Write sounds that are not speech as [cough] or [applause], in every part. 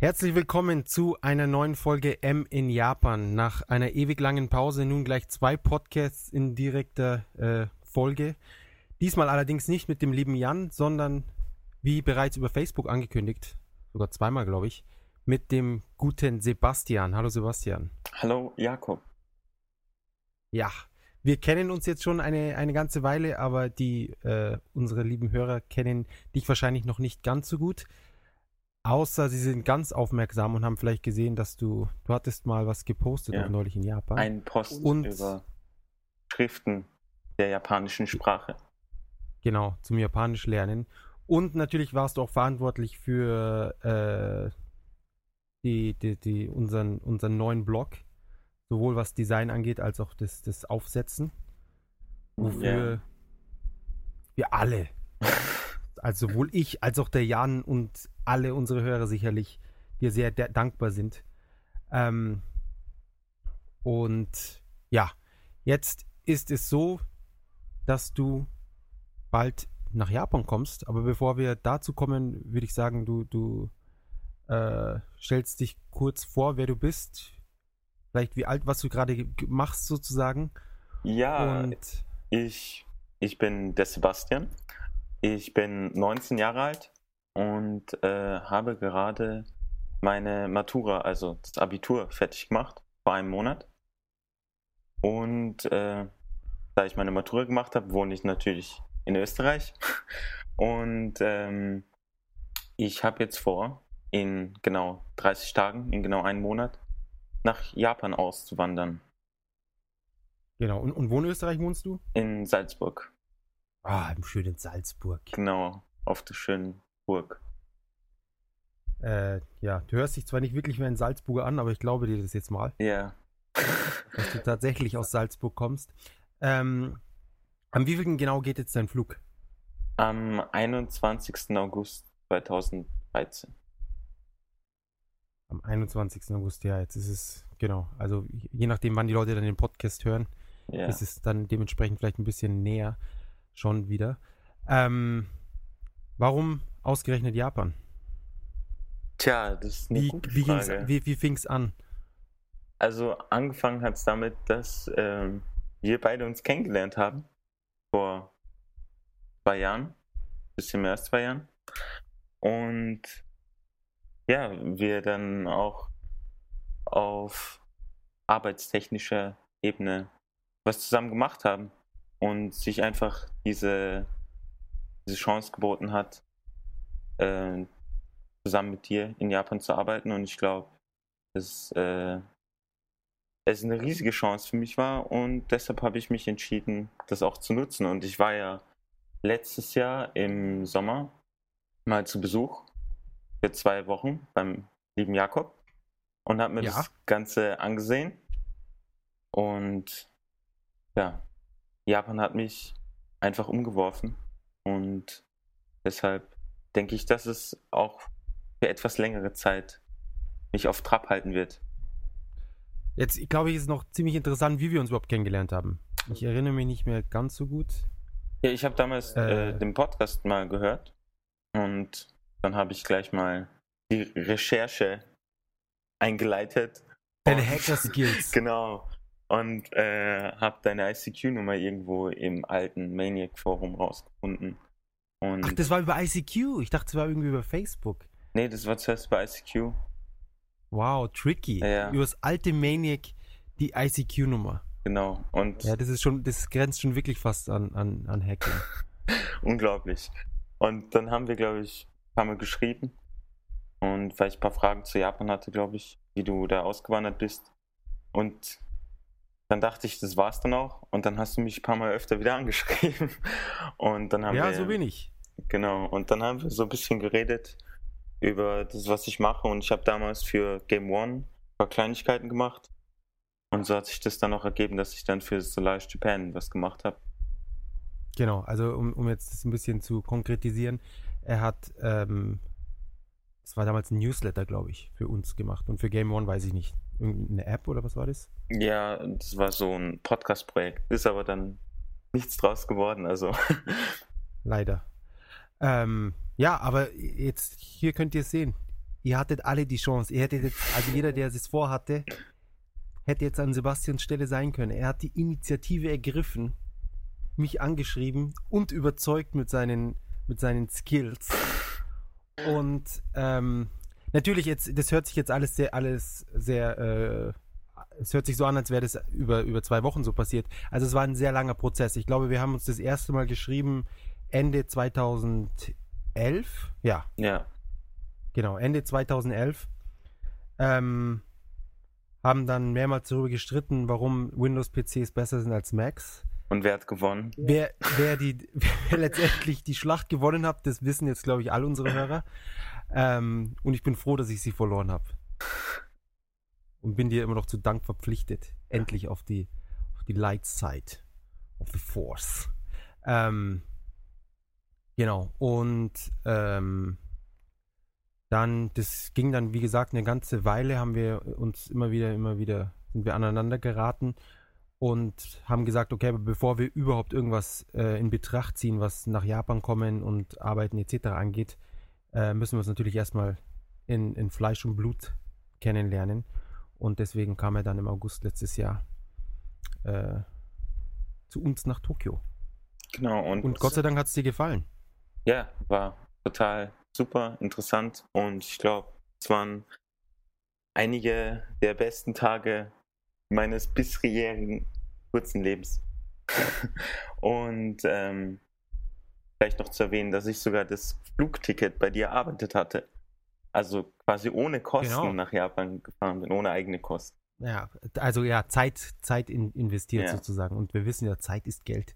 Herzlich willkommen zu einer neuen Folge M in Japan. Nach einer ewig langen Pause nun gleich zwei Podcasts in direkter äh, Folge. Diesmal allerdings nicht mit dem lieben Jan, sondern wie bereits über Facebook angekündigt, sogar zweimal glaube ich, mit dem guten Sebastian. Hallo Sebastian. Hallo Jakob. Ja, wir kennen uns jetzt schon eine, eine ganze Weile, aber die äh, unsere lieben Hörer kennen dich wahrscheinlich noch nicht ganz so gut. Außer sie sind ganz aufmerksam und haben vielleicht gesehen, dass du, du hattest mal was gepostet ja. neulich in Japan. Ein Post und, über Schriften der japanischen Sprache. Genau, zum Japanisch lernen. Und natürlich warst du auch verantwortlich für äh, die, die, die, unseren, unseren neuen Blog, sowohl was Design angeht, als auch das, das Aufsetzen. Wofür yeah. wir alle, [laughs] also sowohl ich als auch der Jan und alle unsere Hörer sicherlich dir sehr dankbar sind. Ähm, und ja, jetzt ist es so, dass du bald nach Japan kommst. Aber bevor wir dazu kommen, würde ich sagen, du, du äh, stellst dich kurz vor, wer du bist. Vielleicht wie alt, was du gerade machst sozusagen. Ja, Und ich, ich bin der Sebastian. Ich bin 19 Jahre alt und äh, habe gerade meine Matura, also das Abitur, fertig gemacht vor einem Monat. Und äh, da ich meine Matura gemacht habe, wohne ich natürlich in Österreich. [laughs] Und ähm, ich habe jetzt vor, in genau 30 Tagen, in genau einem Monat, nach Japan auszuwandern. Genau, und, und wo in Österreich wohnst du? In Salzburg. Ah, im schönen Salzburg. Genau, auf der schönen Burg. Äh, ja, du hörst dich zwar nicht wirklich mehr in Salzburg an, aber ich glaube dir das jetzt mal. Ja. dass du tatsächlich aus Salzburg kommst. Ähm, am wievielten genau geht jetzt dein Flug? Am 21. August 2013. Am 21. August, ja, jetzt ist es, genau. Also je nachdem, wann die Leute dann den Podcast hören, ja. ist es dann dementsprechend vielleicht ein bisschen näher schon wieder. Ähm, warum ausgerechnet Japan? Tja, das ist eine wie, gute wie Frage. Wie, wie fing es an? Also angefangen hat es damit, dass ähm, wir beide uns kennengelernt haben vor zwei Jahren, bisschen mehr als zwei Jahren. Und ja, wir dann auch auf arbeitstechnischer Ebene was zusammen gemacht haben und sich einfach diese, diese Chance geboten hat, äh, zusammen mit dir in Japan zu arbeiten. Und ich glaube, dass äh, es eine riesige Chance für mich war und deshalb habe ich mich entschieden, das auch zu nutzen. Und ich war ja letztes Jahr im Sommer mal zu Besuch für zwei Wochen beim lieben Jakob und habe mir ja. das Ganze angesehen. Und ja, Japan hat mich einfach umgeworfen und deshalb denke ich, dass es auch für etwas längere Zeit mich auf Trab halten wird. Jetzt, ich glaube, es ist noch ziemlich interessant, wie wir uns überhaupt kennengelernt haben. Ich erinnere mich nicht mehr ganz so gut. Ja, ich habe damals äh, äh, den Podcast mal gehört und dann habe ich gleich mal die Recherche eingeleitet. Deine Hacker-Skills. [laughs] genau. Und äh, habe deine ICQ-Nummer irgendwo im alten Maniac-Forum rausgefunden. Und Ach, das war über ICQ. Ich dachte, es war irgendwie über Facebook. Nee, das war zuerst bei ICQ. Wow, tricky. Ja. Über das alte Maniac die ICQ-Nummer. Genau. Und ja, das ist schon, das grenzt schon wirklich fast an, an, an Hacking. [laughs] Unglaublich. Und dann haben wir, glaube ich, ein paar Mal geschrieben. Und weil ich ein paar Fragen zu Japan hatte, glaube ich, wie du da ausgewandert bist. Und dann dachte ich, das war's dann auch. Und dann hast du mich ein paar Mal öfter wieder [laughs] angeschrieben. Und dann haben ja, wir. Ja, so wenig. Genau. Und dann haben wir so ein bisschen geredet über das, was ich mache. Und ich habe damals für Game One ein paar Kleinigkeiten gemacht. Und so hat sich das dann auch ergeben, dass ich dann für Solaris Japan was gemacht habe. Genau, also um, um jetzt das ein bisschen zu konkretisieren, er hat, ähm, das war damals ein Newsletter, glaube ich, für uns gemacht. Und für Game One weiß ich nicht. Irgendeine App oder was war das? Ja, das war so ein Podcast-Projekt. Ist aber dann nichts draus geworden, also. [laughs] Leider. Ähm, ja, aber jetzt hier könnt ihr es sehen. ihr hattet alle die Chance. Ihr hättet jetzt, also jeder, der es vorhatte, hätte jetzt an Sebastians Stelle sein können. Er hat die Initiative ergriffen, mich angeschrieben und überzeugt mit seinen, mit seinen Skills. Und ähm, natürlich jetzt, das hört sich jetzt alles sehr, alles sehr, äh, es hört sich so an, als wäre das über, über zwei Wochen so passiert. Also es war ein sehr langer Prozess. Ich glaube, wir haben uns das erste Mal geschrieben Ende 2011. Ja. Ja. Genau, Ende 2011. Ähm, haben dann mehrmals darüber gestritten, warum Windows-PCs besser sind als Macs. Und wer hat gewonnen? Wer, wer, die, [laughs] wer letztendlich die Schlacht gewonnen hat, das wissen jetzt, glaube ich, alle unsere Hörer. Ähm, und ich bin froh, dass ich sie verloren habe. Und bin dir immer noch zu Dank verpflichtet. Endlich auf die, auf die Light Side of the Force. Ähm, genau. Und ähm, dann, das ging dann, wie gesagt, eine ganze Weile, haben wir uns immer wieder, immer wieder, sind wir aneinander geraten und haben gesagt, okay, bevor wir überhaupt irgendwas äh, in Betracht ziehen, was nach Japan kommen und Arbeiten etc. angeht, äh, müssen wir uns natürlich erstmal in, in Fleisch und Blut kennenlernen. Und deswegen kam er dann im August letztes Jahr äh, zu uns nach Tokio. Genau. Und, und Gott sei Dank hat es dir gefallen. Ja, war total super interessant und ich glaube, es waren einige der besten Tage meines bisherigen kurzen Lebens. [laughs] und ähm, vielleicht noch zu erwähnen, dass ich sogar das Flugticket bei dir erarbeitet hatte. Also quasi ohne Kosten genau. nach Japan gefahren bin, ohne eigene Kosten. Ja, also ja, Zeit, Zeit in, investiert ja. sozusagen. Und wir wissen ja, Zeit ist Geld.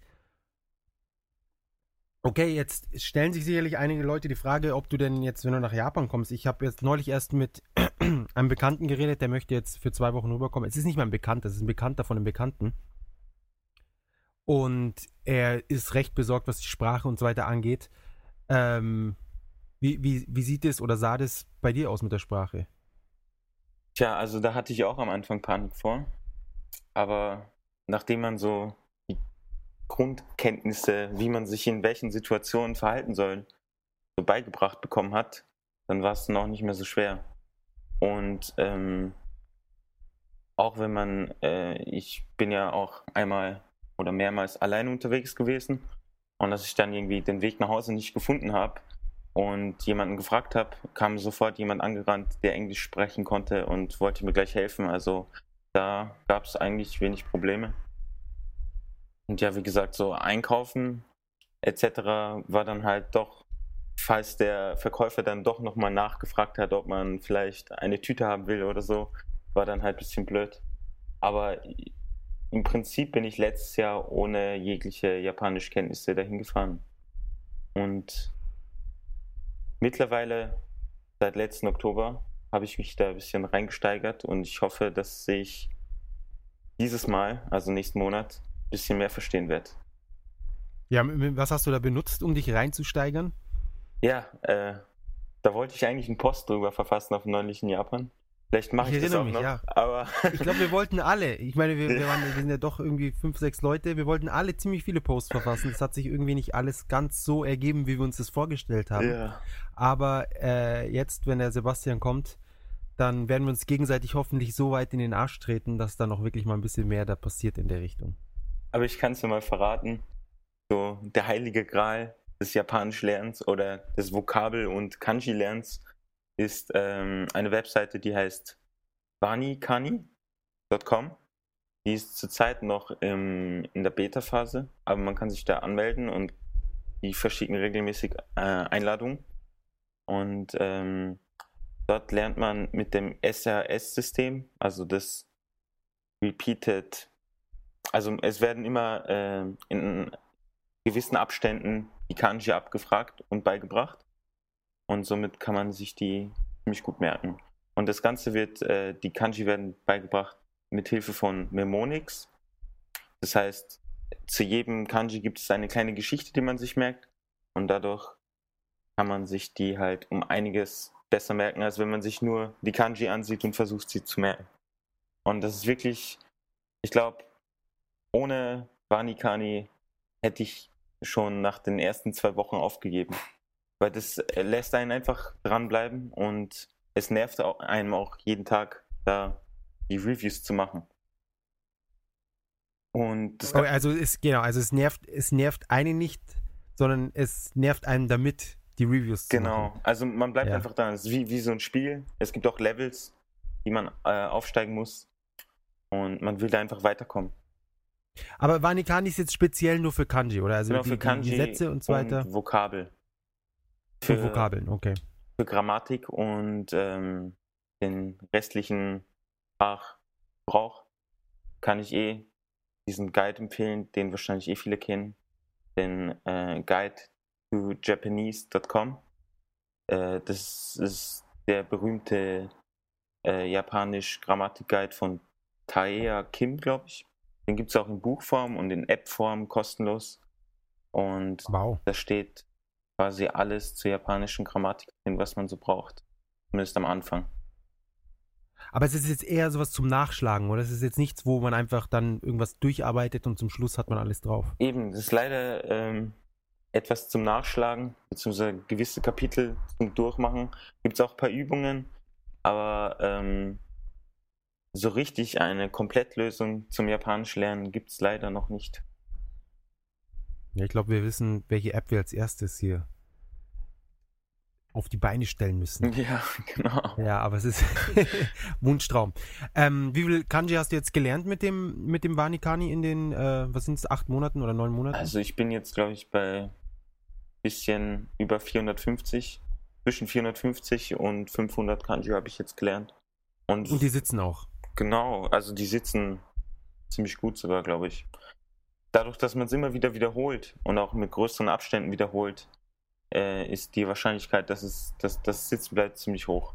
Okay, jetzt stellen sich sicherlich einige Leute die Frage, ob du denn jetzt, wenn du nach Japan kommst, ich habe jetzt neulich erst mit [clears throat] einem Bekannten geredet, der möchte jetzt für zwei Wochen rüberkommen. Es ist nicht mal ein Bekannter, es ist ein Bekannter von einem Bekannten. Und er ist recht besorgt, was die Sprache und so weiter angeht. Ähm, wie, wie, wie sieht es oder sah das bei dir aus mit der Sprache? Tja, also da hatte ich auch am Anfang Panik vor. Aber nachdem man so Grundkenntnisse, wie man sich in welchen Situationen verhalten soll, so beigebracht bekommen hat, dann war es noch nicht mehr so schwer. Und ähm, auch wenn man, äh, ich bin ja auch einmal oder mehrmals alleine unterwegs gewesen und dass ich dann irgendwie den Weg nach Hause nicht gefunden habe und jemanden gefragt habe, kam sofort jemand angerannt, der Englisch sprechen konnte und wollte mir gleich helfen. Also da gab es eigentlich wenig Probleme. Und ja, wie gesagt, so einkaufen etc. war dann halt doch, falls der Verkäufer dann doch nochmal nachgefragt hat, ob man vielleicht eine Tüte haben will oder so, war dann halt ein bisschen blöd. Aber im Prinzip bin ich letztes Jahr ohne jegliche Japanischkenntnisse dahin gefahren. Und mittlerweile, seit letzten Oktober, habe ich mich da ein bisschen reingesteigert und ich hoffe, dass ich dieses Mal, also nächsten Monat, bisschen mehr verstehen werde. Ja, was hast du da benutzt, um dich reinzusteigern? Ja, äh, da wollte ich eigentlich einen Post drüber verfassen auf neulichen Japan. Vielleicht mache ich, ich das auch mich, noch, ja. aber... ich glaube, wir wollten alle, ich meine, wir, [laughs] wir, waren, wir, sind ja doch irgendwie fünf, sechs Leute, wir wollten alle ziemlich viele Posts verfassen. Das hat sich irgendwie nicht alles ganz so ergeben, wie wir uns das vorgestellt haben. Ja. Aber äh, jetzt, wenn der Sebastian kommt, dann werden wir uns gegenseitig hoffentlich so weit in den Arsch treten, dass da noch wirklich mal ein bisschen mehr da passiert in der Richtung aber ich kann es dir mal verraten. So, der heilige Gral des Japanisch-Lernens oder des Vokabel- und Kanji-Lernens ist ähm, eine Webseite, die heißt wanikani.com. Die ist zurzeit noch im, in der Beta-Phase, aber man kann sich da anmelden und die verschicken regelmäßig äh, Einladungen. Und ähm, dort lernt man mit dem SRS-System, also das Repeated also es werden immer äh, in gewissen Abständen die Kanji abgefragt und beigebracht. Und somit kann man sich die ziemlich gut merken. Und das Ganze wird, äh, die Kanji werden beigebracht mit Hilfe von Mnemonics. Das heißt, zu jedem Kanji gibt es eine kleine Geschichte, die man sich merkt. Und dadurch kann man sich die halt um einiges besser merken, als wenn man sich nur die Kanji ansieht und versucht, sie zu merken. Und das ist wirklich, ich glaube, ohne Vanikani hätte ich schon nach den ersten zwei Wochen aufgegeben. Weil das äh, lässt einen einfach dranbleiben und es nervt einem auch jeden Tag, da die Reviews zu machen. Und das okay, also es genau, also es nervt, es nervt einen nicht, sondern es nervt einen damit, die Reviews zu genau. machen. Genau, also man bleibt ja. einfach da. Es ist wie, wie so ein Spiel. Es gibt auch Levels, die man äh, aufsteigen muss. Und man will da einfach weiterkommen. Aber Vanikani ist jetzt speziell nur für Kanji, oder? Also genau, die, für Kanji die Sätze und so weiter. Und Vokabel. Für, für Vokabeln, okay. Für Grammatik und ähm, den restlichen Sprachgebrauch kann ich eh diesen Guide empfehlen, den wahrscheinlich eh viele kennen. Den äh, Guide to Japanese.com. Äh, das ist der berühmte äh, japanisch Grammatik-Guide von Taea Kim, glaube ich. Den gibt es auch in Buchform und in Appform kostenlos. Und wow. da steht quasi alles zur japanischen Grammatik drin, was man so braucht. Zumindest am Anfang. Aber es ist jetzt eher sowas zum Nachschlagen, oder? Es ist jetzt nichts, wo man einfach dann irgendwas durcharbeitet und zum Schluss hat man alles drauf. Eben, das ist leider ähm, etwas zum Nachschlagen, beziehungsweise gewisse Kapitel zum Durchmachen. Gibt es auch ein paar Übungen, aber ähm, so richtig eine Komplettlösung zum Japanisch lernen gibt es leider noch nicht. Ja, ich glaube, wir wissen, welche App wir als erstes hier auf die Beine stellen müssen. [laughs] Ja, genau. Ja, aber es ist [laughs] Wunschtraum. Ähm, wie viel Kanji hast du jetzt gelernt mit dem, mit dem Wanikani in den, äh, was sind es, acht Monaten oder neun Monaten? Also ich bin jetzt, glaube ich, bei bisschen über 450. Zwischen 450 und 500 Kanji habe ich jetzt gelernt. Und, und die sitzen auch. Genau, also die sitzen ziemlich gut sogar, glaube ich. Dadurch, dass man es immer wieder wiederholt und auch mit größeren Abständen wiederholt, äh, ist die Wahrscheinlichkeit, dass es, dass das sitzen bleibt, ziemlich hoch.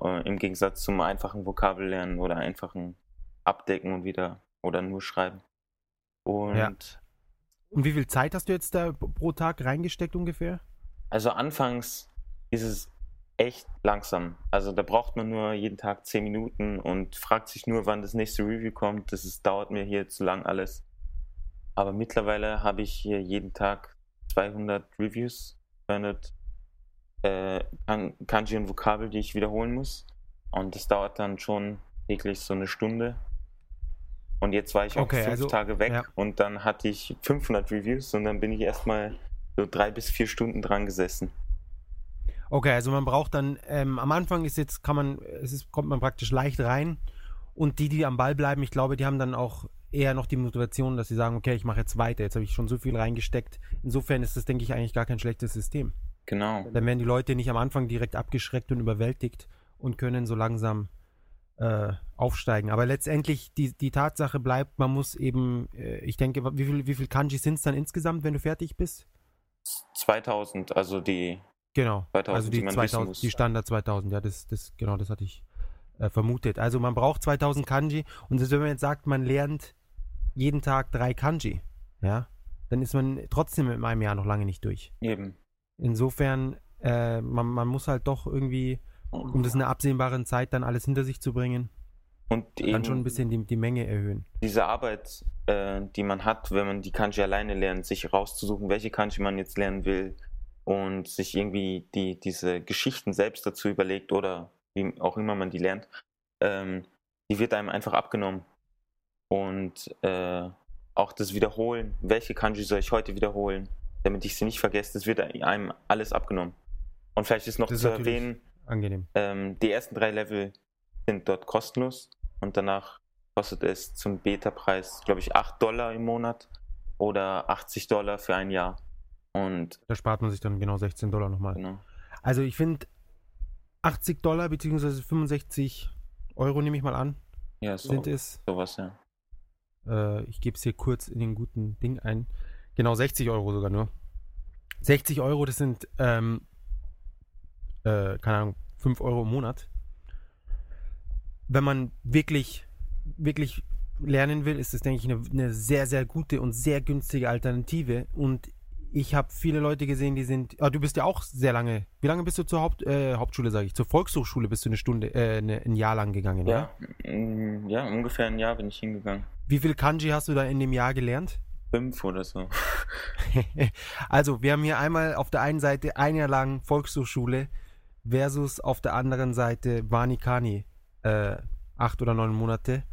Äh, Im Gegensatz zum einfachen Vokabellernen oder einfachen Abdecken und wieder oder nur schreiben. Und, ja. und wie viel Zeit hast du jetzt da pro Tag reingesteckt ungefähr? Also anfangs ist es echt langsam. Also da braucht man nur jeden Tag 10 Minuten und fragt sich nur, wann das nächste Review kommt. Das ist, dauert mir hier zu lang alles. Aber mittlerweile habe ich hier jeden Tag 200 Reviews, 200 äh, Kanji und Vokabel, die ich wiederholen muss. Und das dauert dann schon täglich so eine Stunde. Und jetzt war ich auch okay, fünf also, Tage weg ja. und dann hatte ich 500 Reviews und dann bin ich erstmal so drei bis vier Stunden dran gesessen. Okay, also man braucht dann, ähm, am Anfang ist jetzt, kann man, es ist, kommt man praktisch leicht rein und die, die am Ball bleiben, ich glaube, die haben dann auch eher noch die Motivation, dass sie sagen, okay, ich mache jetzt weiter, jetzt habe ich schon so viel reingesteckt. Insofern ist das, denke ich, eigentlich gar kein schlechtes System. Genau. Dann werden die Leute nicht am Anfang direkt abgeschreckt und überwältigt und können so langsam äh, aufsteigen. Aber letztendlich, die, die Tatsache bleibt, man muss eben, äh, ich denke, wie viel, wie viel Kanji sind es dann insgesamt, wenn du fertig bist? 2000, also die Genau. 2000, also die, die 2000, die Standard 2000, ja, das, das, genau, das hatte ich äh, vermutet. Also man braucht 2000 Kanji und wenn man jetzt sagt, man lernt jeden Tag drei Kanji, ja, dann ist man trotzdem in einem Jahr noch lange nicht durch. Eben. Insofern, äh, man, man muss halt doch irgendwie, um das in einer absehbaren Zeit dann alles hinter sich zu bringen, und dann schon ein bisschen die, die Menge erhöhen. Diese Arbeit, äh, die man hat, wenn man die Kanji alleine lernt, sich rauszusuchen, welche Kanji man jetzt lernen will, und sich irgendwie die, diese Geschichten selbst dazu überlegt oder wie auch immer man die lernt, ähm, die wird einem einfach abgenommen. Und äh, auch das Wiederholen, welche Kanji soll ich heute wiederholen, damit ich sie nicht vergesse, das wird einem alles abgenommen. Und vielleicht ist noch das zu ist erwähnen, angenehm. Ähm, die ersten drei Level sind dort kostenlos und danach kostet es zum Beta-Preis, glaube ich, 8 Dollar im Monat oder 80 Dollar für ein Jahr. Und da spart man sich dann genau 16 Dollar nochmal. Genau. Also ich finde 80 Dollar bzw. 65 Euro nehme ich mal an. Ja, so, sind es. Sowas, ja. Äh, ich gebe es hier kurz in den guten Ding ein. Genau 60 Euro sogar nur. 60 Euro, das sind, ähm, äh, keine Ahnung, 5 Euro im Monat. Wenn man wirklich, wirklich lernen will, ist das, denke ich, eine, eine sehr, sehr gute und sehr günstige Alternative. Und ich habe viele Leute gesehen, die sind. Ah, du bist ja auch sehr lange. Wie lange bist du zur Haupt, äh, Hauptschule, sage ich? Zur Volkshochschule bist du eine Stunde, äh, eine, ein Jahr lang gegangen, ja? Ja, mm, ja, ungefähr ein Jahr bin ich hingegangen. Wie viel Kanji hast du da in dem Jahr gelernt? Fünf oder so. [laughs] also, wir haben hier einmal auf der einen Seite ein Jahr lang Volkshochschule versus auf der anderen Seite Vanikani äh, acht oder neun Monate.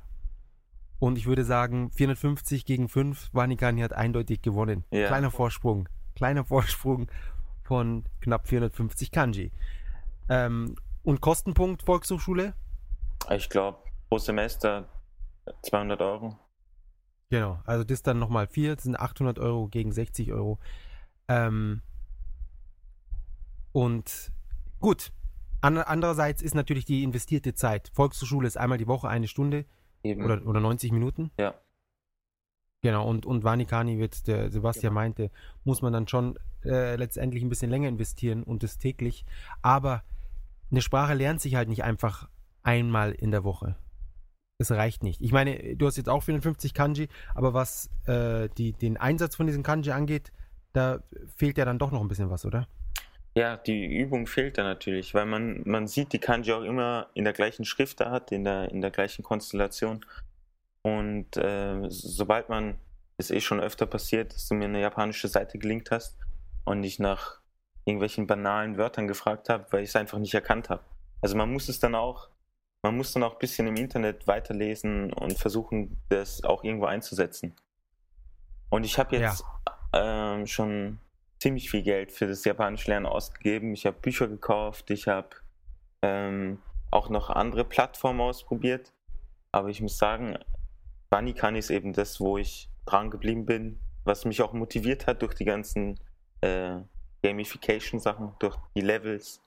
Und ich würde sagen, 450 gegen 5, Vanikani hat eindeutig gewonnen. Ja. Kleiner Vorsprung. Kleiner Vorsprung von knapp 450 Kanji. Ähm, und Kostenpunkt Volkshochschule? Ich glaube, pro Semester 200 Euro. Genau, also das dann nochmal 4, das sind 800 Euro gegen 60 Euro. Ähm, und gut, An andererseits ist natürlich die investierte Zeit. Volkshochschule ist einmal die Woche eine Stunde Eben. oder, oder 90 Minuten. Ja. Genau, und, und Vanikani wird, der Sebastian meinte, muss man dann schon äh, letztendlich ein bisschen länger investieren und das täglich. Aber eine Sprache lernt sich halt nicht einfach einmal in der Woche. Das reicht nicht. Ich meine, du hast jetzt auch 54 Kanji, aber was äh, die, den Einsatz von diesen Kanji angeht, da fehlt ja dann doch noch ein bisschen was, oder? Ja, die Übung fehlt da natürlich, weil man, man sieht die Kanji auch immer in der gleichen Schriftart, in der, in der gleichen Konstellation. Und äh, sobald man, ist eh schon öfter passiert, dass du mir eine japanische Seite gelinkt hast und ich nach irgendwelchen banalen Wörtern gefragt habe, weil ich es einfach nicht erkannt habe. Also man muss es dann auch, man muss dann auch ein bisschen im Internet weiterlesen und versuchen, das auch irgendwo einzusetzen. Und ich habe jetzt ähm, schon ziemlich viel Geld für das japanische Lernen ausgegeben. Ich habe Bücher gekauft, ich habe ähm, auch noch andere Plattformen ausprobiert. Aber ich muss sagen, Banikani ist eben das, wo ich dran geblieben bin, was mich auch motiviert hat durch die ganzen äh, Gamification-Sachen, durch die Levels,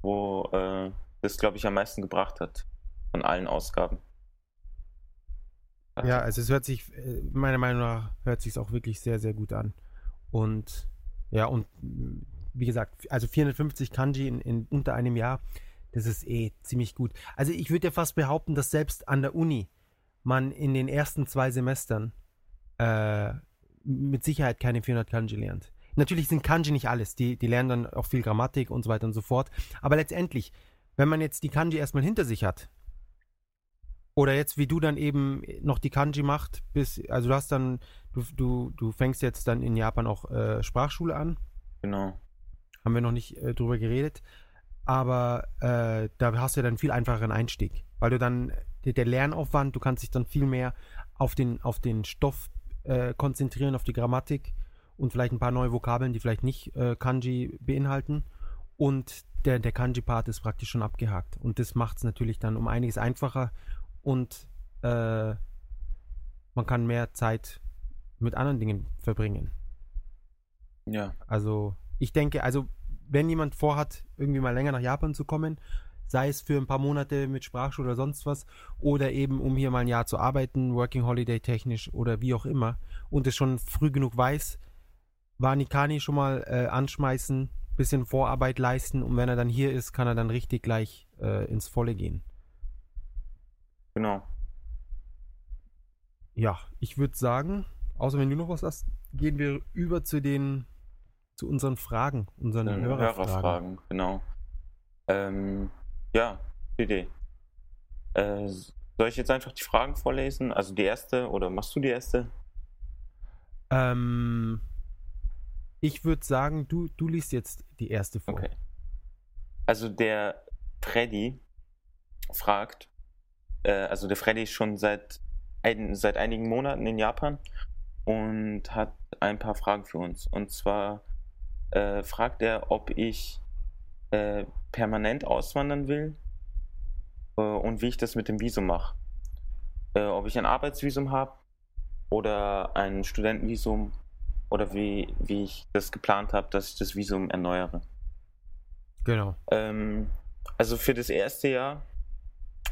wo äh, das, glaube ich, am meisten gebracht hat von allen Ausgaben. Ja, also es hört sich, äh, meiner Meinung nach, hört sich auch wirklich sehr, sehr gut an. Und ja, und mm, wie gesagt, also 450 Kanji in, in unter einem Jahr, das ist eh ziemlich gut. Also ich würde ja fast behaupten, dass selbst an der Uni man in den ersten zwei Semestern äh, mit Sicherheit keine 400 Kanji lernt. Natürlich sind Kanji nicht alles, die, die lernen dann auch viel Grammatik und so weiter und so fort. Aber letztendlich, wenn man jetzt die Kanji erstmal hinter sich hat, oder jetzt wie du dann eben noch die Kanji macht, bis, also du hast dann, du, du, du fängst jetzt dann in Japan auch äh, Sprachschule an. Genau. Haben wir noch nicht äh, drüber geredet. Aber äh, da hast du dann viel einfacheren Einstieg. Weil du dann, der, der Lernaufwand, du kannst dich dann viel mehr auf den, auf den Stoff äh, konzentrieren, auf die Grammatik und vielleicht ein paar neue Vokabeln, die vielleicht nicht äh, Kanji beinhalten. Und der, der Kanji-Part ist praktisch schon abgehakt. Und das macht es natürlich dann um einiges einfacher und äh, man kann mehr Zeit mit anderen Dingen verbringen. Ja. Also ich denke, also wenn jemand vorhat, irgendwie mal länger nach Japan zu kommen, sei es für ein paar Monate mit Sprachschule oder sonst was, oder eben um hier mal ein Jahr zu arbeiten, Working Holiday technisch oder wie auch immer, und es schon früh genug weiß, Vanikani schon mal äh, anschmeißen, bisschen Vorarbeit leisten und wenn er dann hier ist, kann er dann richtig gleich äh, ins Volle gehen. Genau. Ja, ich würde sagen, außer wenn du noch was hast, gehen wir über zu den, zu unseren Fragen, unseren Dann Hörerfragen. Hörerfragen, genau. Ähm, ja, Idee. Äh, soll ich jetzt einfach die Fragen vorlesen? Also die erste oder machst du die erste? Ähm, ich würde sagen, du, du liest jetzt die erste vor. Okay. Also der Freddy fragt, äh, also der Freddy ist schon seit, ein, seit einigen Monaten in Japan und hat ein paar Fragen für uns. Und zwar äh, fragt er, ob ich äh, permanent auswandern will äh, und wie ich das mit dem Visum mache. Äh, ob ich ein Arbeitsvisum habe oder ein Studentenvisum oder wie, wie ich das geplant habe, dass ich das Visum erneuere. Genau. Ähm, also für das erste Jahr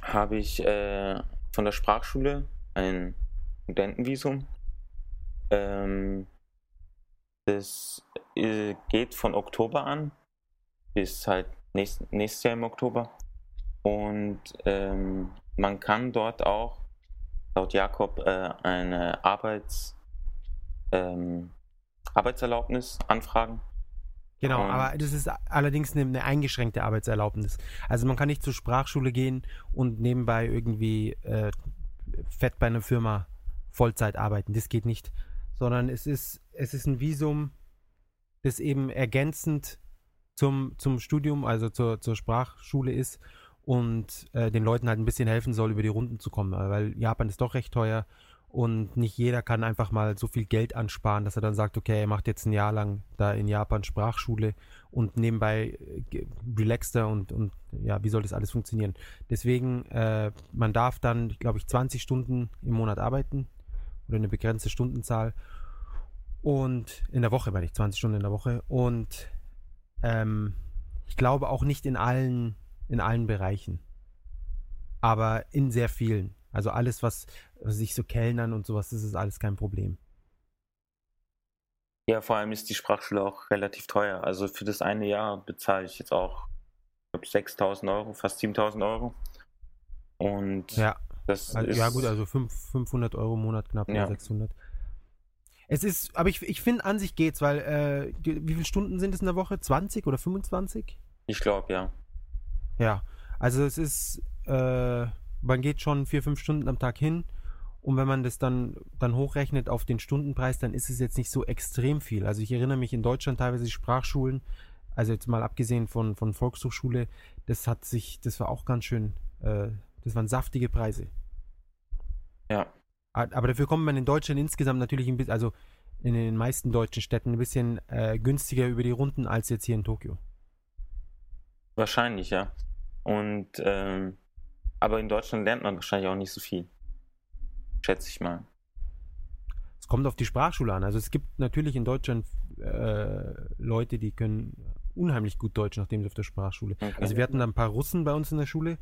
habe ich äh, von der Sprachschule ein Studentenvisum. Ähm, das äh, geht von Oktober an bis halt nächst, nächstes Jahr im Oktober. Und ähm, man kann dort auch, laut Jakob, äh, eine Arbeits, ähm, Arbeitserlaubnis anfragen. Genau, Ähm. aber das ist allerdings eine, eine eingeschränkte Arbeitserlaubnis. Also man kann nicht zur Sprachschule gehen und nebenbei irgendwie äh, fett bei einer Firma Vollzeit arbeiten. Das geht nicht. Sondern es ist, es ist ein Visum, das eben ergänzend zum, zum Studium, also zur, zur Sprachschule ist und äh, den Leuten halt ein bisschen helfen soll, über die Runden zu kommen, weil Japan ist doch recht teuer und nicht jeder kann einfach mal so viel Geld ansparen, dass er dann sagt, okay, er macht jetzt ein Jahr lang da in Japan Sprachschule und nebenbei äh, relaxt er und, und ja, wie soll das alles funktionieren? Deswegen, äh, man darf dann, glaube ich, 20 Stunden im Monat arbeiten oder eine begrenzte Stundenzahl und in der Woche, meine ich, 20 Stunden in der Woche und ähm, ich glaube auch nicht in allen, in allen Bereichen, aber in sehr vielen. Also alles, was sich so Kellnern und sowas, das ist alles kein Problem. Ja, vor allem ist die Sprachschule auch relativ teuer. Also für das eine Jahr bezahle ich jetzt auch, ich glaube, 6000 Euro, fast 7000 Euro. Und ja, das also, ist. Ja, gut, also 5, 500 Euro im Monat, knapp ja. 600. Es ist, aber ich, ich finde, an sich geht's, weil, äh, wie viele Stunden sind es in der Woche? 20 oder 25? Ich glaube, ja. Ja, also es ist, äh, man geht schon vier, fünf Stunden am Tag hin. Und wenn man das dann, dann hochrechnet auf den Stundenpreis, dann ist es jetzt nicht so extrem viel. Also ich erinnere mich in Deutschland teilweise Sprachschulen, also jetzt mal abgesehen von, von Volkshochschule, das hat sich, das war auch ganz schön, äh, das waren saftige Preise. Ja. Aber dafür kommt man in Deutschland insgesamt natürlich ein bisschen, also in den meisten deutschen Städten ein bisschen äh, günstiger über die Runden als jetzt hier in Tokio. Wahrscheinlich, ja. Und ähm, aber in Deutschland lernt man wahrscheinlich auch nicht so viel. Schätze ich mal. Es kommt auf die Sprachschule an. Also es gibt natürlich in Deutschland äh, Leute, die können unheimlich gut Deutsch, nachdem sie auf der Sprachschule. Okay. Also wir hatten da ein paar Russen bei uns in der Schule,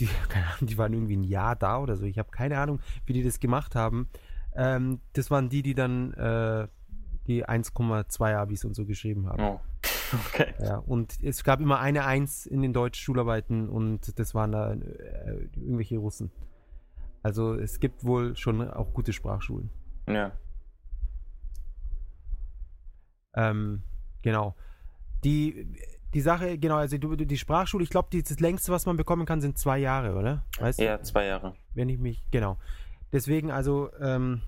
die, [laughs] Ahnung, die waren irgendwie ein Jahr da oder so. Ich habe keine Ahnung, wie die das gemacht haben. Ähm, das waren die, die dann äh, die 1,2 Abis und so geschrieben haben. Oh. [laughs] Okay. Ja, und es gab immer eine Eins in den deutschen Schularbeiten und das waren da äh, irgendwelche Russen. Also es gibt wohl schon auch gute Sprachschulen. Ja. Ähm, genau. Die, die Sache, genau, also du, die Sprachschule, ich glaube, das längste, was man bekommen kann, sind zwei Jahre, oder? Weißt ja, zwei Jahre. Wenn ich mich, genau. Deswegen, also, ähm,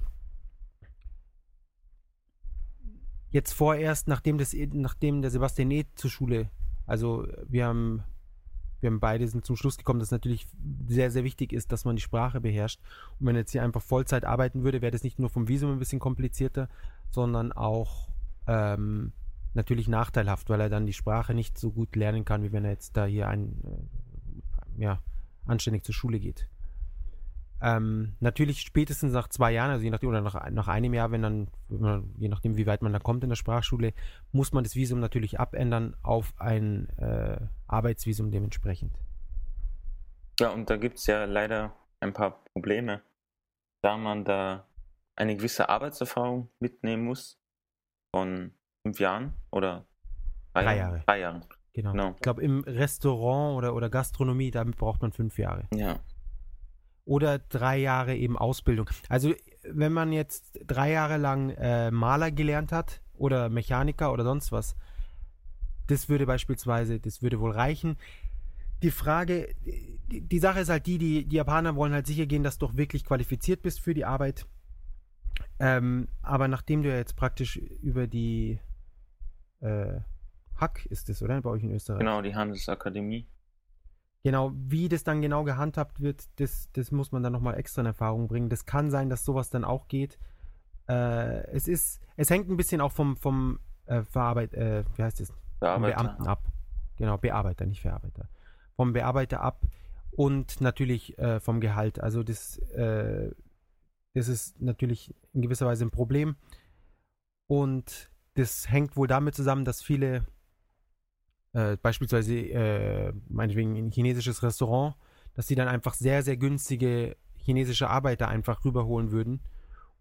jetzt vorerst, nachdem, das, nachdem der Sebastian E. zur Schule, also wir haben, wir haben beide sind zum Schluss gekommen, dass es natürlich sehr, sehr wichtig ist, dass man die Sprache beherrscht. Und wenn jetzt hier einfach Vollzeit arbeiten würde, wäre das nicht nur vom Visum ein bisschen komplizierter, sondern auch ähm, natürlich nachteilhaft, weil er dann die Sprache nicht so gut lernen kann, wie wenn er jetzt da hier ein, äh, ja, anständig zur Schule geht. Ähm, natürlich spätestens nach zwei Jahren, also je nachdem, oder nach, nach einem Jahr, wenn dann, je nachdem, wie weit man da kommt in der Sprachschule, muss man das Visum natürlich abändern auf ein äh, Arbeitsvisum dementsprechend. Ja, und da gibt es ja leider ein paar Probleme, da man da eine gewisse Arbeitserfahrung mitnehmen muss von fünf Jahren oder drei, drei Jahre. Drei Jahren. Genau. genau. Ich glaube, im Restaurant oder, oder Gastronomie, damit braucht man fünf Jahre. Ja oder drei Jahre eben Ausbildung. Also wenn man jetzt drei Jahre lang äh, Maler gelernt hat oder Mechaniker oder sonst was, das würde beispielsweise, das würde wohl reichen. Die Frage, die, die Sache ist halt die, die, die Japaner wollen halt sicher gehen, dass du wirklich qualifiziert bist für die Arbeit. Ähm, aber nachdem du ja jetzt praktisch über die äh, Hack ist es, oder? Bei euch in Österreich. Genau, die Handelsakademie. Genau, wie das dann genau gehandhabt wird, das, das muss man dann nochmal extra in Erfahrung bringen. Das kann sein, dass sowas dann auch geht. Äh, es ist, es hängt ein bisschen auch vom, vom äh, Verarbeit, äh, wie heißt das? Beamten ab. Genau, Bearbeiter, nicht Verarbeiter. Vom Bearbeiter ab und natürlich äh, vom Gehalt. Also das, äh, das ist natürlich in gewisser Weise ein Problem. Und das hängt wohl damit zusammen, dass viele äh, beispielsweise äh, meinetwegen ein chinesisches Restaurant, dass die dann einfach sehr, sehr günstige chinesische Arbeiter einfach rüberholen würden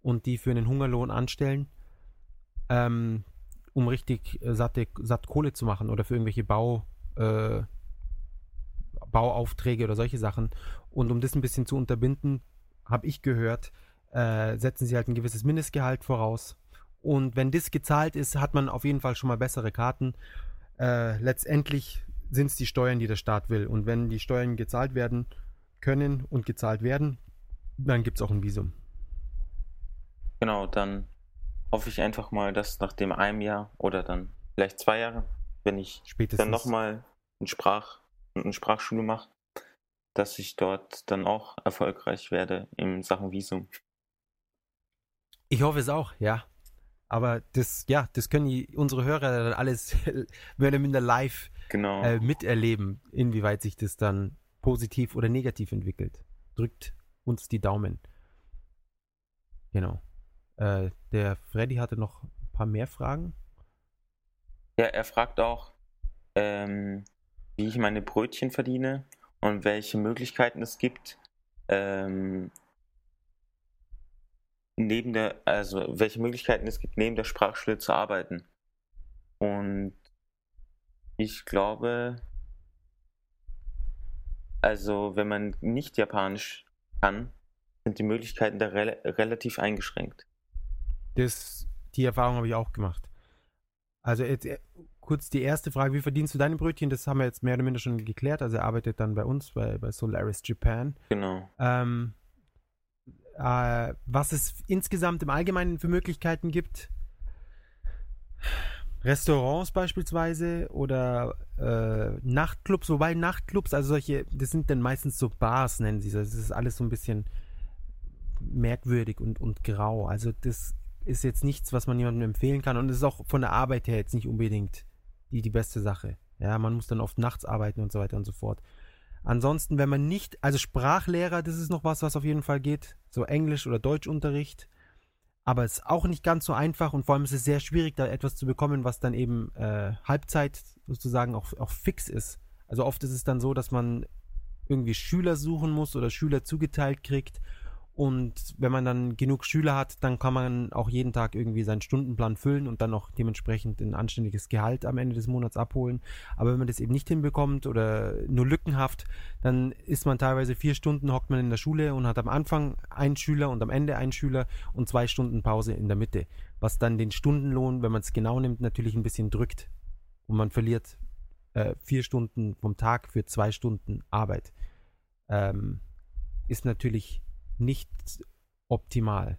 und die für einen Hungerlohn anstellen, ähm, um richtig äh, satte, satt Kohle zu machen oder für irgendwelche Bau, äh, Bauaufträge oder solche Sachen. Und um das ein bisschen zu unterbinden, habe ich gehört, äh, setzen sie halt ein gewisses Mindestgehalt voraus. Und wenn das gezahlt ist, hat man auf jeden Fall schon mal bessere Karten äh, letztendlich sind es die Steuern, die der Staat will. Und wenn die Steuern gezahlt werden können und gezahlt werden, dann gibt es auch ein Visum. Genau, dann hoffe ich einfach mal, dass nach dem einem Jahr oder dann vielleicht zwei Jahre, wenn ich Spätestens. dann nochmal eine, Sprach, eine Sprachschule mache, dass ich dort dann auch erfolgreich werde in Sachen Visum. Ich hoffe es auch, ja. Aber das, ja, das können die, unsere Hörer dann alles [laughs] mehr oder minder live Genau. äh, miterleben, inwieweit sich das dann positiv oder negativ entwickelt. Drückt uns die Daumen. Genau. Äh, der Freddy hatte noch ein paar mehr Fragen. Ja, er fragt auch, ähm, wie ich meine Brötchen verdiene und welche Möglichkeiten es gibt, ähm, neben der, also welche Möglichkeiten es gibt, neben der Sprachschule zu arbeiten. Und ich glaube, also wenn man nicht Japanisch kann, sind die Möglichkeiten da rel relativ eingeschränkt. Das, die Erfahrung habe ich auch gemacht. Also jetzt äh, kurz die erste Frage, wie verdienst du deine Brötchen? Das haben wir jetzt mehr oder minder schon geklärt. Also er arbeitet dann bei uns, bei, bei Solaris Japan. Genau. Ähm, äh, was es insgesamt im Allgemeinen für Möglichkeiten gibt. Restaurants beispielsweise oder äh, Nachtclubs, wobei Nachtclubs, also solche, das sind dann meistens so Bars, nennen sie das. Das ist alles so ein bisschen merkwürdig und, und grau. Also das ist jetzt nichts, was man jemandem empfehlen kann und es ist auch von der Arbeit her jetzt nicht unbedingt die, die beste Sache. Ja, man muss dann oft nachts arbeiten und so weiter und so fort. Ansonsten, wenn man nicht, also Sprachlehrer, das ist noch was, was auf jeden Fall geht. So Englisch- oder Deutschunterricht. Aber es ist auch nicht ganz so einfach und vor allem ist es sehr schwierig, da etwas zu bekommen, was dann eben äh, Halbzeit sozusagen auch, auch fix ist. Also oft ist es dann so, dass man irgendwie Schüler suchen muss oder Schüler zugeteilt kriegt. Und wenn man dann genug Schüler hat, dann kann man auch jeden Tag irgendwie seinen Stundenplan füllen und dann auch dementsprechend ein anständiges Gehalt am Ende des Monats abholen. Aber wenn man das eben nicht hinbekommt oder nur lückenhaft, dann ist man teilweise vier Stunden, hockt man in der Schule und hat am Anfang einen Schüler und am Ende einen Schüler und zwei Stunden Pause in der Mitte. Was dann den Stundenlohn, wenn man es genau nimmt, natürlich ein bisschen drückt. Und man verliert äh, vier Stunden vom Tag für zwei Stunden Arbeit. Ähm, ist natürlich nicht optimal.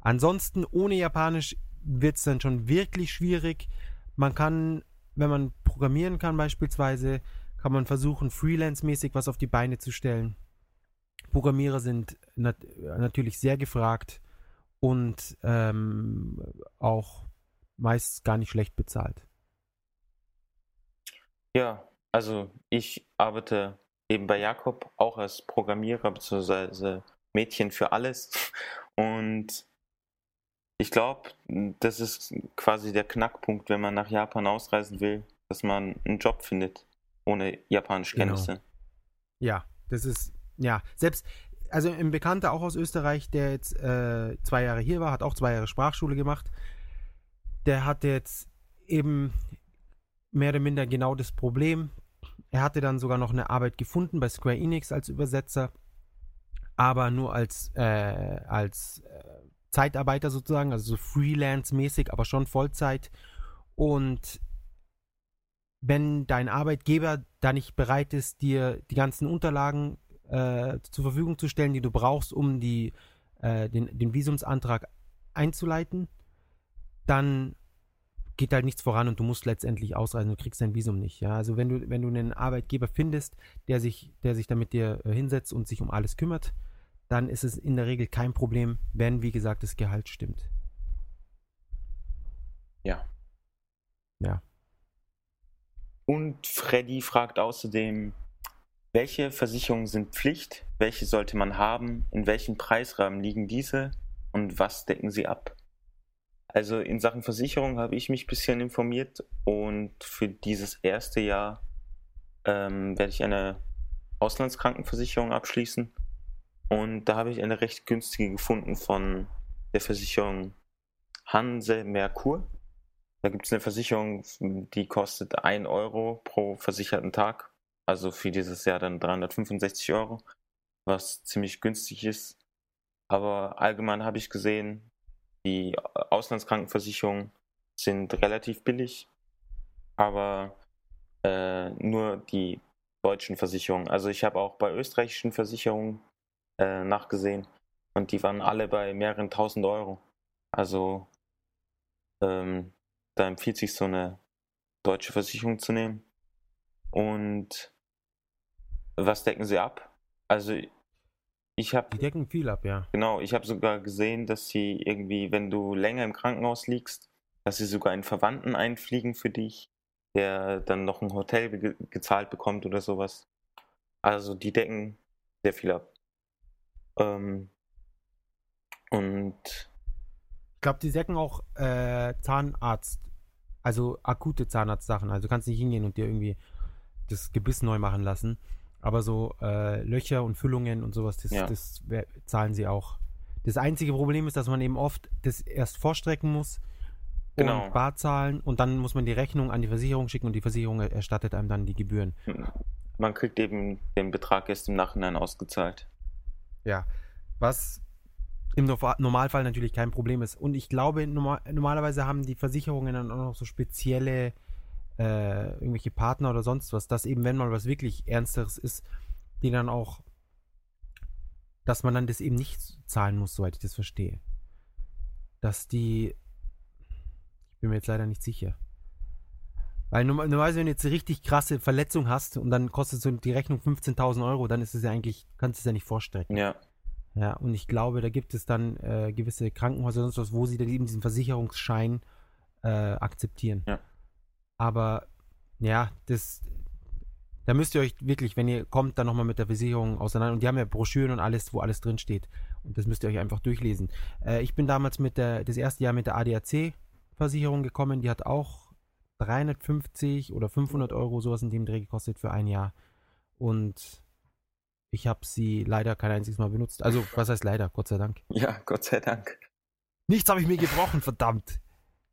Ansonsten ohne Japanisch wird es dann schon wirklich schwierig. Man kann, wenn man programmieren kann beispielsweise, kann man versuchen, freelance-mäßig was auf die Beine zu stellen. Programmierer sind nat natürlich sehr gefragt und ähm, auch meist gar nicht schlecht bezahlt. Ja, also ich arbeite eben bei Jakob auch als Programmierer bzw. Mädchen für alles. Und ich glaube, das ist quasi der Knackpunkt, wenn man nach Japan ausreisen will, dass man einen Job findet ohne japanische Genau. Kenntnisse. Ja, das ist, ja, selbst, also ein Bekannter auch aus Österreich, der jetzt äh, zwei Jahre hier war, hat auch zwei Jahre Sprachschule gemacht, der hatte jetzt eben mehr oder minder genau das Problem. Er hatte dann sogar noch eine Arbeit gefunden bei Square Enix als Übersetzer, aber nur als, äh, als äh, Zeitarbeiter sozusagen, also so Freelance-mäßig, aber schon Vollzeit. Und wenn dein Arbeitgeber da nicht bereit ist, dir die ganzen Unterlagen äh, zur Verfügung zu stellen, die du brauchst, um die, äh, den, den Visumsantrag einzuleiten, dann geht halt nichts voran und du musst letztendlich ausreisen, du kriegst dein Visum nicht. Ja? Also wenn du, wenn du einen Arbeitgeber findest, der sich, der sich da mit dir äh, hinsetzt und sich um alles kümmert, dann ist es in der Regel kein Problem, wenn, wie gesagt, das Gehalt stimmt. Ja. Ja. Und Freddy fragt außerdem, welche Versicherungen sind Pflicht, welche sollte man haben, in welchem Preisrahmen liegen diese und was decken sie ab? Also in Sachen Versicherung habe ich mich ein bisschen informiert und für dieses erste Jahr ähm, werde ich eine Auslandskrankenversicherung abschließen. Und da habe ich eine recht günstige gefunden von der Versicherung Hanse Merkur. Da gibt es eine Versicherung, die kostet 1 Euro pro versicherten Tag. Also für dieses Jahr dann 365 Euro, was ziemlich günstig ist. Aber allgemein habe ich gesehen, die Auslandskrankenversicherungen sind relativ billig, aber äh, nur die deutschen Versicherungen. Also ich habe auch bei österreichischen Versicherungen äh, nachgesehen und die waren alle bei mehreren tausend Euro. Also ähm, da empfiehlt sich so eine deutsche Versicherung zu nehmen. Und was decken sie ab? Also ich habe. Die decken viel ab, ja. Genau, ich habe sogar gesehen, dass sie irgendwie, wenn du länger im Krankenhaus liegst, dass sie sogar einen Verwandten einfliegen für dich, der dann noch ein Hotel ge gezahlt bekommt oder sowas. Also die decken sehr viel ab. Ähm, und ich glaube, die decken auch äh, Zahnarzt, also akute Zahnarztsachen. Also du kannst nicht hingehen und dir irgendwie das Gebiss neu machen lassen. Aber so äh, Löcher und Füllungen und sowas, das, ja. das zahlen sie auch. Das einzige Problem ist, dass man eben oft das erst vorstrecken muss genau. und bar zahlen und dann muss man die Rechnung an die Versicherung schicken und die Versicherung erstattet einem dann die Gebühren. Man kriegt eben den Betrag erst im Nachhinein ausgezahlt. Ja, was im Normalfall natürlich kein Problem ist. Und ich glaube, normalerweise haben die Versicherungen dann auch noch so spezielle äh, irgendwelche Partner oder sonst was, dass eben, wenn mal was wirklich Ernsteres ist, die dann auch, dass man dann das eben nicht zahlen muss, soweit ich das verstehe. Dass die, ich bin mir jetzt leider nicht sicher. Weil normalerweise, wenn du jetzt eine richtig krasse Verletzung hast und dann kostet so die Rechnung 15.000 Euro, dann ist es ja eigentlich, kannst du es ja nicht vorstrecken. Ja. Ja, und ich glaube, da gibt es dann äh, gewisse Krankenhäuser sonst was, wo sie dann eben diesen Versicherungsschein äh, akzeptieren. Ja. Aber ja, das, da müsst ihr euch wirklich, wenn ihr kommt, dann nochmal mit der Versicherung auseinander. Und die haben ja Broschüren und alles, wo alles drin steht. Und das müsst ihr euch einfach durchlesen. Äh, ich bin damals mit der, das erste Jahr mit der ADAC-Versicherung gekommen. Die hat auch 350 oder 500 Euro sowas in dem Dreh gekostet für ein Jahr. Und ich habe sie leider kein einziges Mal benutzt. Also, was heißt leider? Gott sei Dank. Ja, Gott sei Dank. Nichts habe ich mir gebrochen, verdammt.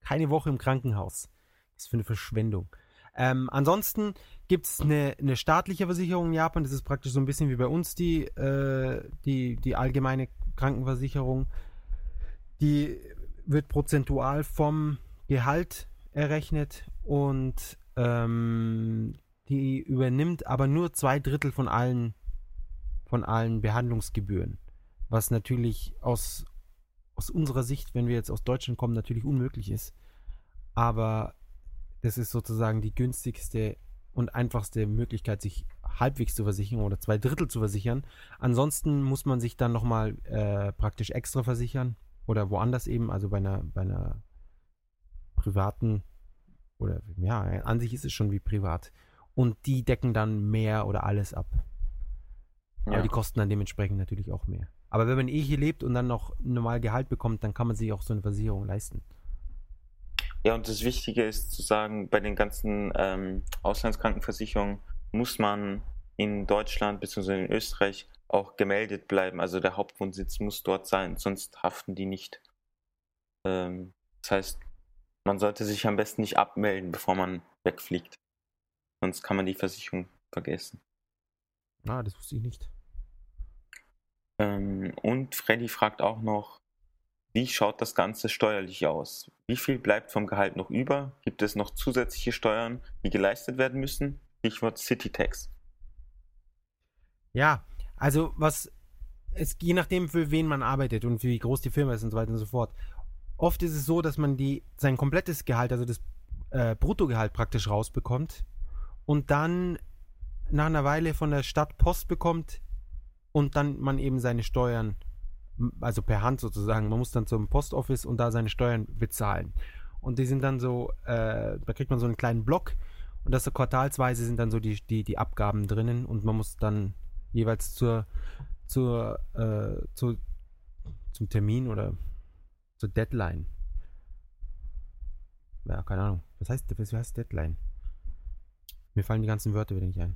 Keine Woche im Krankenhaus. Was für eine Verschwendung. Ähm, ansonsten gibt es eine, eine, staatliche Versicherung in Japan. Das ist praktisch so ein bisschen wie bei uns die, äh, die, die allgemeine Krankenversicherung. Die wird prozentual vom Gehalt errechnet und ähm, die übernimmt aber nur zwei Drittel von allen von allen Behandlungsgebühren. Was natürlich aus, aus unserer Sicht, wenn wir jetzt aus Deutschland kommen, natürlich unmöglich ist. Aber das ist sozusagen die günstigste und einfachste Möglichkeit, sich halbwegs zu versichern oder zwei Drittel zu versichern. Ansonsten muss man sich dann nochmal äh, praktisch extra versichern oder woanders eben, also bei einer, bei einer privaten oder ja, an sich ist es schon wie privat. Und die decken dann mehr oder alles ab. Ja. Aber die kosten dann dementsprechend natürlich auch mehr. Aber wenn man eh hier lebt und dann noch normal Gehalt bekommt, dann kann man sich auch so eine Versicherung leisten. Ja, und das Wichtige ist zu sagen, bei den ganzen ähm, Auslandskrankenversicherungen muss man in Deutschland bzw. in Österreich auch gemeldet bleiben. Also der Hauptwohnsitz muss dort sein, sonst haften die nicht. Ähm, das heißt, man sollte sich am besten nicht abmelden, bevor man wegfliegt. Sonst kann man die Versicherung vergessen. Ah, das wusste ich nicht. Ähm, und Freddy fragt auch noch, wie schaut das Ganze steuerlich aus? Wie viel bleibt vom Gehalt noch über? Gibt es noch zusätzliche Steuern, die geleistet werden müssen? Stichwort City Tax. Ja, also was es je nachdem für wen man arbeitet und wie groß die Firma ist und so weiter und so fort. Oft ist es so, dass man die sein komplettes Gehalt, also das äh, Bruttogehalt praktisch rausbekommt und dann nach einer Weile von der Stadt Post bekommt und dann man eben seine Steuern, also per Hand sozusagen, man muss dann zum Postoffice und da seine Steuern bezahlen. Und die sind dann so, äh, da kriegt man so einen kleinen Block und das so quartalsweise sind dann so die, die, die Abgaben drinnen und man muss dann jeweils zur, zur, äh, zu, zum Termin oder zur Deadline. Ja, keine Ahnung. Was heißt, was heißt Deadline? Mir fallen die ganzen Wörter wieder nicht ein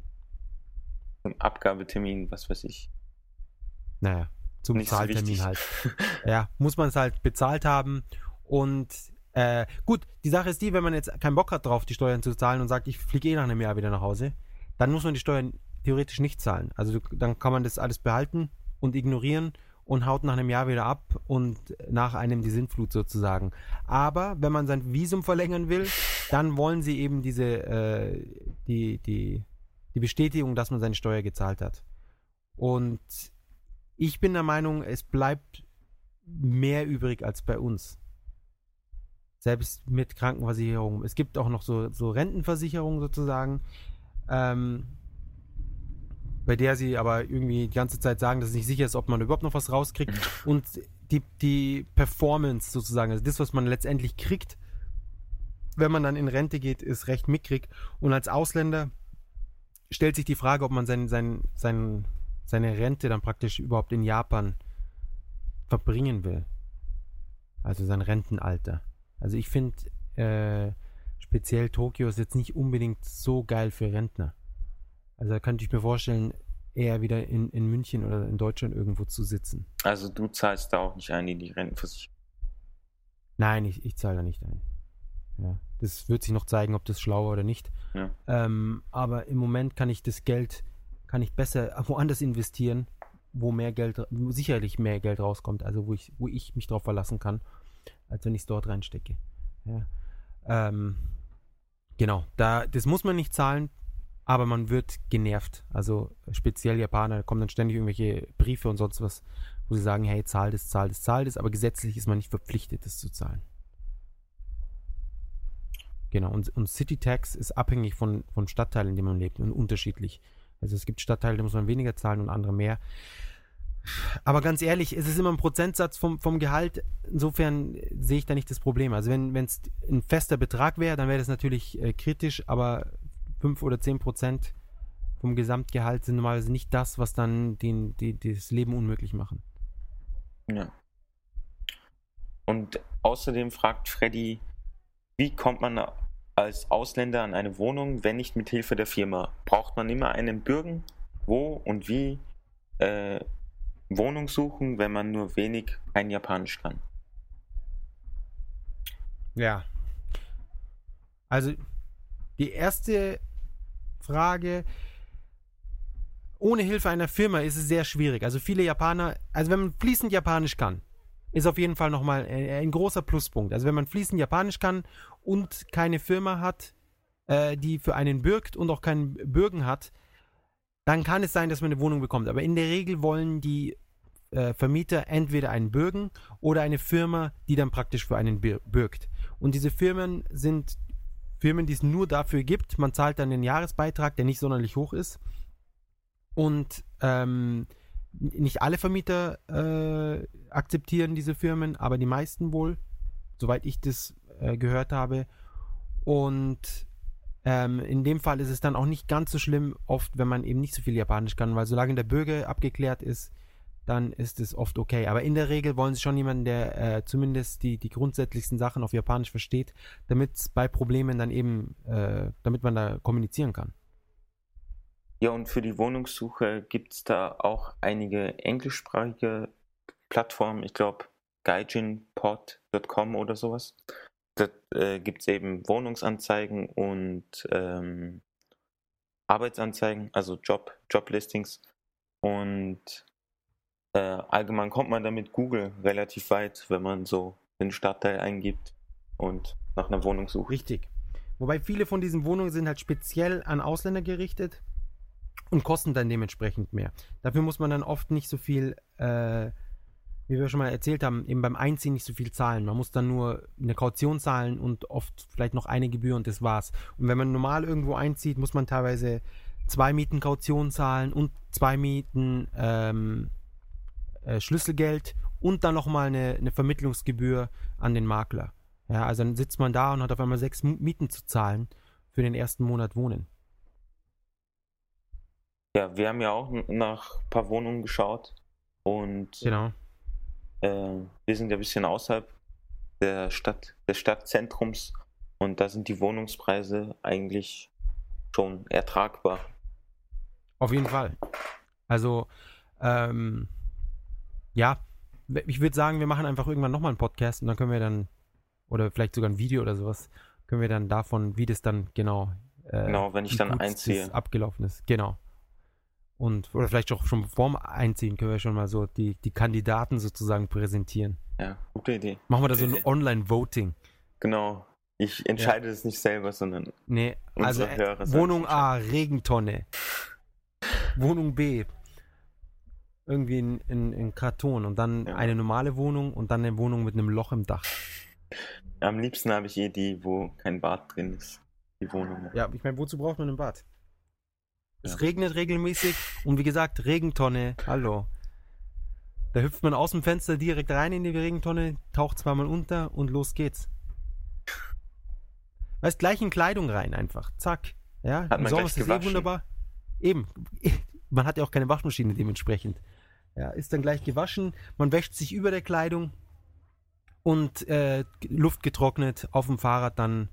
zum Abgabetermin, was weiß ich. Naja, zum Nicht Zahltermin so halt. [laughs] ja, muss man es halt bezahlt haben. Und äh, gut, die Sache ist die, wenn man jetzt keinen Bock hat drauf, die Steuern zu zahlen und sagt, ich fliege eh nach einem Jahr wieder nach Hause, dann muss man die Steuern theoretisch nicht zahlen. Also dann kann man das alles behalten und ignorieren und haut nach einem Jahr wieder ab und nach einem die Sintflut sozusagen. Aber wenn man sein Visum verlängern will, dann wollen sie eben diese äh, die die die Bestätigung, dass man seine Steuer gezahlt hat. Und ich bin der Meinung, es bleibt mehr übrig als bei uns. Selbst mit Krankenversicherung. Es gibt auch noch so, so Rentenversicherungen sozusagen, ähm, bei der sie aber irgendwie die ganze Zeit sagen, dass es nicht sicher ist, ob man überhaupt noch was rauskriegt. [laughs] Und die, die Performance sozusagen, also das, was man letztendlich kriegt, wenn man dann in Rente geht, ist recht mickrig. Und als Ausländer stellt sich die Frage, ob man sein, sein, sein, seine Rente dann praktisch überhaupt in Japan verbringen will. Also sein Rentenalter. Also ich finde, äh, speziell Tokio ist jetzt nicht unbedingt so geil für Rentner. Also da könnte ich mir vorstellen, eher wieder in, in München oder in Deutschland irgendwo zu sitzen. Also du zahlst da auch nicht ein in die Rentenversicherung? Nein, ich, ich zahle da nicht ein. Ja, das wird sich noch zeigen, ob das schlau oder nicht. Ja. Ähm, aber im Moment kann ich das Geld, kann ich besser woanders investieren, wo mehr Geld, wo sicherlich mehr Geld rauskommt, also wo ich, wo ich mich darauf verlassen kann, als wenn ich es dort reinstecke. Ja. Ähm, genau, da, das muss man nicht zahlen, aber man wird genervt. Also speziell Japaner, kommen dann ständig irgendwelche Briefe und sonst was, wo sie sagen, hey, zahl das, zahl das, zahl das, aber gesetzlich ist man nicht verpflichtet, das zu zahlen. Genau, und, und City Tax ist abhängig von, von Stadtteilen, in denen man lebt und unterschiedlich. Also es gibt Stadtteile, da muss man weniger zahlen und andere mehr. Aber ganz ehrlich, es ist immer ein Prozentsatz vom, vom Gehalt. Insofern sehe ich da nicht das Problem. Also wenn es ein fester Betrag wäre, dann wäre das natürlich äh, kritisch, aber 5 oder 10 Prozent vom Gesamtgehalt sind normalerweise nicht das, was dann den, die, das Leben unmöglich machen. Ja. Und außerdem fragt Freddy, wie kommt man als Ausländer an eine Wohnung, wenn nicht mit Hilfe der Firma? Braucht man immer einen Bürgen? Wo und wie äh, Wohnung suchen, wenn man nur wenig kein Japanisch kann? Ja. Also die erste Frage, ohne Hilfe einer Firma ist es sehr schwierig. Also viele Japaner, also wenn man fließend Japanisch kann, ist auf jeden Fall nochmal ein großer Pluspunkt. Also wenn man fließend Japanisch kann und keine Firma hat, äh, die für einen bürgt und auch keinen Bürgen hat, dann kann es sein, dass man eine Wohnung bekommt. Aber in der Regel wollen die äh, Vermieter entweder einen Bürgen oder eine Firma, die dann praktisch für einen bürgt. Und diese Firmen sind Firmen, die es nur dafür gibt. Man zahlt dann den Jahresbeitrag, der nicht sonderlich hoch ist. Und ähm, nicht alle Vermieter äh, akzeptieren diese Firmen, aber die meisten wohl, soweit ich das äh, gehört habe. Und ähm, in dem Fall ist es dann auch nicht ganz so schlimm, oft, wenn man eben nicht so viel Japanisch kann, weil solange der Bürger abgeklärt ist, dann ist es oft okay. Aber in der Regel wollen sie schon jemanden, der äh, zumindest die, die grundsätzlichsten Sachen auf Japanisch versteht, damit es bei Problemen dann eben, äh, damit man da kommunizieren kann. Ja, und für die Wohnungssuche gibt es da auch einige englischsprachige Plattformen. Ich glaube, gaijinpod.com oder sowas. Da äh, gibt es eben Wohnungsanzeigen und ähm, Arbeitsanzeigen, also Job, Joblistings. Und äh, allgemein kommt man damit Google relativ weit, wenn man so den Stadtteil eingibt und nach einer Wohnung sucht. Richtig. Wobei viele von diesen Wohnungen sind halt speziell an Ausländer gerichtet und kosten dann dementsprechend mehr. Dafür muss man dann oft nicht so viel, äh, wie wir schon mal erzählt haben, eben beim Einziehen nicht so viel zahlen. Man muss dann nur eine Kaution zahlen und oft vielleicht noch eine Gebühr und das war's. Und wenn man normal irgendwo einzieht, muss man teilweise zwei Mieten Kaution zahlen und zwei Mieten ähm, äh, Schlüsselgeld und dann nochmal eine, eine Vermittlungsgebühr an den Makler. Ja, also dann sitzt man da und hat auf einmal sechs Mieten zu zahlen für den ersten Monat Wohnen. Ja, wir haben ja auch nach ein paar Wohnungen geschaut und genau. Äh, wir sind ja ein bisschen außerhalb der Stadt, des Stadtzentrums und da sind die Wohnungspreise eigentlich schon ertragbar. Auf jeden Fall. Also, ähm, ja, ich würde sagen, wir machen einfach irgendwann nochmal einen Podcast und dann können wir dann, oder vielleicht sogar ein Video oder sowas, können wir dann davon, wie das dann genau. Äh, genau, wenn ich dann einziehe. Abgelaufen ist, genau. Und, oder vielleicht auch schon vorm Einziehen können wir schon mal so die, die Kandidaten sozusagen präsentieren. Ja, gute Idee. Machen wir da so ein Online-Voting. Genau. Ich entscheide ja. nicht selber, sondern. Nee, also äh, Wohnung A, Regentonne. Wohnung B, irgendwie in, in, in Karton und dann ja. eine normale Wohnung und dann eine Wohnung mit einem Loch im Dach. am liebsten habe ich eh die, wo kein Bad drin ist. Die Wohnung. Ja, ich meine, wozu braucht man ein Bad? Es Ja. regnet regelmäßig und wie gesagt, Regentonne, hallo. Da hüpft man aus dem Fenster direkt rein in die Regentonne, taucht zweimal unter und los geht's. Weißt, gleich in Kleidung rein einfach. Zack. Ja, Hat man Sommer gleich ist das eh wunderbar. Eben. [laughs] Man hat ja auch keine Waschmaschine dementsprechend. Ja, ist dann gleich gewaschen, man wäscht sich über der Kleidung und äh, Luft getrocknet auf dem Fahrrad dann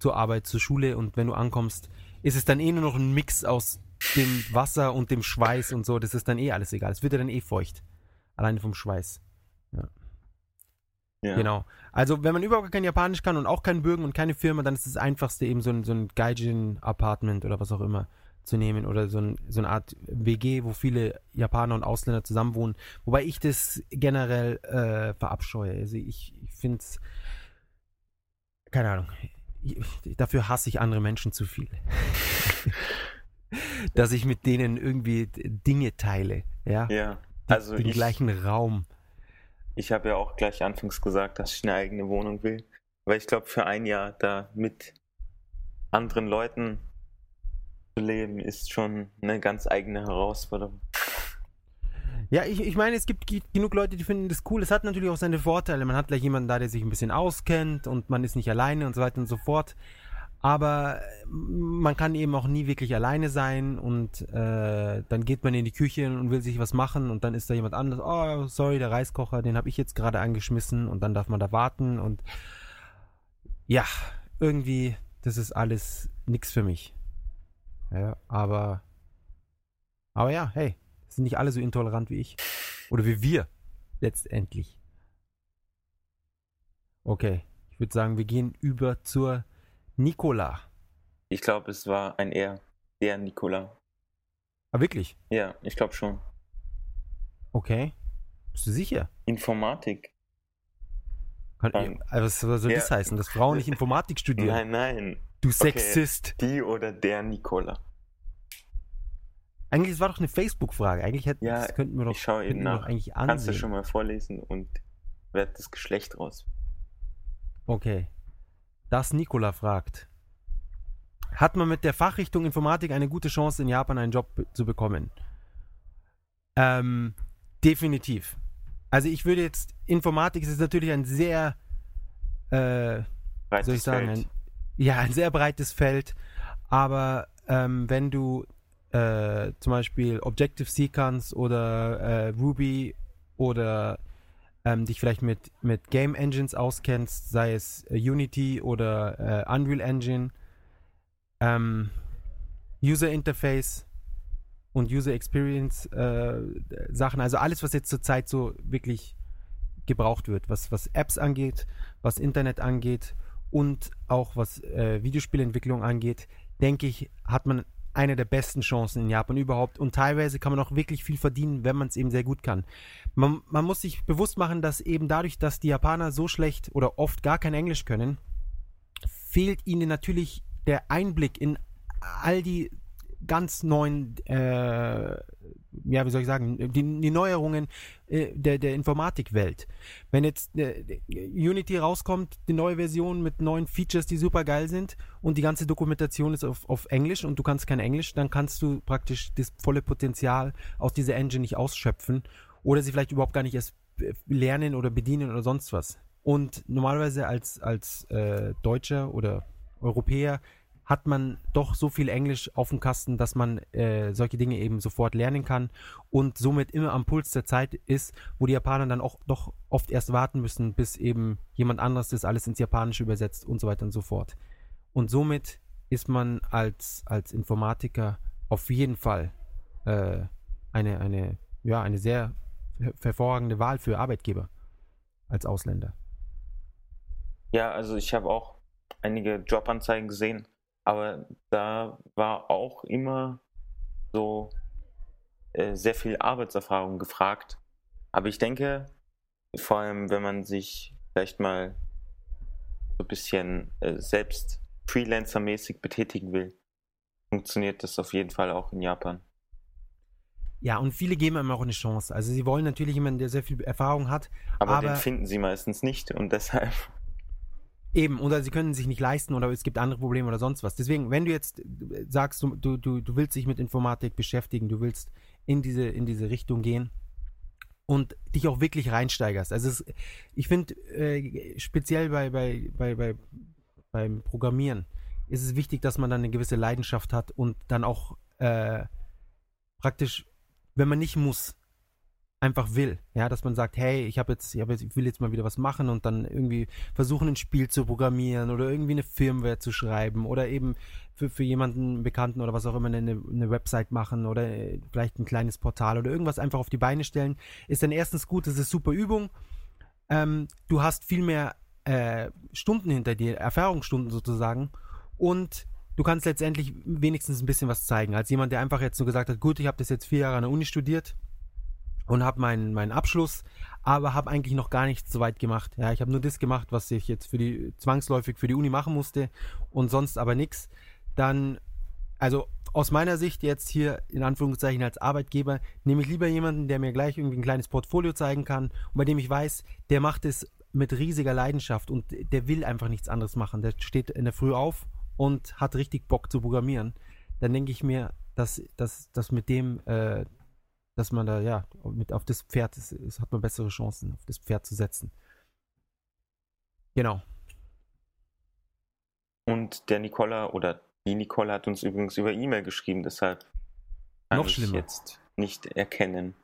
zur Arbeit, zur Schule und wenn du ankommst, ist es dann eh nur noch ein Mix aus dem Wasser und dem Schweiß und so. Das ist dann eh alles egal. Es wird ja dann eh feucht. Alleine vom Schweiß. Ja. Genau. Also, wenn man überhaupt kein Japanisch kann und auch kein Bürgen und keine Firma, dann ist das Einfachste eben so ein, so ein Gaijin-Apartment oder was auch immer zu nehmen oder so, ein, so eine Art WG, wo viele Japaner und Ausländer zusammenwohnen. Wobei ich das generell äh, verabscheue. Also, ich, ich finde es. Keine Ahnung. Ich, dafür hasse ich andere Menschen zu viel. [laughs] Dass ich mit denen irgendwie Dinge teile. Ja. Ja. Also den ich, gleichen Raum. ich habe ja auch gleich anfangs gesagt, dass ich eine eigene Wohnung will. Weil ich glaube, für ein Jahr da mit anderen Leuten zu leben, ist schon eine ganz eigene Herausforderung. Ja, ich, ich meine, es gibt ge- genug Leute, die finden das cool. Es hat natürlich auch seine Vorteile. Man hat gleich jemanden da, der sich ein bisschen auskennt und man ist nicht alleine und so weiter und so fort. Aber äh, man kann eben auch nie wirklich alleine sein und äh, dann geht man in die Küche und will sich was machen und dann ist da jemand anderes. Oh, sorry, der Reiskocher, den habe ich jetzt gerade angeschmissen und dann darf man da warten und ja, irgendwie, das ist alles nix für mich. Ja, aber, aber ja, hey, sind nicht alle so intolerant wie ich. Oder wie wir, letztendlich. Okay, ich würde sagen, wir gehen über zur Nicola. Ich glaube, es war ein Er, der Nikola. Ah, wirklich? Ja, ich glaube schon. Okay. Bist du sicher? Informatik. Kann, Nein. äh, was soll das Ja. heißen, dass Frauen nicht Informatik studieren? [laughs] Nein, nein. Du Sexist. Die oder der Nikola. Eigentlich, es war doch eine Facebook-Frage. Eigentlich hätten, Ja, das könnten wir doch, ich schaue eben nach. doch eigentlich Kannst du ansehen. schon mal vorlesen und werde das Geschlecht raus. Okay. Das Nikola fragt. Hat man mit der Fachrichtung Informatik eine gute Chance, in Japan einen Job zu bekommen? Ähm, definitiv. Also ich würde jetzt, Informatik ist natürlich ein sehr, äh, soll ich sagen, ein, ja, ein sehr breites Feld, aber ähm, wenn du äh, zum Beispiel Objective-C kannst oder äh, Ruby oder ähm, dich vielleicht mit, mit Game Engines auskennst, sei es äh, Unity oder äh, Unreal Engine, ähm, User Interface und User Experience äh, Sachen, also alles, was jetzt zurzeit so wirklich gebraucht wird, was, was Apps angeht, was Internet angeht und auch was äh, Videospielentwicklung angeht, denke ich, hat man eine der besten Chancen in Japan überhaupt. Und teilweise kann man auch wirklich viel verdienen, wenn man es eben sehr gut kann. Man, man muss sich bewusst machen, dass eben dadurch, dass die Japaner so schlecht oder oft gar kein Englisch können, fehlt ihnen natürlich der Einblick in all die ganz neuen, äh, ja, wie soll ich sagen, die, die Neuerungen äh, der, der Informatikwelt. Wenn jetzt äh, Unity rauskommt, die neue Version mit neuen Features, die super geil sind und die ganze Dokumentation ist auf, auf Englisch und du kannst kein Englisch, dann kannst du praktisch das volle Potenzial aus dieser Engine nicht ausschöpfen oder sie vielleicht überhaupt gar nicht erst äh, lernen oder bedienen oder sonst was. Und normalerweise als, als äh, Deutscher oder Europäer hat man doch so viel Englisch auf dem Kasten, dass man äh, solche Dinge eben sofort lernen kann und somit immer am Puls der Zeit ist, wo die Japaner dann auch doch oft erst warten müssen, bis eben jemand anderes das alles ins Japanische übersetzt und so weiter und so fort. Und somit ist man als, als Informatiker auf jeden Fall äh, eine, eine, ja, eine sehr her- hervorragende Wahl für Arbeitgeber als Ausländer. Ja, also ich habe auch einige Jobanzeigen gesehen, aber da war auch immer so äh, sehr viel Arbeitserfahrung gefragt. Aber ich denke, vor allem wenn man sich vielleicht mal so ein bisschen äh, selbst Freelancer-mäßig betätigen will, funktioniert das auf jeden Fall auch in Japan. Ja, und viele geben einem auch eine Chance. Also sie wollen natürlich jemanden, der sehr viel Erfahrung hat. Aber, Aber- den finden sie meistens nicht und deshalb. Eben, oder sie können sich nicht leisten oder es gibt andere Probleme oder sonst was. Deswegen, wenn du jetzt sagst, du, du, du willst dich mit Informatik beschäftigen, du willst in diese, in diese Richtung gehen und dich auch wirklich reinsteigerst. Also es, ich finde, äh, speziell bei, bei, bei, bei, beim Programmieren ist es wichtig, dass man dann eine gewisse Leidenschaft hat und dann auch äh, praktisch, wenn man nicht muss, einfach will. Ja, dass man sagt, hey, ich habe jetzt, ich, hab jetzt, ich will jetzt mal wieder was machen und dann irgendwie versuchen, ein Spiel zu programmieren oder irgendwie eine Firmware zu schreiben oder eben für, für jemanden Bekannten oder was auch immer eine, eine Website machen oder äh, vielleicht ein kleines Portal oder irgendwas einfach auf die Beine stellen, ist dann erstens gut, das ist super Übung. Ähm, du hast viel mehr äh, Stunden hinter dir, Erfahrungsstunden sozusagen und du kannst letztendlich wenigstens ein bisschen was zeigen. Als jemand, der einfach jetzt nur gesagt hat, gut, ich habe das jetzt vier Jahre an der Uni studiert, und habe meinen, meinen Abschluss, aber habe eigentlich noch gar nichts so weit gemacht. Ja, ich habe nur das gemacht, was ich jetzt für die zwangsläufig für die Uni machen musste und sonst aber nichts. Dann, also aus meiner Sicht jetzt hier in Anführungszeichen als Arbeitgeber, nehme ich lieber jemanden, der mir gleich irgendwie ein kleines Portfolio zeigen kann und bei dem ich weiß, der macht es mit riesiger Leidenschaft und der will einfach nichts anderes machen. Der steht in der Früh auf und hat richtig Bock zu programmieren. Dann denke ich mir, dass, dass mit dem äh, dass man da, ja, mit auf das Pferd, ist, ist, hat man bessere Chancen, auf das Pferd zu setzen. Genau. Und der Nicola oder die Nicola hat uns übrigens über E-Mail geschrieben, deshalb kann Noch ich schlimmer. jetzt nicht erkennen.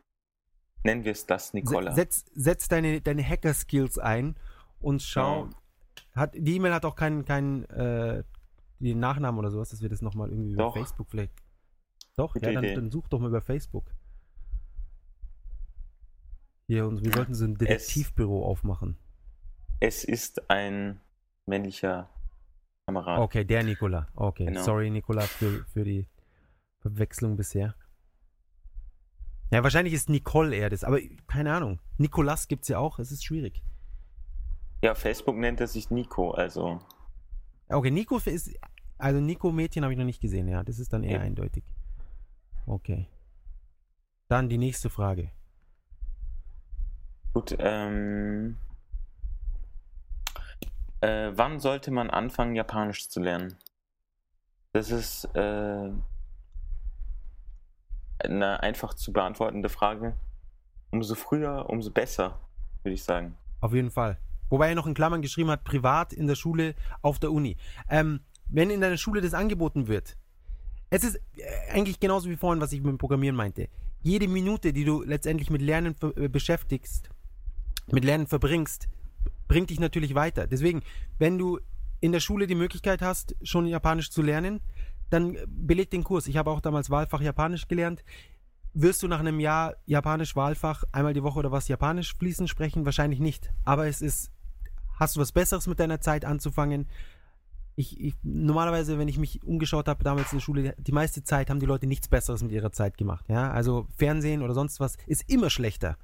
Nennen wir es das, Nicola. Setz, setz deine, deine Hacker-Skills ein und schau. Ja. Hat, die E-Mail hat auch keinen kein, äh, den Nachnamen oder sowas, dass wir das nochmal irgendwie Doch. über Facebook vielleicht. Doch, Gute ja, dann, dann, such doch mal über Facebook. Hier, und wir sollten so ein Detektivbüro es, aufmachen. Es ist ein männlicher Kamerad. Okay, der Nikola. Okay, genau. sorry Nikola für, für die Verwechslung bisher. Ja, wahrscheinlich ist Nicole eher das, aber keine Ahnung. Nikolas gibt es ja auch, es ist schwierig. Ja, Facebook nennt er sich Nico, also. Okay, Nico ist. Also Nico-Mädchen habe ich noch nicht gesehen, ja. Das ist dann eher ja. eindeutig. Okay. Dann die nächste Frage. Gut, ähm, äh, wann sollte man anfangen, Japanisch zu lernen? Das ist äh, eine einfach zu beantwortende Frage. Umso früher, umso besser, würde ich sagen. Auf jeden Fall. Wobei er noch in Klammern geschrieben hat, privat in der Schule, auf der Uni. Ähm, wenn in deiner Schule das angeboten wird, es ist äh, eigentlich genauso wie vorhin, was ich mit dem Programmieren meinte. Jede Minute, die du letztendlich mit Lernen äh, beschäftigst, mit Lernen verbringst, bringt dich natürlich weiter. Deswegen, wenn du in der Schule die Möglichkeit hast, schon Japanisch zu lernen, dann beleg den Kurs. Ich habe auch damals Wahlfach Japanisch gelernt. Wirst du nach einem Jahr Japanisch Wahlfach einmal die Woche oder was Japanisch fließend sprechen? Wahrscheinlich nicht. Aber es ist, hast du was Besseres mit deiner Zeit anzufangen? Ich, ich, normalerweise, wenn ich mich umgeschaut habe damals in der Schule, die meiste Zeit haben die Leute nichts Besseres mit ihrer Zeit gemacht. Ja, also Fernsehen oder sonst was ist immer schlechter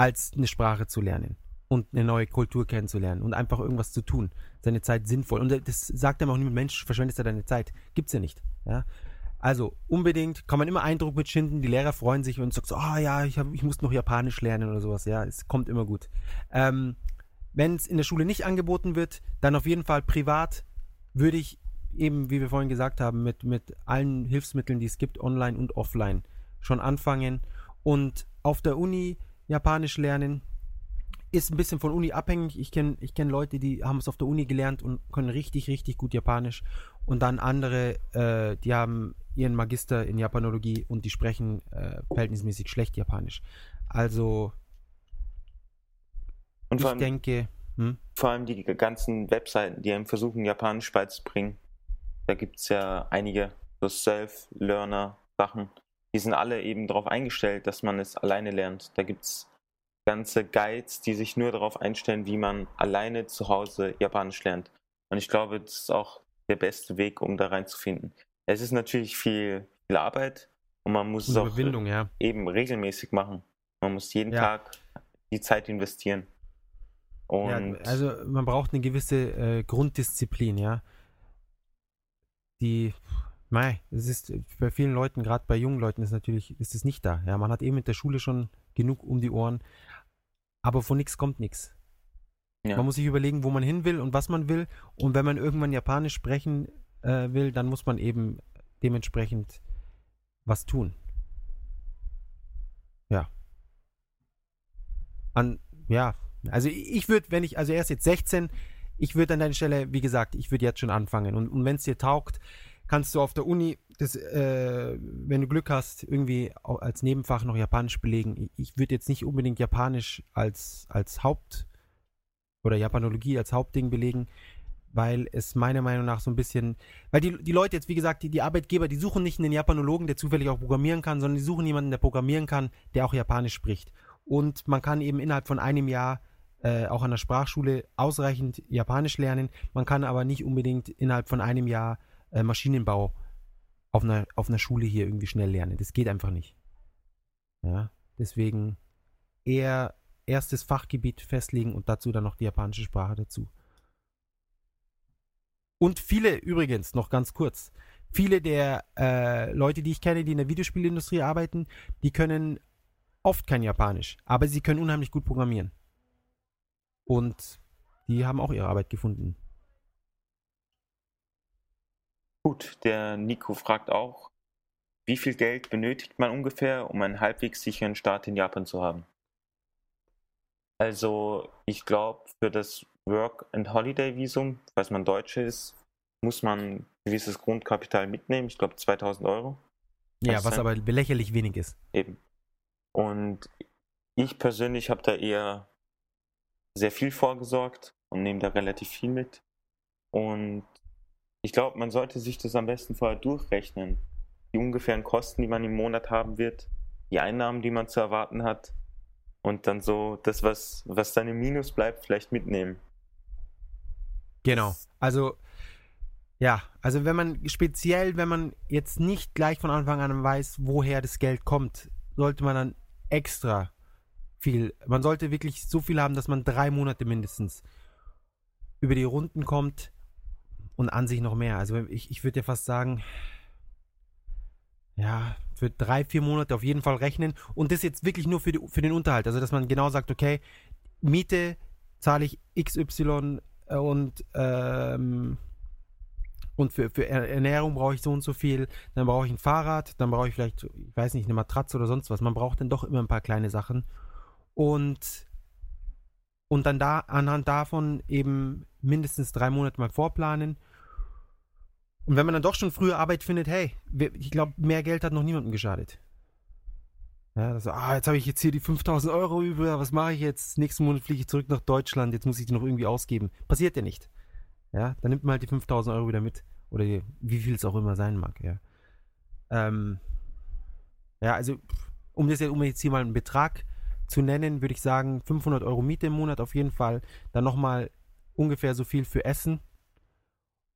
als eine Sprache zu lernen und eine neue Kultur kennenzulernen und einfach irgendwas zu tun. Seine Zeit sinnvoll. Und das sagt einem auch niemand, Mensch, verschwendest du deine Zeit. Gibt's ja nicht. Ja? Also unbedingt kann man immer Eindruck mitschinden, die Lehrer freuen sich und sagen so, ah oh, ja, ich, hab, ich muss noch Japanisch lernen oder sowas. Ja, es kommt immer gut. Ähm, Wenn es in der Schule nicht angeboten wird, dann auf jeden Fall privat würde ich eben, wie wir vorhin gesagt haben, mit, mit allen Hilfsmitteln, die es gibt, online und offline, schon anfangen. Und auf der Uni Japanisch lernen. Ist ein bisschen von Uni abhängig. Ich kenne ich kenn Leute, die haben es auf der Uni gelernt und können richtig, richtig gut Japanisch. Und dann andere, äh, die haben ihren Magister in Japanologie und die sprechen äh, verhältnismäßig schlecht Japanisch. Also, und ich allem, denke. Hm? Vor allem die ganzen Webseiten, die einem versuchen, Japanisch beizubringen. Da gibt es ja einige so Self-Learner-Sachen die sind alle eben darauf eingestellt, dass man es alleine lernt. Da gibt es ganze Guides, die sich nur darauf einstellen, wie man alleine zu Hause Japanisch lernt. Und ich glaube, das ist auch der beste Weg, um da reinzufinden. Es ist natürlich viel, viel Arbeit und man muss es auch ja. eben regelmäßig machen. Man muss jeden ja. Tag die Zeit investieren. Und ja, also man braucht eine gewisse äh, Grunddisziplin, ja. Die Mei, es ist bei vielen Leuten, gerade bei jungen Leuten, ist natürlich, ist es nicht da. Ja, man hat eben mit der Schule schon genug um die Ohren, aber von nichts kommt nichts. Ja. Man muss sich überlegen, wo man hin will und was man will. Und wenn man irgendwann Japanisch sprechen äh, will, dann muss man eben dementsprechend was tun. Ja. An, ja, also ich würde, wenn ich, also er ist jetzt 16, ich würde an deiner Stelle, wie gesagt, ich würde jetzt schon anfangen. Und, und wenn es dir taugt, kannst du auf der Uni, das, äh, wenn du Glück hast, irgendwie als Nebenfach noch Japanisch belegen. Ich, würde jetzt nicht unbedingt Japanisch als, als Haupt- oder Japanologie als Hauptding belegen, weil es meiner Meinung nach so ein bisschen, weil die, die Leute jetzt, wie gesagt, die, die Arbeitgeber, die suchen nicht einen Japanologen, der zufällig auch programmieren kann, sondern die suchen jemanden, der programmieren kann, der auch Japanisch spricht. Und man kann eben innerhalb von einem Jahr äh, auch an der Sprachschule ausreichend Japanisch lernen. Man kann aber nicht unbedingt innerhalb von einem Jahr äh, Maschinenbau auf einer, auf einer Schule hier irgendwie schnell lernen. Das geht einfach nicht. Ja, deswegen eher erstes Fachgebiet festlegen und dazu dann noch die japanische Sprache dazu. Und viele übrigens, noch ganz kurz, viele der äh, Leute, die ich kenne, die in der Videospielindustrie arbeiten, die können oft kein Japanisch, aber sie können unheimlich gut programmieren. Und die haben auch ihre Arbeit gefunden. Gut, der Nico fragt auch, wie viel Geld benötigt man ungefähr, um einen halbwegs sicheren Start in Japan zu haben? Also, ich glaube, für das Work and Holiday Visum, falls man Deutsche ist, muss man ein gewisses Grundkapital mitnehmen. Ich glaube 2000 Euro. Ja, was sein. aber lächerlich wenig ist. Eben. Und ich persönlich habe da eher sehr viel vorgesorgt und nehme da relativ viel mit. Und ich glaube, man sollte sich das am besten vorher durchrechnen. Die ungefähren Kosten, die man im Monat haben wird, die Einnahmen, die man zu erwarten hat und dann so das, was, was dann im Minus bleibt, vielleicht mitnehmen. Genau. Also, ja, also wenn man speziell, wenn man jetzt nicht gleich von Anfang an weiß, woher das Geld kommt, sollte man dann extra viel, man sollte wirklich so viel haben, dass man drei Monate mindestens über die Runden kommt und an sich noch mehr. Also ich, ich würde ja fast sagen, ja, für drei, vier Monate auf jeden Fall rechnen und das jetzt wirklich nur für, die, für den Unterhalt. Also dass man genau sagt, okay, Miete zahle ich XY äh, und ähm, und für, für Ernährung brauche ich so und so viel, dann brauche ich ein Fahrrad, dann brauche ich vielleicht, ich weiß nicht, eine Matratze oder sonst was. Man braucht dann doch immer ein paar kleine Sachen. Und, und dann da anhand davon eben mindestens drei Monate mal vorplanen. Und wenn man dann doch schon früher Arbeit findet, hey, ich glaube, mehr Geld hat noch niemandem geschadet. Ja, das, ah, jetzt habe ich jetzt hier die 5000 Euro über, was mache ich jetzt? Nächsten Monat fliege ich zurück nach Deutschland, jetzt muss ich die noch irgendwie ausgeben. Passiert ja nicht. Ja, dann nimmt man halt die 5000 Euro wieder mit. Oder wie viel es auch immer sein mag, ja. Ähm, ja, also, um, das, um jetzt hier mal einen Betrag zu nennen, würde ich sagen, 500 Euro Miete im Monat auf jeden Fall. Dann nochmal ungefähr so viel für Essen.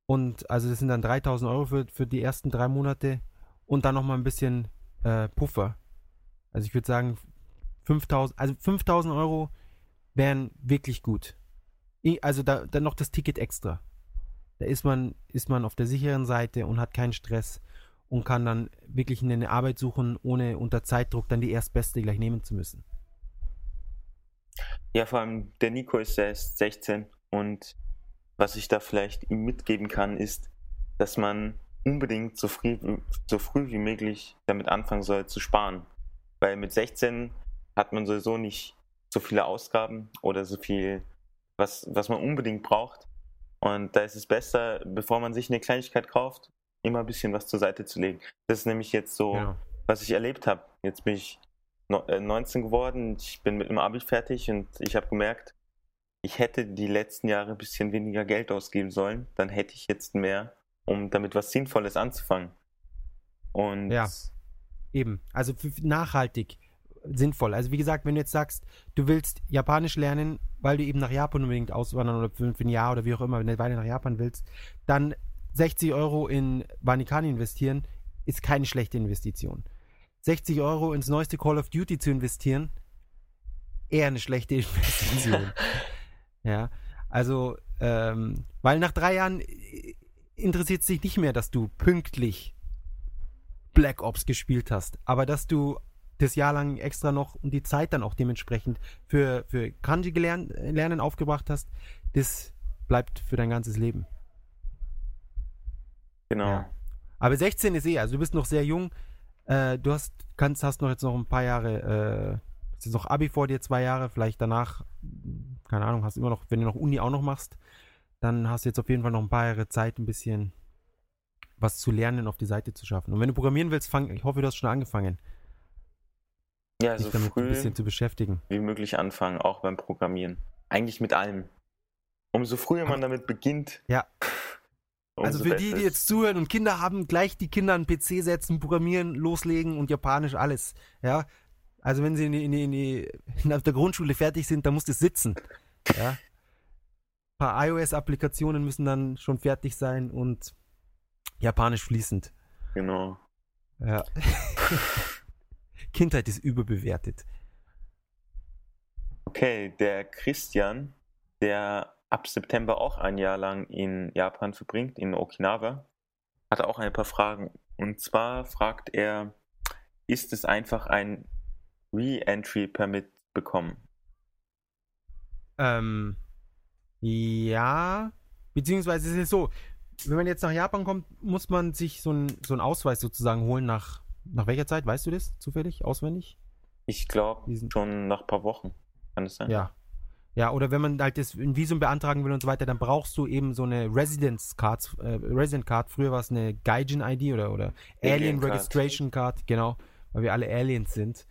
Und also das sind dann 3000 Euro für, für die ersten drei Monate. Und dann nochmal ein bisschen äh, Puffer. Also ich würde sagen, 5000, also 5000 Euro wären wirklich gut also da, dann noch das Ticket extra. Da ist man, ist man auf der sicheren Seite und hat keinen Stress und kann dann wirklich eine Arbeit suchen, ohne unter Zeitdruck dann die erstbeste gleich nehmen zu müssen. Ja, vor allem der Nico ist erst 16 und was ich da vielleicht ihm mitgeben kann, ist, dass man unbedingt so früh, so früh wie möglich damit anfangen soll zu sparen. Weil mit 16 hat man sowieso nicht so viele Ausgaben oder so viel was, was man unbedingt braucht. Und da ist es besser, bevor man sich eine Kleinigkeit kauft, immer ein bisschen was zur Seite zu legen. Das ist nämlich jetzt so, ja. was ich erlebt habe. Jetzt bin ich 19 äh, geworden, ich bin mit dem Abi fertig und ich habe gemerkt, ich hätte die letzten Jahre ein bisschen weniger Geld ausgeben sollen. Dann hätte ich jetzt mehr, um damit was Sinnvolles anzufangen. Und ja, eben. Also nachhaltig sinnvoll. Also wie gesagt, wenn du jetzt sagst, du willst Japanisch lernen, weil du eben nach Japan unbedingt auswandern oder für, ein Jahr oder wie auch immer, wenn du weiter nach Japan willst, dann 60 Euro in Vanikani investieren, ist keine schlechte Investition. 60 Euro ins neueste Call of Duty zu investieren, eher eine schlechte [laughs] Investition. Ja, also, ähm, weil nach drei Jahren interessiert es dich nicht mehr, dass du pünktlich Black Ops gespielt hast, aber dass du das Jahr lang extra noch und die Zeit dann auch dementsprechend für, für Kanji gelern, lernen aufgebracht hast, das bleibt für dein ganzes Leben. Genau. Ja. Aber 16 ist eh, also du bist noch sehr jung. Äh, du hast, kannst, hast noch jetzt noch ein paar Jahre, äh, hast jetzt noch Abi vor dir, zwei Jahre, vielleicht danach, keine Ahnung, hast immer noch, wenn du noch Uni auch noch machst, dann hast du jetzt auf jeden Fall noch ein paar Jahre Zeit, ein bisschen was zu lernen, auf die Seite zu schaffen. Und wenn du programmieren willst, fang, ich hoffe, du hast schon angefangen, Ja, dich damit früh ein bisschen zu beschäftigen. wie möglich anfangen, auch beim Programmieren. Eigentlich mit allem. Umso früher man damit beginnt. Ja. Also für die, die jetzt zuhören und Kinder haben, gleich die Kinder an den PC setzen, programmieren, loslegen und Japanisch alles. Ja. Also wenn sie in die, in die, in in [laughs] der Grundschule fertig sind, dann muss das sitzen. Ja. Ein paar iOS-Applikationen müssen dann schon fertig sein und Japanisch fließend. Genau. Ja. [laughs] Kindheit ist überbewertet. Okay, der Christian, der ab September auch ein Jahr lang in Japan verbringt, in Okinawa, hat auch ein paar Fragen. Und zwar fragt er, ist es einfach ein Re-Entry-Permit bekommen? Ähm, ja, beziehungsweise es ist so, wenn man jetzt nach Japan kommt, muss man sich so einen so einen Ausweis sozusagen holen nach, nach welcher Zeit? Weißt du das zufällig, auswendig? Ich glaube schon nach ein paar Wochen. Kann es sein? Ja. Ja, oder wenn man halt das ein Visum beantragen will und so weiter, dann brauchst du eben so eine Residence Card, äh, Resident Card. Früher war es eine Gaijin ID oder, oder Alien, Alien Card. Registration Card, genau, weil wir alle Aliens sind.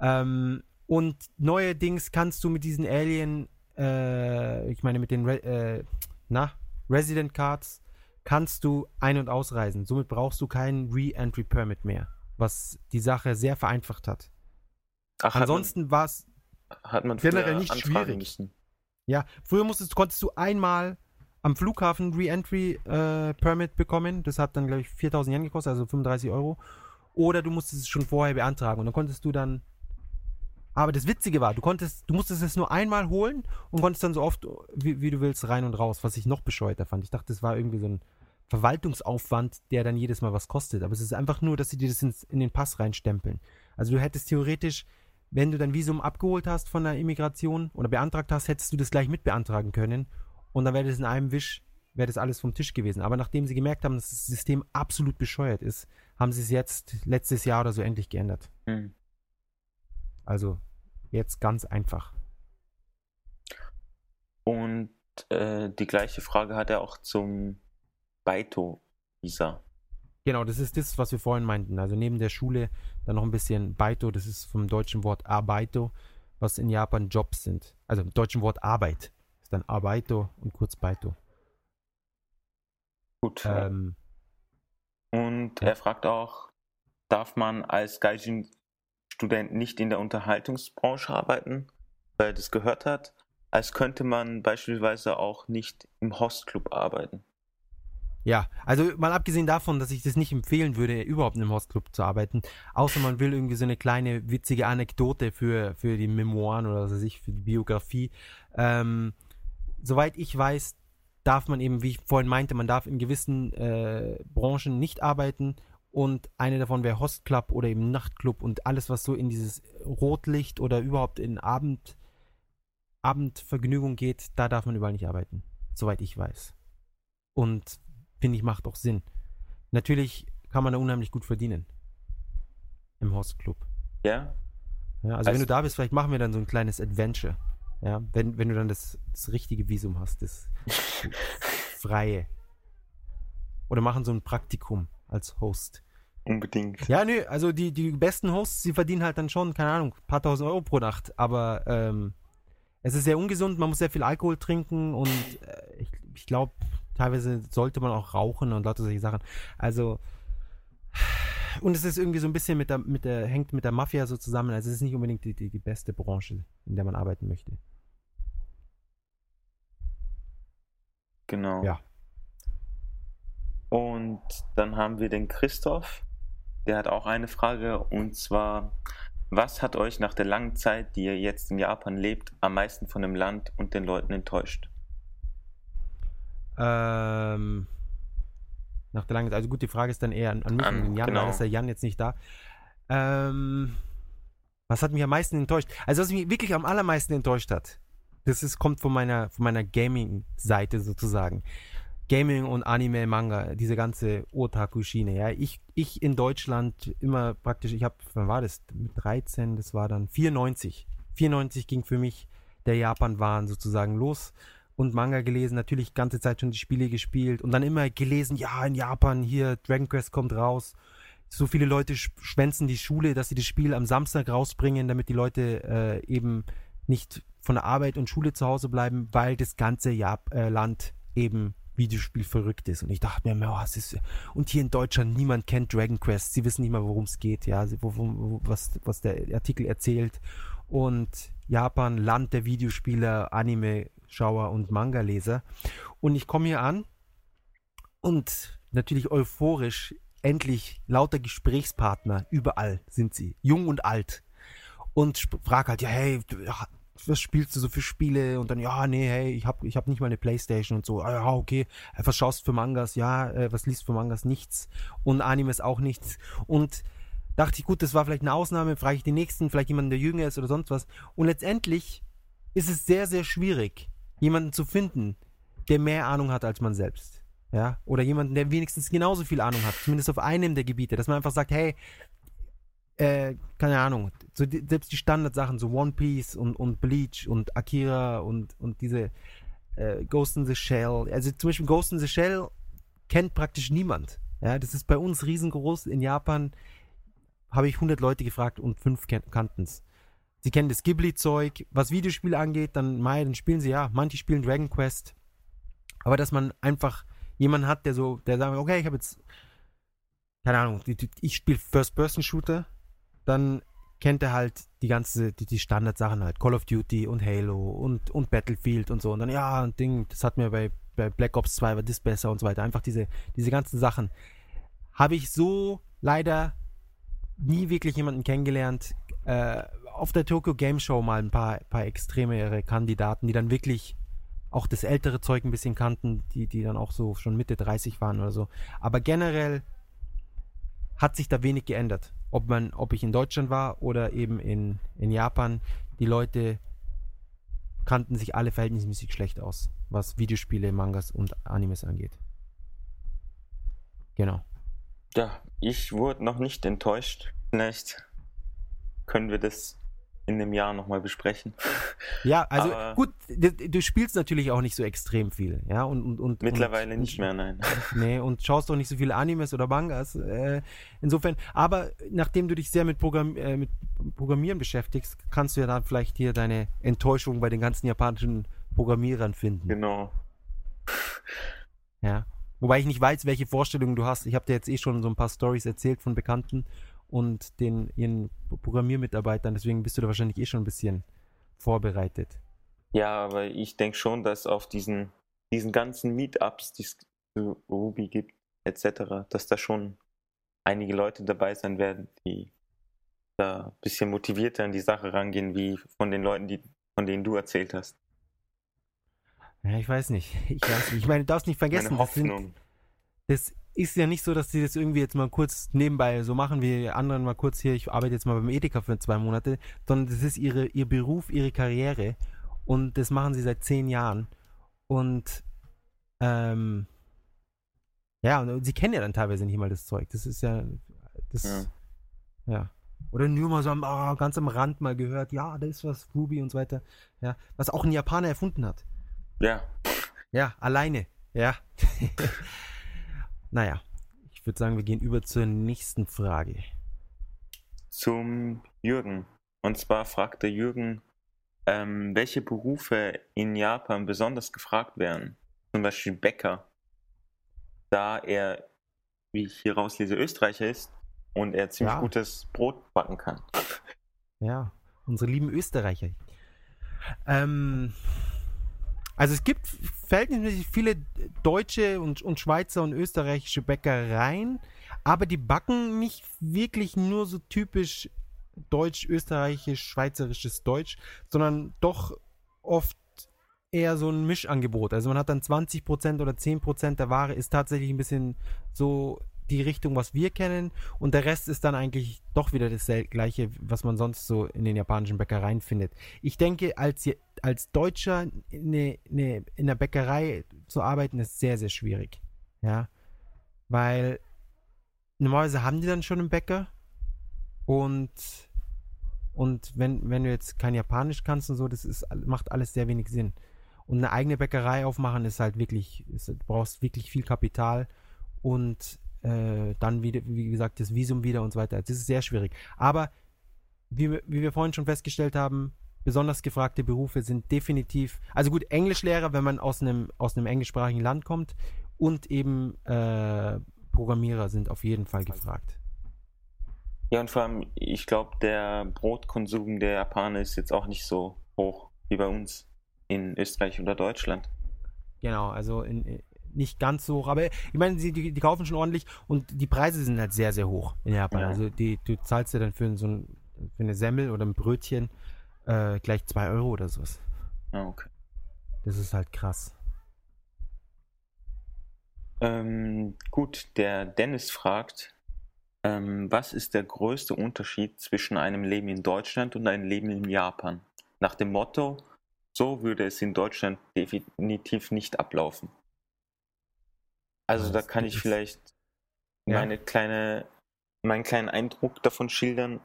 Ähm, und neuerdings kannst du mit diesen Alien, äh, ich meine mit den Re äh, na, Resident Cards, kannst du ein- und ausreisen. Somit brauchst du keinen Re-Entry Permit mehr, was die Sache sehr vereinfacht hat. Ach, Ansonsten war es generell nicht schwierig. Müssen. Ja, früher musstest, konntest du einmal am Flughafen Re-Entry äh, Permit bekommen. Das hat dann, glaube ich, 4000 Yen gekostet, also 35 Euro. Oder du musstest es schon vorher beantragen und dann konntest du dann. Aber das Witzige war, du konntest, du musstest es nur einmal holen und konntest dann so oft, wie, wie du willst, rein und raus, was ich noch bescheuerter fand. Ich dachte, das war irgendwie so ein Verwaltungsaufwand, der dann jedes Mal was kostet. Aber es ist einfach nur, dass sie dir das ins, in den Pass reinstempeln. Also du hättest theoretisch, wenn du dein Visum abgeholt hast von der Immigration oder beantragt hast, hättest du das gleich mit beantragen können. Und dann wäre das in einem Wisch, wäre das alles vom Tisch gewesen. Aber nachdem sie gemerkt haben, dass das System absolut bescheuert ist, haben sie es jetzt letztes Jahr oder so endlich geändert. Hm. Also jetzt ganz einfach. Und äh, die gleiche Frage hat er auch zum Baito-Visa. Genau, das ist das, was wir vorhin meinten. Also neben der Schule dann noch ein bisschen Baito, das ist vom deutschen Wort Arbeito, was in Japan Jobs sind. Also im deutschen Wort Arbeit ist dann Arbeito und kurz Baito. Gut. Ähm, Und Ja. er fragt auch, darf man als Gaijin-Student nicht in der Unterhaltungsbranche arbeiten, weil er das gehört hat, als könnte man beispielsweise auch nicht im Hostclub arbeiten. Ja, also mal abgesehen davon, dass ich das nicht empfehlen würde, überhaupt einem Hostclub zu arbeiten, außer man will irgendwie so eine kleine witzige Anekdote für, für die Memoiren oder was weiß ich, für die Biografie. Ähm, soweit ich weiß, darf man eben, wie ich vorhin meinte, man darf in gewissen äh, Branchen nicht arbeiten und eine davon wäre Hostclub oder eben Nachtclub und alles, was so in dieses Rotlicht oder überhaupt in Abend, Abendvergnügung geht, da darf man überall nicht arbeiten, soweit ich weiß. Und finde ich, macht auch Sinn. Natürlich kann man da unheimlich gut verdienen. Im Hostclub. Ja? Ja, also wenn Also- du da bist, vielleicht machen wir dann so ein kleines Adventure. Ja, wenn, wenn du dann das, das richtige Visum hast, das [laughs] freie. Oder machen so ein Praktikum als Host. Unbedingt. Ja, nö, also die, die besten Hosts, sie verdienen halt dann schon, keine Ahnung, ein paar tausend Euro pro Nacht, aber ähm, es ist sehr ungesund, man muss sehr viel Alkohol trinken und äh, ich, ich glaube, teilweise sollte man auch rauchen und lauter solche Sachen. Also, und es ist irgendwie so ein bisschen mit der, mit der, hängt mit der Mafia so zusammen, also es ist nicht unbedingt die, die, die beste Branche, in der man arbeiten möchte. Genau. Ja. Und dann haben wir den Christoph, der hat auch eine Frage und zwar, was hat euch nach der langen Zeit, die ihr jetzt in Japan lebt, am meisten von dem Land und den Leuten enttäuscht? Ähm, nach der langen also gut, die Frage ist dann eher an, an mich An- und den Jan, genau. ist der Jan jetzt nicht da. Ähm, Was hat mich am meisten enttäuscht? Also, was mich wirklich am allermeisten enttäuscht hat, das ist, kommt von meiner, von meiner Gaming-Seite sozusagen. Gaming und Anime, Manga, diese ganze Otaku-Schiene. Ja, ich, ich in Deutschland immer praktisch, ich habe, wann war das? Mit 13, das war dann 94. 94 ging für mich der Japan-Wahn sozusagen los und Manga gelesen, natürlich ganze Zeit schon die Spiele gespielt und dann immer gelesen, ja, in Japan hier Dragon Quest kommt raus. So viele Leute schwänzen die Schule, dass sie das Spiel am Samstag rausbringen, damit die Leute äh, eben nicht von der Arbeit und Schule zu Hause bleiben, weil das ganze Jap äh, Land eben Videospiel verrückt ist. Und ich dachte mir, oh, was ist. Und hier in Deutschland, niemand kennt Dragon Quest. Sie wissen nicht mal, worum es geht, ja, wo, wo, was, was der Artikel erzählt. Und Japan, Land der Videospieler, Anime-Schauer und Manga-Leser. Und ich komme hier an und natürlich euphorisch, endlich lauter Gesprächspartner, überall sind sie, jung und alt. Und frag halt, ja, hey, was spielst du so für Spiele? Und dann, ja, nee, hey, ich hab, ich hab nicht mal eine Playstation und so. Ah, ja, okay. Was schaust du für Mangas? Ja, äh, was liest du für Mangas? Nichts. Und Animes auch nichts. Und dachte ich, gut, das war vielleicht eine Ausnahme, frage ich den nächsten, vielleicht jemanden, der jünger ist oder sonst was. Und letztendlich ist es sehr, sehr schwierig, jemanden zu finden, der mehr Ahnung hat als man selbst. Ja, oder jemanden, der wenigstens genauso viel Ahnung hat, zumindest auf einem der Gebiete, dass man einfach sagt, hey, äh, keine Ahnung, so die, selbst die Standardsachen, so One Piece und, und Bleach und Akira und, und diese äh, Ghost in the Shell, also zum Beispiel Ghost in the Shell kennt praktisch niemand. Ja, das ist bei uns riesengroß. In Japan habe ich 100 Leute gefragt und fünf kannten es. Sie kennen das Ghibli-Zeug. Was Videospiele angeht, dann, mei, dann spielen sie ja. Manche spielen Dragon Quest. Aber dass man einfach jemanden hat, der so, der sagt, okay, ich habe jetzt, keine Ahnung, ich spiele First-Person-Shooter, dann kennt er halt die ganze, die, die Standardsachen halt, Call of Duty und Halo und, und Battlefield und so. Und dann, ja, ein Ding, das hat mir bei, bei Black Ops 2 war das besser und so weiter. Einfach diese, diese ganzen Sachen. Habe ich so leider nie wirklich jemanden kennengelernt. Äh, auf der Tokyo Game Show mal ein paar, paar extremere Kandidaten, die dann wirklich auch das ältere Zeug ein bisschen kannten, die, die dann auch so schon Mitte 30 waren oder so. Aber generell hat sich da wenig geändert. Ob man, ob ich in Deutschland war oder eben in, in Japan, die Leute kannten sich alle verhältnismäßig schlecht aus, was Videospiele, Mangas und Animes angeht. Genau. Ja, ich wurde noch nicht enttäuscht. Vielleicht können wir das in einem Jahr nochmal besprechen. Ja, also Aber gut, du, du, spielst natürlich auch nicht so extrem viel, ja, und, und, und mittlerweile und, nicht mehr, nein. [laughs] Nee, und schaust auch nicht so viele Animes oder Mangas. Äh, insofern, aber nachdem du dich sehr mit, Programm, äh, mit Programmieren beschäftigst, kannst du ja dann vielleicht hier deine Enttäuschung bei den ganzen japanischen Programmierern finden. Genau. Ja. Wobei ich nicht weiß, welche Vorstellungen du hast. Ich habe dir jetzt eh schon so ein paar Stories erzählt von Bekannten und den ihren Programmiermitarbeitern, deswegen bist du da wahrscheinlich eh schon ein bisschen vorbereitet. Ja, aber ich denke schon, dass auf diesen, diesen ganzen Meetups, die es zu Ruby gibt, etc., dass da schon einige Leute dabei sein werden, die da ein bisschen motivierter an die Sache rangehen, wie von den Leuten, die, von denen du erzählt hast. Ja, ich weiß nicht. Ich weiß nicht. Ich meine, du darfst nicht vergessen, das, sind, das ist ja nicht so, dass sie das irgendwie jetzt mal kurz nebenbei so machen wie anderen mal kurz hier, ich arbeite jetzt mal beim Edeka für zwei Monate, sondern das ist ihre, ihr Beruf, ihre Karriere und das machen sie seit zehn Jahren. Und ähm, ja, und sie kennen ja dann teilweise nicht mal das Zeug. Das ist ja, das, ja. ja. Oder nur mal so am, oh, ganz am Rand mal gehört, ja, da ist was, Ruby und so weiter. Ja, was auch ein Japaner erfunden hat. Ja. Ja, alleine. Ja. [laughs] naja, ich würde sagen, wir gehen über zur nächsten Frage. Zum Jürgen. Und zwar fragte Jürgen, ähm, welche Berufe in Japan besonders gefragt werden. Zum Beispiel Bäcker. Da er, wie ich hier rauslese, Österreicher ist und er ziemlich ja. gutes Brot backen kann. Ja, unsere lieben Österreicher. Ähm, also es gibt verhältnismäßig viele deutsche und, und Schweizer und österreichische Bäckereien, aber die backen nicht wirklich nur so typisch deutsch, österreichisch, schweizerisches Deutsch, sondern doch oft eher so ein Mischangebot. Also man hat dann 20% oder 10% der Ware ist tatsächlich ein bisschen so die Richtung, was wir kennen und der Rest ist dann eigentlich doch wieder das gleiche, was man sonst so in den japanischen Bäckereien findet. Ich denke, als, als Deutscher eine, eine, in der Bäckerei zu arbeiten, ist sehr, sehr schwierig. Ja, weil normalerweise haben die dann schon einen Bäcker und und wenn, wenn du jetzt kein Japanisch kannst und so, das ist, macht alles sehr wenig Sinn. Und eine eigene Bäckerei aufmachen ist halt wirklich, ist, du brauchst wirklich viel Kapital und äh, dann wieder, wie gesagt, das Visum wieder und so weiter. Das ist sehr schwierig. Aber wie, wie wir vorhin schon festgestellt haben, besonders gefragte Berufe sind definitiv, also gut, Englischlehrer, wenn man aus einem, aus einem englischsprachigen Land kommt und eben äh, Programmierer sind auf jeden Fall gefragt. Ja, und vor allem, ich glaube, der Brotkonsum der Japaner ist jetzt auch nicht so hoch wie bei uns in Österreich oder Deutschland. Genau, also in, nicht ganz so hoch, aber ich meine, die, die, kaufen schon ordentlich und die Preise sind halt sehr, sehr hoch in Japan. Ja. Also die, du zahlst ja dann für so ein, für eine Semmel oder ein Brötchen äh, gleich 2 Euro oder sowas. Ah, okay. Das ist halt krass. Ähm, gut, der Dennis fragt, ähm, was ist der größte Unterschied zwischen einem Leben in Deutschland und einem Leben in Japan? Nach dem Motto, so würde es in Deutschland definitiv nicht ablaufen. Also da kann ich vielleicht ja. meine kleine, meinen kleinen Eindruck davon schildern.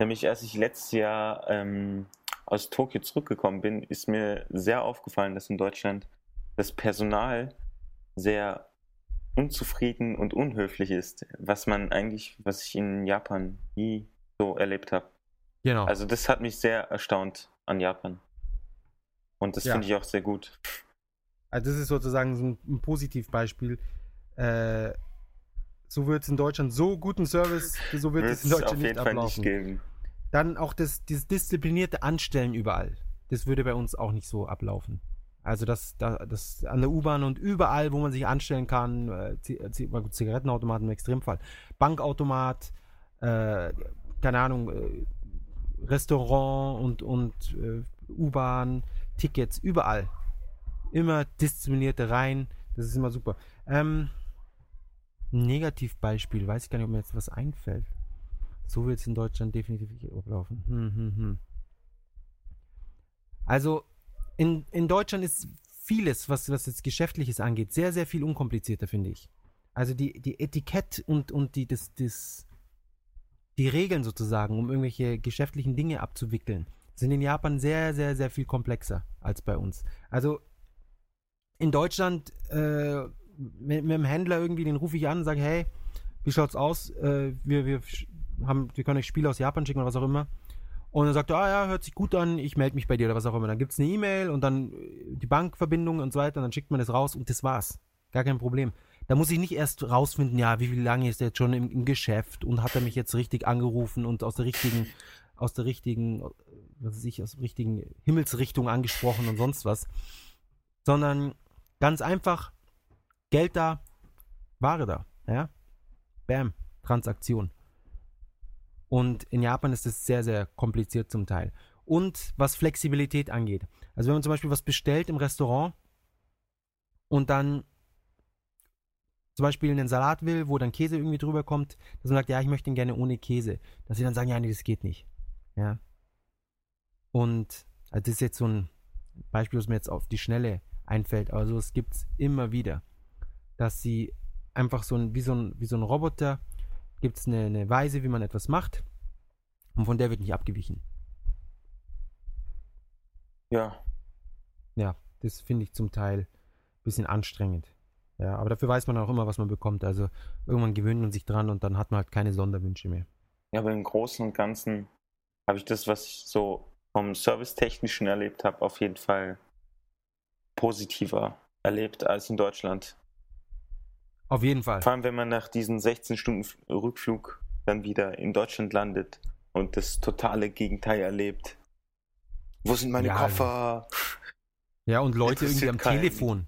Nämlich als ich letztes Jahr ähm, aus Tokio zurückgekommen bin, ist mir sehr aufgefallen, dass in Deutschland das Personal sehr unzufrieden und unhöflich ist, was man eigentlich, was ich in Japan nie so erlebt habe. Genau. Also das hat mich sehr erstaunt an Japan. Und das ja. finde ich auch sehr gut. Also das ist sozusagen so ein, ein Positivbeispiel. Äh, so wird es in Deutschland so guten Service, so wird es in Deutschland nicht ablaufen. Nicht Dann auch das, dieses disziplinierte Anstellen überall. Das würde bei uns auch nicht so ablaufen. Also das, das an der U-Bahn und überall, wo man sich anstellen kann, äh, Zigarettenautomaten im Extremfall, Bankautomat, äh, keine Ahnung, äh, Restaurant und, und äh, U-Bahn, Tickets, überall. Immer disziplinierte Reihen, das ist immer super. Ähm, Negativbeispiel, weiß ich gar nicht, ob mir jetzt was einfällt. So wird es in Deutschland definitiv ablaufen. Hm, hm, hm. Also, in, in Deutschland ist vieles, was, was jetzt Geschäftliches angeht, sehr, sehr viel unkomplizierter, finde ich. Also die, die Etikett und, und die, das, das, die Regeln sozusagen, um irgendwelche geschäftlichen Dinge abzuwickeln, sind in Japan sehr, sehr, sehr viel komplexer als bei uns. Also in Deutschland äh, mit, mit, dem Händler irgendwie, den rufe ich an und sage, hey, wie schaut's aus? Äh, wir, wir, haben, wir können euch Spiele aus Japan schicken oder was auch immer. Und dann sagt er, ah ja, hört sich gut an, ich melde mich bei dir oder was auch immer. Dann gibt es eine E-Mail und dann äh, die Bankverbindung und so weiter und dann schickt man das raus und das war's. Gar kein Problem. Da muss ich nicht erst rausfinden, ja, wie viel lange ist er jetzt schon im, im Geschäft und hat er mich jetzt richtig angerufen und aus der richtigen, aus der richtigen, was weiß ich, aus der richtigen Himmelsrichtung angesprochen und sonst was. Sondern ganz einfach, Geld da, Ware da, ja. Bam, Transaktion. Und in Japan ist es sehr, sehr kompliziert zum Teil. Und was Flexibilität angeht. Also wenn man zum Beispiel was bestellt im Restaurant und dann zum Beispiel einen Salat will, wo dann Käse irgendwie drüber kommt, dass man sagt, ja, ich möchte ihn gerne ohne Käse. Dass sie dann sagen, ja, nee, das geht nicht. Ja. Und also das ist jetzt so ein Beispiel, was mir jetzt auf die Schnelle einfällt. Also es gibt es immer wieder, dass sie einfach so ein, wie so ein, wie so ein Roboter gibt es eine, eine Weise, wie man etwas macht und von der wird nicht abgewichen. Ja. Ja, das finde ich zum Teil ein bisschen anstrengend. Ja, aber dafür weiß man auch immer, was man bekommt. Also irgendwann gewöhnt man sich dran und dann hat man halt keine Sonderwünsche mehr. Ja, aber im Großen und Ganzen habe ich das, was ich so vom Servicetechnischen erlebt habe, auf jeden Fall positiver erlebt als in Deutschland. Auf jeden Fall. Vor allem, wenn man nach diesen 16 Stunden Rückflug dann wieder in Deutschland landet und das totale Gegenteil erlebt. Wo sind meine ja, Koffer? Ja, und Leute irgendwie am keinen. Telefon.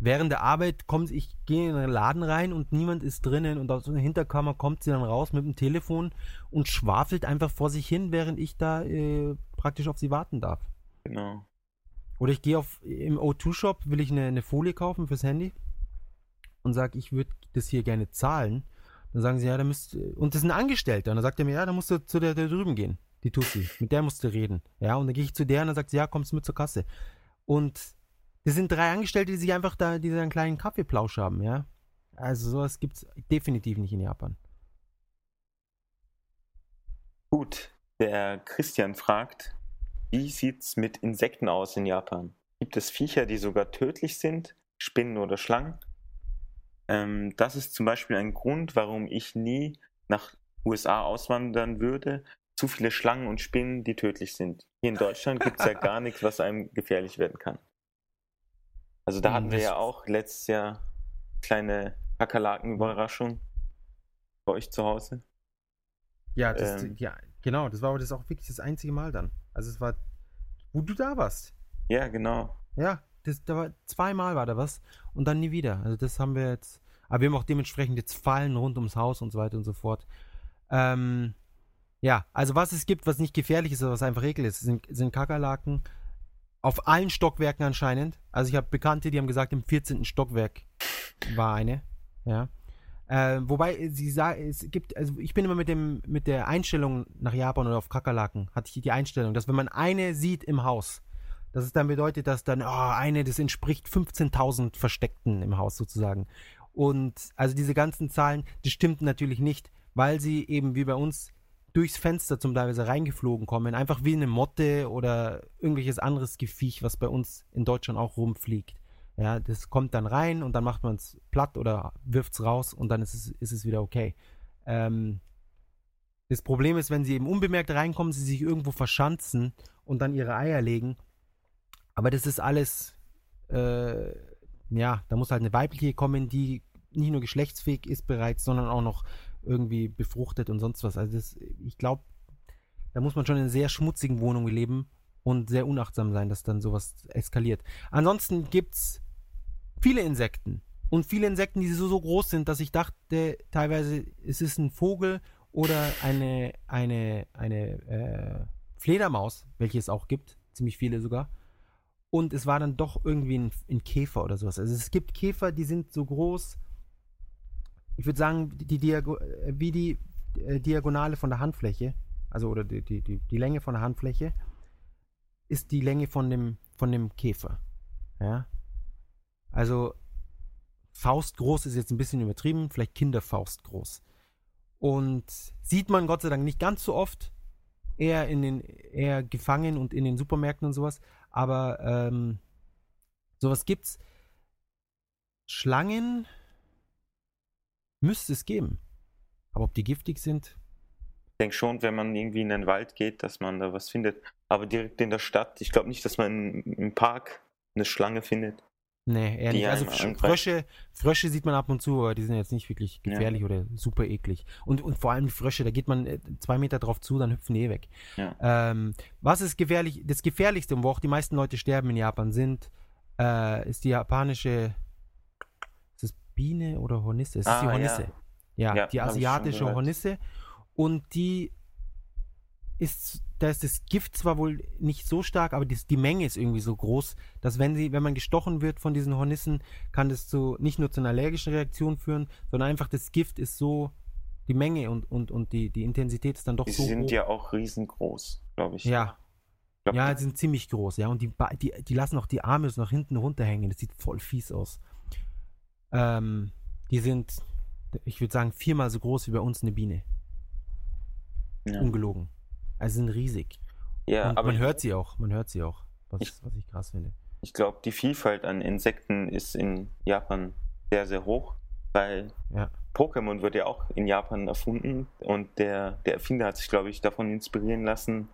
Während der Arbeit kommt, ich gehe in einen Laden rein und niemand ist drinnen und aus der Hinterkammer kommt sie dann raus mit dem Telefon und schwafelt einfach vor sich hin, während ich da äh, praktisch auf sie warten darf. Genau. Oder ich gehe auf im O2-Shop, will ich eine, eine Folie kaufen fürs Handy und sage, ich würde das hier gerne zahlen. Dann sagen sie, ja, da müsst, und das ist ein Angestellter. Und dann sagt er mir, ja, da musst du zu der, der drüben gehen, die Tussi. Mit der musst du reden. Ja, und dann gehe ich zu der und dann sagt sie, ja, kommst du mit zur Kasse. Und das sind drei Angestellte, die sich einfach da, die einen kleinen Kaffeeplausch haben, ja. Also sowas gibt es definitiv nicht in Japan. Gut, der Christian fragt, wie sieht's mit Insekten aus in Japan? Gibt es Viecher, die sogar tödlich sind? Spinnen oder Schlangen? Ähm, das ist zum Beispiel ein Grund, warum ich nie nach USA auswandern würde. Zu viele Schlangen und Spinnen, die tödlich sind. Hier in Deutschland gibt es ja gar [laughs] nichts, was einem gefährlich werden kann. Also da hm, hatten wir ja auch letztes Jahr kleine Kakerlaken-Überraschung bei euch zu Hause. Ja, das, ähm, ja, genau. Das war aber das auch wirklich das einzige Mal dann. Also es war, wo du da warst. Ja, genau. Ja, das, da war, zweimal war da was und dann nie wieder. Also das haben wir jetzt. Aber wir haben auch dementsprechend jetzt Fallen rund ums Haus und so weiter und so fort. Ähm, ja, also was es gibt, was nicht gefährlich ist, aber was einfach ekel ist, sind, sind Kakerlaken. Auf allen Stockwerken anscheinend. Also ich habe Bekannte, die haben gesagt, im 14. Stockwerk war eine. Ja. Äh, wobei sie sagen, es gibt, also ich bin immer mit dem, mit der Einstellung nach Japan oder auf Kakerlaken, hatte ich die Einstellung, dass wenn man eine sieht im Haus, dass es dann bedeutet, dass dann, oh, eine, das entspricht 15.000 Versteckten im Haus sozusagen. Und also diese ganzen Zahlen, die stimmt natürlich nicht, weil sie eben wie bei uns durchs Fenster zum Teilweise reingeflogen kommen, einfach wie eine Motte oder irgendwelches anderes Gefiech, was bei uns in Deutschland auch rumfliegt. Ja, das kommt dann rein und dann macht man es platt oder wirft es raus und dann ist es, ist es wieder okay. Ähm, das Problem ist, wenn sie eben unbemerkt reinkommen, sie sich irgendwo verschanzen und dann ihre Eier legen. Aber das ist alles, äh, ja, da muss halt eine weibliche kommen, die nicht nur geschlechtsfähig ist bereits, sondern auch noch irgendwie befruchtet und sonst was. Also das, ich glaube, da muss man schon in einer sehr schmutzigen Wohnung leben und sehr unachtsam sein, dass dann sowas eskaliert. Ansonsten gibt es viele Insekten. Und viele Insekten, die so, so groß sind, dass ich dachte, teilweise es ist ein Vogel oder eine, eine, eine äh, Fledermaus, welche es auch gibt, ziemlich viele sogar. Und es war dann doch irgendwie ein, ein, Käfer oder sowas. Also es gibt Käfer, die sind so groß, ich würde sagen, die, Diago wie die äh, Diagonale von der Handfläche, also oder die, die, die, die Länge von der Handfläche, ist die Länge von dem, von dem Käfer. Ja. Also Faustgroß ist jetzt ein bisschen übertrieben, vielleicht Kinderfaust groß. Und sieht man Gott sei Dank nicht ganz so oft, eher in den, eher gefangen und in den Supermärkten und sowas. Aber ähm, sowas gibt's. Schlangen müsste es geben. Aber ob die giftig sind? Ich denke schon, wenn man irgendwie in den Wald geht, dass man da was findet. Aber direkt in der Stadt, ich glaube nicht, dass man im Park eine Schlange findet. Nee, eher nicht. Also Frösche, Frösche sieht man ab und zu, aber die sind jetzt nicht wirklich gefährlich ja. oder super eklig. Und, und vor allem die Frösche, da geht man äh, zwei Meter drauf zu, dann hüpfen die eh weg. Ja. Ähm, was ist gefährlich? Das Gefährlichste und wo auch die meisten Leute sterben in Japan sind, äh, ist die japanische, ist das Biene oder Hornisse? Es ist ah, die Hornisse. Ja, ja die asiatische Hornisse. Und die ist, da ist das Gift zwar wohl nicht so stark, aber das, die Menge ist irgendwie so groß, dass wenn sie, wenn man gestochen wird von diesen Hornissen, kann das zu nicht nur zu einer allergischen Reaktion führen, sondern einfach das Gift ist so, die Menge und, und, und die, die Intensität ist dann doch die so. Die sind hoch. ja auch riesengroß, glaube ich. Ja. Glaub, ja, die sind ziemlich groß, ja. Und die, die, die lassen auch die Arme so nach hinten runterhängen. Das sieht voll fies aus. Ähm, die sind, ich würde sagen, viermal so groß wie bei uns eine Biene. Ja. Ungelogen. Also sind riesig. Ja, Und aber man hört sie auch, man hört sie auch, was ich, was ich krass finde. Ich glaube, die Vielfalt an Insekten ist in Japan sehr, sehr hoch, weil ja. Pokémon wird ja auch in Japan erfunden und der, der Erfinder hat sich, glaube ich, davon inspirieren lassen,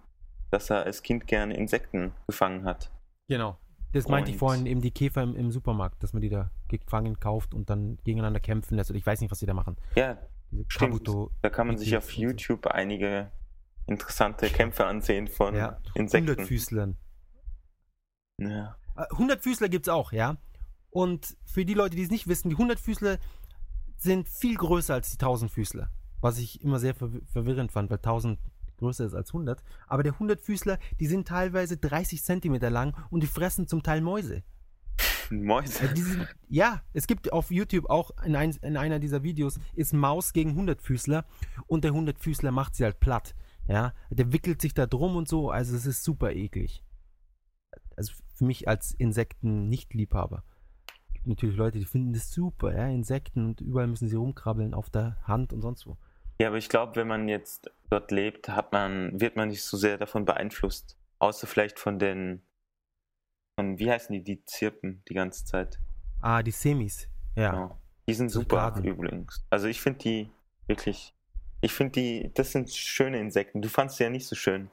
dass er als Kind gerne Insekten gefangen hat. Genau. Das meinte und ich vorhin eben die Käfer im, im, Supermarkt, dass man die da gefangen kauft und dann gegeneinander kämpfen lässt. Ich weiß nicht, was sie da machen. Ja, stimmt. Da kann man sich auf YouTube einige interessante Kämpfe ansehen von ja, Insekten. Hundertfüßlern. Ja. Äh, Hundertfüßler gibt es auch, ja. Und für die Leute, die es nicht wissen, die Hundertfüßler sind viel größer als die Tausendfüßler. Was ich immer sehr verwirrend fand, weil 1000 größer ist als 100. Aber der Hundertfüßler, die sind teilweise 30 Zentimeter lang und die fressen zum Teil Mäuse. Mäuse. Ja, diese, ja, es gibt auf YouTube auch in, ein, in einer dieser Videos ist Maus gegen Hundertfüßler und der Hundertfüßler macht sie halt platt. Ja, der wickelt sich da drum und so, also es ist super eklig. Also für mich als Insekten-Nicht-Liebhaber. gibt natürlich Leute, die finden das super, ja, Insekten und überall müssen sie rumkrabbeln auf der Hand und sonst wo. Ja, aber ich glaube, wenn man jetzt dort lebt, hat man, wird man nicht so sehr davon beeinflusst. Außer vielleicht von den, von, wie heißen die, die zirpen die ganze Zeit. Ah, die Semis, ja. Genau. Die sind super übrigens. Also ich finde die wirklich, ich finde die, das sind schöne Insekten. Du fandst sie ja nicht so schön.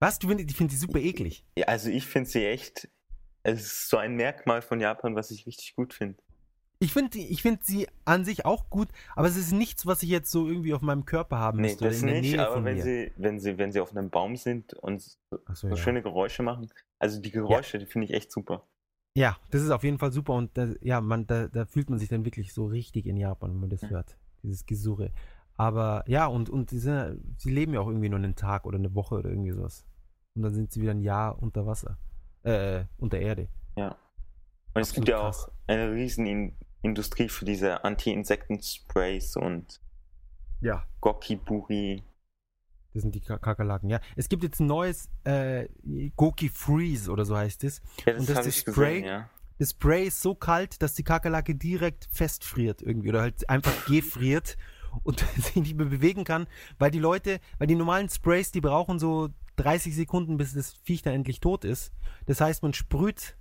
Was? Du findest, ich finde die super eklig. Ja, also ich finde sie echt, es ist so ein Merkmal von Japan, was ich richtig gut finde. Ich finde ich find sie an sich auch gut, aber es ist nichts, was ich jetzt so irgendwie auf meinem Körper haben Nee, müsste. oder das nicht, aber wenn mir. sie, wenn sie, wenn sie auf einem Baum sind und so, so, ja. schöne Geräusche machen, also die Geräusche, die finde ich echt super. Ja, das ist auf jeden Fall super und da, ja, man, da, da fühlt man sich dann wirklich so richtig in Japan, wenn man das Ja. hört. Dieses Gesurre. Aber ja, und, und die sind, sie leben ja auch irgendwie nur einen Tag oder eine Woche oder irgendwie sowas. Und dann sind sie wieder ein Jahr unter Wasser. Äh, unter Erde. Ja. Und es gibt ja krass. auch eine riesen In Industrie für diese Anti-Insekten-Sprays und Ja. Gokiburi. Das sind die Ka- Kakerlaken, ja. Es gibt jetzt ein neues äh, Goki Freeze oder so heißt es. Ja, das Und das ich Spray? gesehen, ja. Das Spray ist so kalt, dass die Kakerlake direkt festfriert irgendwie oder halt einfach gefriert und [laughs] sich nicht mehr bewegen kann, weil die Leute, weil die normalen Sprays, die brauchen so 30 Sekunden, bis das Viech dann endlich tot ist. Das heißt, man sprüht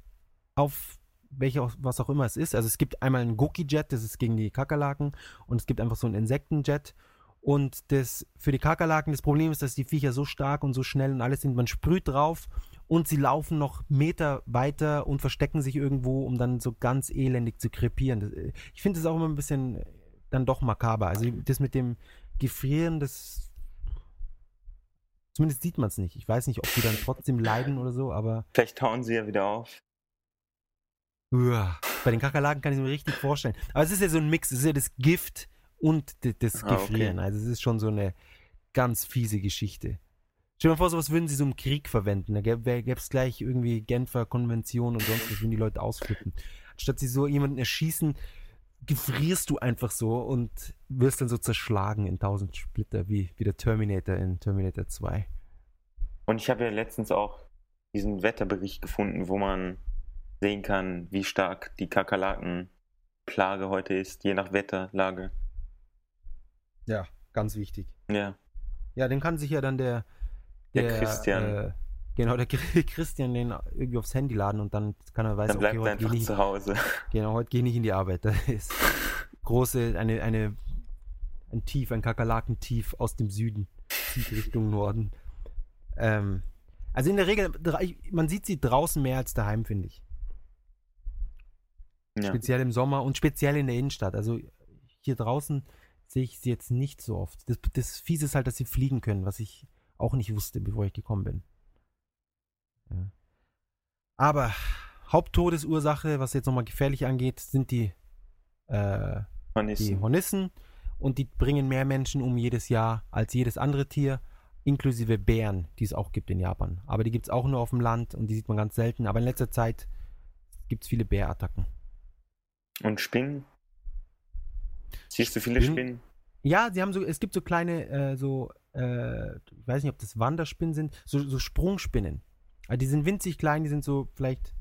auf welche, was auch immer es ist. Also es gibt einmal einen Goki-Jet, das ist gegen die Kakerlaken und es gibt einfach so einen Insekten-Jet. Und das für die Kakerlaken, das Problem ist, dass die Viecher so stark und so schnell und alles sind, man sprüht drauf und sie laufen noch Meter weiter und verstecken sich irgendwo, um dann so ganz elendig zu krepieren. Äh, ich finde das auch immer ein bisschen dann doch makaber. Also das mit dem Gefrieren, das zumindest sieht man es nicht. Ich weiß nicht, ob die dann trotzdem leiden oder so, aber Vielleicht tauen sie ja wieder auf. uah, bei den Kakerlaken kann ich es mir richtig vorstellen. Aber es ist ja so ein Mix, es ist ja das Gift und das Ah, okay. Gefrieren. Also es ist schon so eine ganz fiese Geschichte. Stell dir mal vor, sowas würden sie so im Krieg verwenden. Da gäbe es gleich irgendwie Genfer Konvention und sonst was, würden die Leute ausflippen. Anstatt sie so jemanden erschießen, gefrierst du einfach so und wirst dann so zerschlagen in tausend Splitter, wie, wie der Terminator in Terminator 2. Und ich habe ja letztens auch diesen Wetterbericht gefunden, wo man sehen kann, wie stark die Kakerlakenplage heute ist, je nach Wetterlage. Ja, ganz wichtig. Ja, Ja, den kann sich ja dann der, Der Christian. Äh, genau, der Chri- [laughs] Christian den irgendwie aufs Handy laden und dann kann er weiß, dann bleibt okay, er heute gehe ich, zu Hause. [laughs] genau, heute gehe ich nicht in die Arbeit. [laughs] Da ist große, eine, eine, ein Tief, ein Kakerlakentief aus dem Süden, zieht Richtung Norden. Ähm, also in der Regel, man sieht sie draußen mehr als daheim, finde ich. Ja. Speziell im Sommer und speziell in der Innenstadt. Also hier draußen sehe ich sie jetzt nicht so oft. Das, das Fiese ist halt, dass sie fliegen können, was ich auch nicht wusste, bevor ich gekommen bin. Ja. Aber Haupttodesursache, was jetzt nochmal gefährlich angeht, sind die, äh, ist, die Hornissen. Und die bringen mehr Menschen um jedes Jahr als jedes andere Tier, inklusive Bären, die es auch gibt in Japan. Aber die gibt es auch nur auf dem Land und die sieht man ganz selten. Aber in letzter Zeit gibt es viele Bärattacken. und Spinnen? Siehst du viele Spinnen? Spinnen? Ja, sie haben so, es gibt so kleine, äh, so, äh, ich weiß nicht, ob das Wanderspinnen sind, so, so Sprungspinnen. Also die sind winzig klein, die sind so vielleicht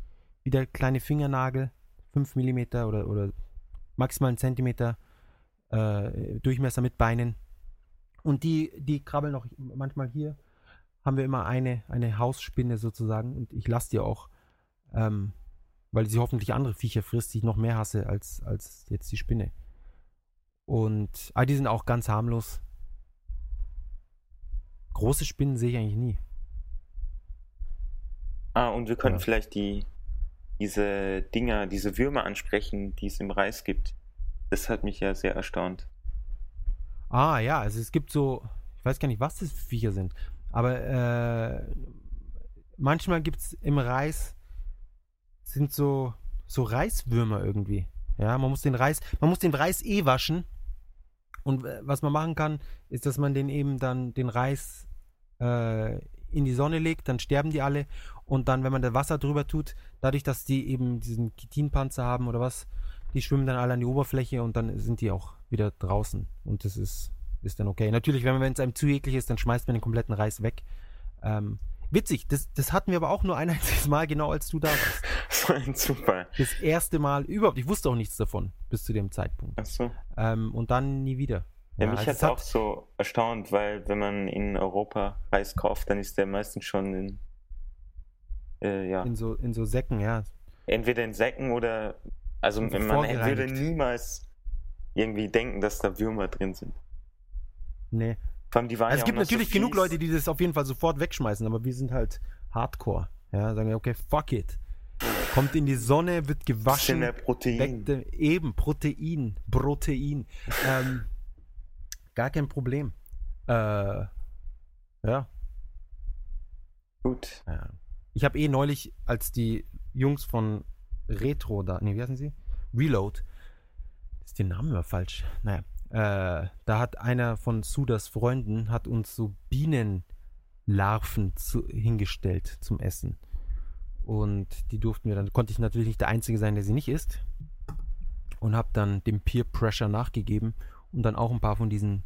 wie der kleine Fingernagel, 5 mm oder, oder maximal einen Zentimeter äh, Durchmesser mit Beinen. Und die, die krabbeln auch manchmal hier. Haben wir immer eine, eine Hausspinne sozusagen und ich lasse die auch, ähm, weil sie hoffentlich andere Viecher frisst, die ich noch mehr hasse als, als jetzt die Spinne. Und ah, die sind auch ganz harmlos. Große Spinnen sehe ich eigentlich nie. Ah, und wir können Ja. vielleicht die, diese Dinger, diese Würmer ansprechen, die es im Reis gibt. Das hat mich ja sehr erstaunt. Ah ja, also es gibt so, ich weiß gar nicht, was das für Viecher sind, aber äh, manchmal gibt es im Reis, sind so, so Reiswürmer irgendwie. Ja, man muss den Reis, man muss den Reis eh waschen. Und äh, was man machen kann, ist, dass man den eben dann, den Reis äh, in die Sonne legt, dann sterben die alle. Und dann, wenn man das Wasser drüber tut, dadurch, dass die eben diesen Chitinpanzer haben oder was, die schwimmen dann alle an die Oberfläche und dann sind die auch wieder draußen. Und das ist, ist dann okay. Natürlich, wenn es einem zu eklig ist, dann schmeißt man den kompletten Reis weg. Ähm, witzig, das, das hatten wir aber auch nur ein einziges Mal, genau als du da warst. [laughs] Super. Das erste Mal überhaupt. Ich wusste auch nichts davon bis zu dem Zeitpunkt. Ach so. Ähm, und dann nie wieder. Ja, mich hat es auch so erstaunt, weil wenn man in Europa Reis kauft, dann ist der meistens schon in, äh, ja, In so, in so Säcken, ja. entweder in Säcken oder, also so man würde niemals irgendwie denken, dass da Würmer drin sind. Nee. Vor allem die waren Also ja es gibt natürlich so genug. Leute, die das auf jeden Fall sofort wegschmeißen, aber wir sind halt hardcore. Ja, sagen wir, okay, fuck it. Kommt in die Sonne, wird Bisschen gewaschen. mehr Protein. Weg, de- eben, Protein. Protein. ähm, gar kein Problem. Äh, ja, Gut. ja. Ich habe eh neulich, als die Jungs von Retro da, nee, wie heißen sie? Reload. Ist der Name immer falsch? Naja, äh, da hat einer von Sudas Freunden hat uns so Bienenlarven zu, hingestellt zum Essen. Und die durften wir dann, konnte ich natürlich nicht der Einzige sein, der sie nicht isst. Und habe dann dem Peer Pressure nachgegeben und dann auch ein paar von diesen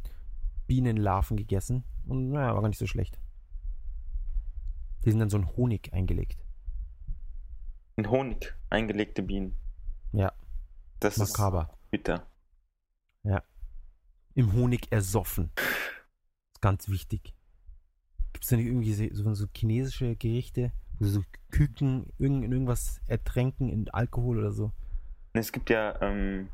Bienenlarven gegessen. Und naja, war gar nicht so schlecht. Die sind dann so in Honig eingelegt. In Honig eingelegte Bienen. Ja, Das makaber. ist bitter. Im Honig ersoffen. ist ganz wichtig. Gibt es da nicht irgendwie so, so, chinesische Gerichte, wo sie so Küken irgend, in irgendwas ertränken in Alkohol oder so? Es gibt ja, ähm,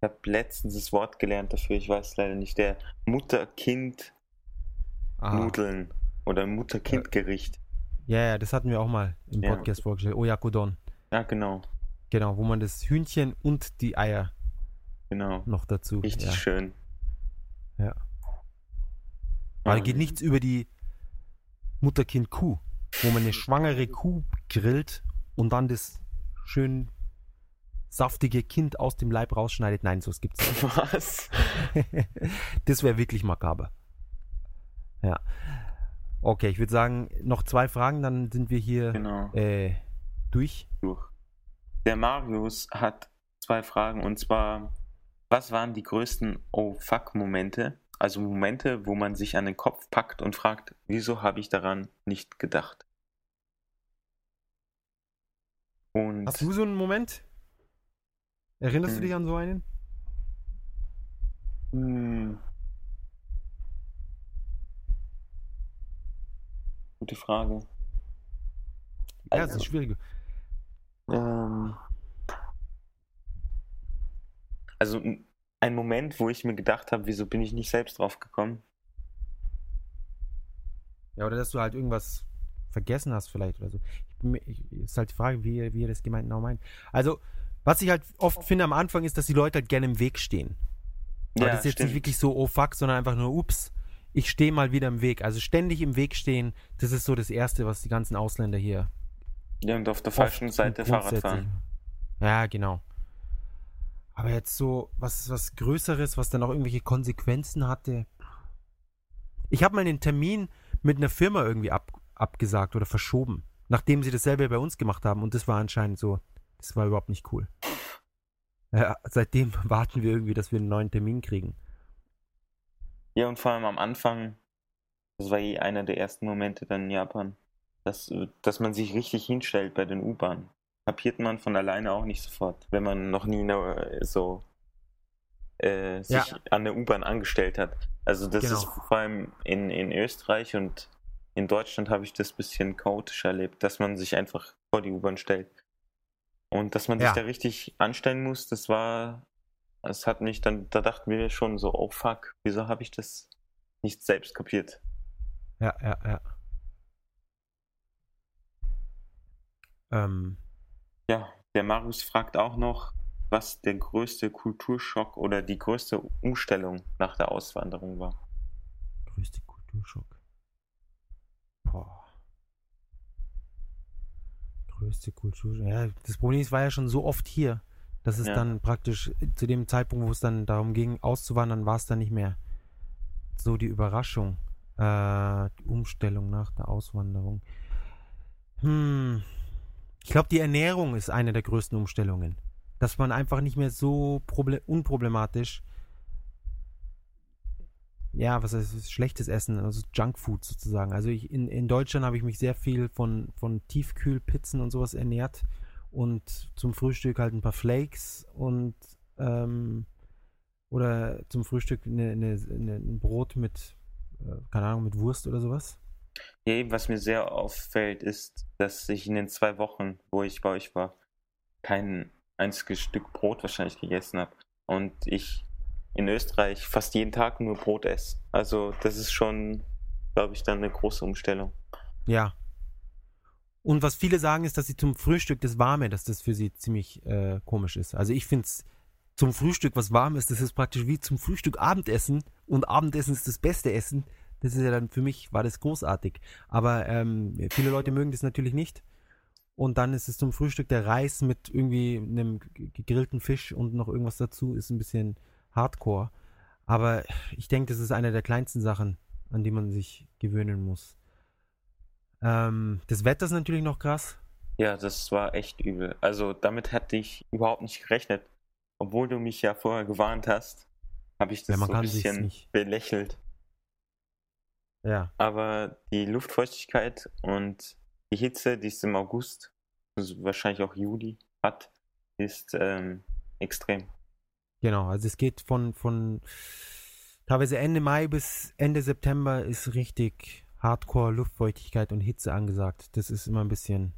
ich habe letztens das Wort gelernt dafür, ich weiß leider nicht, der Mutter-Kind-Nudeln Ah, oder Mutter-Kind-Gericht. ja, ja, das hatten wir auch mal im Ja. Podcast vorgestellt. Oyakodon. Ja, genau, Genau, wo man das Hühnchen und die Eier genau. noch dazu. Richtig ja. schön. Ja. Aber da geht nichts über die Mutter-Kind-Kuh, wo man eine schwangere Kuh grillt und dann das schön saftige Kind aus dem Leib rausschneidet. Nein, so gibt's nicht. Was? [laughs] das wäre wirklich makaber. Ja. Okay, ich würde sagen, noch zwei Fragen, dann sind wir hier Genau. äh, durch. durch. Der Marius hat zwei Fragen und zwar, was waren die größten Oh fuck Momente? Also Momente, wo man sich an den Kopf packt und fragt, wieso habe ich daran nicht gedacht? Und Hast du so einen Moment? Erinnerst du Hm. dich an so einen? Hm. Gute Frage. Ja, das Also- ist schwierig. Ähm, also ein Moment, wo ich mir gedacht habe, wieso bin ich nicht selbst drauf gekommen? Ja, oder dass du halt irgendwas vergessen hast vielleicht oder so. Ich, ich, ist halt die Frage, wie, wie ihr das gemeint genau meint. Also, was ich halt oft finde am Anfang ist, dass die Leute halt gerne im Weg stehen. Aber das ist jetzt stimmt. nicht wirklich so, oh fuck, sondern einfach nur, ups, ich stehe mal wieder im Weg. Also ständig im Weg stehen, das ist so das Erste, was die ganzen Ausländer hier Ja, und auf der falschen Seite Fahrrad fahren. Ja, genau. Aber jetzt so was, was Größeres, was dann auch irgendwelche Konsequenzen hatte. Ich habe mal einen Termin mit einer Firma irgendwie ab, abgesagt oder verschoben, nachdem sie dasselbe bei uns gemacht haben. Und das war anscheinend so, das war überhaupt nicht cool. Ja, seitdem [laughs] warten wir irgendwie, dass wir einen neuen Termin kriegen. Ja, und vor allem am Anfang, das war eh einer der ersten Momente dann in Japan, dass, äh, dass man sich richtig hinstellt bei den U-Bahnen. Kapiert man von alleine auch nicht sofort, wenn man noch nie ne- so äh, sich Ja. an der U-Bahn angestellt hat. Also das Genau. ist vor allem in, in Österreich und in Deutschland habe ich das ein bisschen chaotisch erlebt, dass man sich einfach vor die U-Bahn stellt. Und dass man sich Ja. da richtig anstellen muss, das war, es hat mich dann, da dachten wir schon so, oh fuck, wieso habe ich das nicht selbst kapiert? Ja, ja, ja. Ähm, Ja, der Marius fragt auch noch, was der größte Kulturschock oder die größte Umstellung nach der Auswanderung war. größte Kulturschock. Boah. Größte Kulturschock. Ja, das Problem ist, war ja schon so oft hier, dass es Ja. dann praktisch äh, zu dem Zeitpunkt, wo es dann darum ging, auszuwandern, war es dann nicht mehr so die Überraschung. Äh, die Umstellung nach der Auswanderung. Hm. Ich glaube, die Ernährung ist eine der größten Umstellungen. Dass man einfach nicht mehr so unproblematisch ja, was heißt schlechtes Essen, also Junkfood sozusagen. Also ich, in, in Deutschland habe ich mich sehr viel von, von Tiefkühlpizzen und sowas ernährt und zum Frühstück halt ein paar Flakes und ähm, oder zum Frühstück eine, eine, eine, ein Brot mit, äh, keine Ahnung, mit Wurst oder sowas. Ja, eben, was mir sehr auffällt, ist, dass ich in den zwei Wochen, wo ich bei euch war, kein einziges Stück Brot wahrscheinlich gegessen habe. Und ich in Österreich fast jeden Tag nur Brot esse. Also das ist schon, glaube ich, dann eine große Umstellung. Ja. Und was viele sagen, ist, dass sie zum Frühstück das Warme, dass das für sie ziemlich äh, komisch ist. Also ich finde es zum Frühstück was warm ist, das ist praktisch wie zum Frühstück Abendessen und Abendessen ist das beste Essen. Das ist ja dann für mich, war das großartig. Aber ähm, viele Leute mögen das natürlich nicht. Und dann ist es zum Frühstück der Reis mit irgendwie einem gegrillten Fisch und noch irgendwas dazu, ist ein bisschen Hardcore. Aber ich denke, das ist eine der kleinsten Sachen, an die man sich gewöhnen muss. Ähm, das Wetter ist natürlich noch krass. Ja, das war echt übel. Also damit hatte ich überhaupt nicht gerechnet. Obwohl du mich ja vorher gewarnt hast, habe ich das ja, so ein bisschen belächelt. Ja. Aber die Luftfeuchtigkeit und die Hitze, die es im August, also wahrscheinlich auch Juli hat, ist ähm, extrem. Genau, also es geht von, von teilweise Ende Mai bis Ende September ist richtig Hardcore Luftfeuchtigkeit und Hitze angesagt. Das ist immer ein bisschen.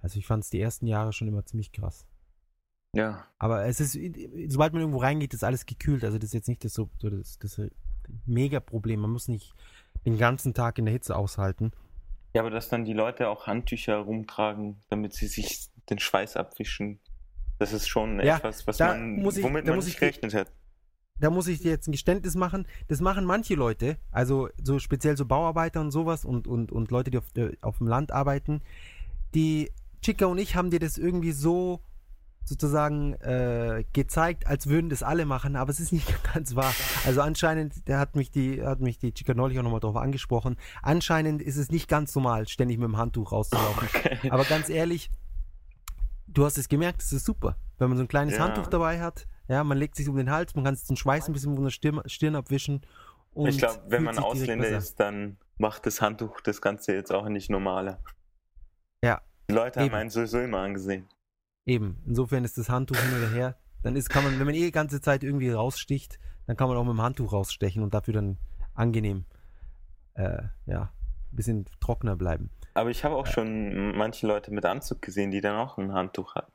Also ich fand es die ersten Jahre schon immer ziemlich krass. Ja. Aber es ist, sobald man irgendwo reingeht, ist alles gekühlt. Also das ist jetzt nicht das so, das, das Mega-Problem. Man muss nicht den ganzen Tag in der Hitze aushalten. Ja, aber dass dann die Leute auch Handtücher rumtragen, damit sie sich den Schweiß abwischen. Das ist schon ja, etwas, was man, ich, womit man nicht gerechnet hat. Da muss ich dir jetzt ein Geständnis machen. Das machen manche Leute, also so speziell so Bauarbeiter und sowas und, und, und Leute, die auf, auf dem Land arbeiten. Die Chica und ich haben dir das irgendwie so sozusagen äh, gezeigt, als würden das alle machen, aber es ist nicht [laughs] ganz wahr. Also anscheinend, der hat mich die, hat mich die Chica neulich auch nochmal drauf angesprochen. Anscheinend ist es nicht ganz normal, ständig mit dem Handtuch rauszulaufen. Okay. Aber ganz ehrlich, du hast es gemerkt, es ist super. Wenn man so ein kleines ja. Handtuch dabei hat, ja, man legt sich um den Hals, man kann es den Schweiß ein bisschen von der Stirn, Stirn abwischen. ich glaube, wenn man Ausländer ist, dann macht das Handtuch das Ganze jetzt auch nicht normaler. Ja. Die Leute Eben. haben einen sowieso immer angesehen. Eben. Insofern ist das Handtuch hin oder her. Dann ist, kann man, wenn man eh die ganze Zeit irgendwie raussticht, dann kann man auch mit dem Handtuch rausstechen und dafür dann angenehm, äh, ja, ein bisschen trockener bleiben. Aber ich habe auch schon manche Leute mit Anzug gesehen, die dann auch ein Handtuch hatten.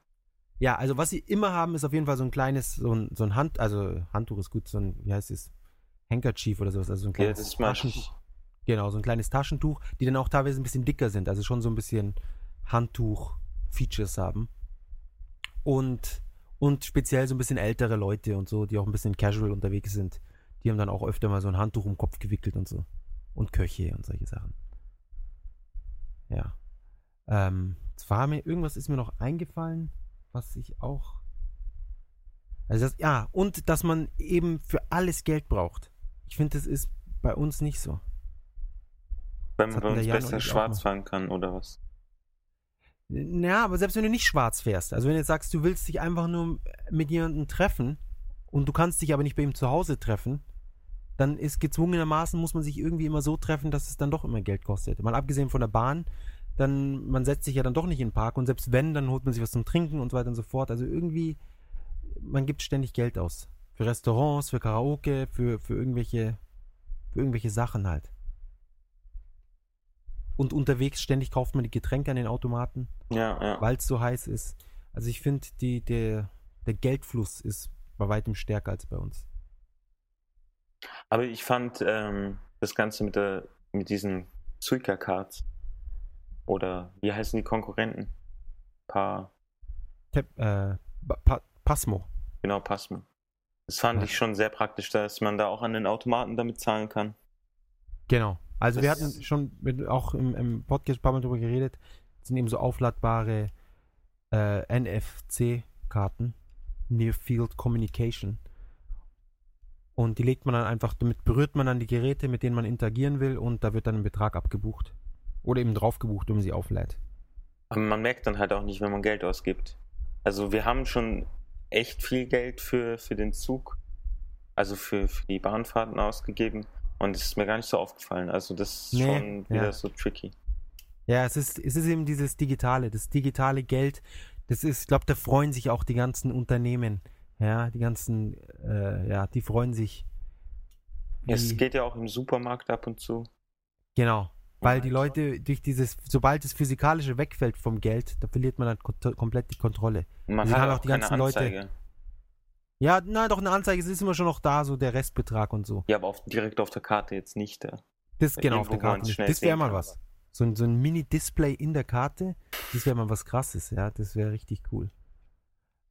Ja, also was sie immer haben, ist auf jeden Fall so ein kleines, so ein, so ein Hand, also Handtuch ist gut, so ein, wie heißt es, Handkerchief oder sowas, also so ein kleines ja, Taschentuch. Genau, so ein kleines Taschentuch, die dann auch teilweise ein bisschen dicker sind, also schon so ein bisschen Handtuch-Features haben. Und, und speziell so ein bisschen ältere Leute und so, die auch ein bisschen casual unterwegs sind, die haben dann auch öfter mal so ein Handtuch um den Kopf gewickelt und so. Und Köche und solche Sachen. Ja. Ähm, es war mir, irgendwas ist mir noch eingefallen, was ich auch. Also das, ja, und dass man eben für alles Geld braucht. Ich finde, das ist bei uns nicht so. Wenn man uns besser schwarz fahren kann, oder was? Ja, aber selbst wenn du nicht schwarz fährst, also wenn du jetzt sagst, du willst dich einfach nur mit jemandem treffen und du kannst dich aber nicht bei ihm zu Hause treffen, dann ist gezwungenermaßen, muss man sich irgendwie immer so treffen, dass es dann doch immer Geld kostet. Mal abgesehen von der Bahn, dann, man setzt sich ja dann doch nicht in den Park und selbst wenn, dann holt man sich was zum Trinken und so weiter und so fort. Also irgendwie, man gibt ständig Geld aus. Für Restaurants, für Karaoke, für, für irgendwelche, für irgendwelche Sachen halt. Und unterwegs ständig kauft man die Getränke an den Automaten, ja, ja. weil es so heiß ist. Also ich finde, der, der Geldfluss ist bei weitem stärker als bei uns. Aber ich fand ähm, das Ganze mit, der, mit diesen Suica-Cards oder wie heißen die Konkurrenten? Pa Tep, äh, pa Pasmo. Genau, Pasmo. Das fand ja. ich schon sehr praktisch, dass man da auch an den Automaten damit zahlen kann. Genau. Also das wir hatten schon mit, auch im, im, Podcast ein paar Mal drüber geredet. Das sind eben so aufladbare äh, NFC-Karten. Near Field Communication. Und die legt man dann einfach, damit berührt man dann die Geräte, mit denen man interagieren will und da wird dann ein Betrag abgebucht. Oder eben drauf gebucht, wenn man sie auflädt. Aber man merkt dann halt auch nicht, wenn man Geld ausgibt. Also wir haben schon echt viel Geld für, für den Zug, also für, für die Bahnfahrten ausgegeben. Und es ist mir gar nicht so aufgefallen. Also das ist Nee, schon wieder ja. so tricky. Ja, es ist, es ist eben dieses Digitale, das digitale Geld. Das ist, ich glaube, da freuen sich auch die ganzen Unternehmen. Ja, die ganzen, äh, ja, die freuen sich. Es geht ja auch im Supermarkt ab und zu. Genau. Weil die. Leute durch dieses, sobald das Physikalische wegfällt vom Geld, da verliert man dann komplett die Kontrolle. Man hat auch auch die ganzen Leute-. Ja, na doch, eine Anzeige, es ist immer schon noch da, so der Restbetrag und so. Ja, aber auf, direkt auf der Karte jetzt nicht. Ja. Das genau auf der Karte. nicht. Das wäre mal kann. was. So ein, so ein Mini-Display in der Karte, das wäre mal was krasses, ja, das wäre richtig cool.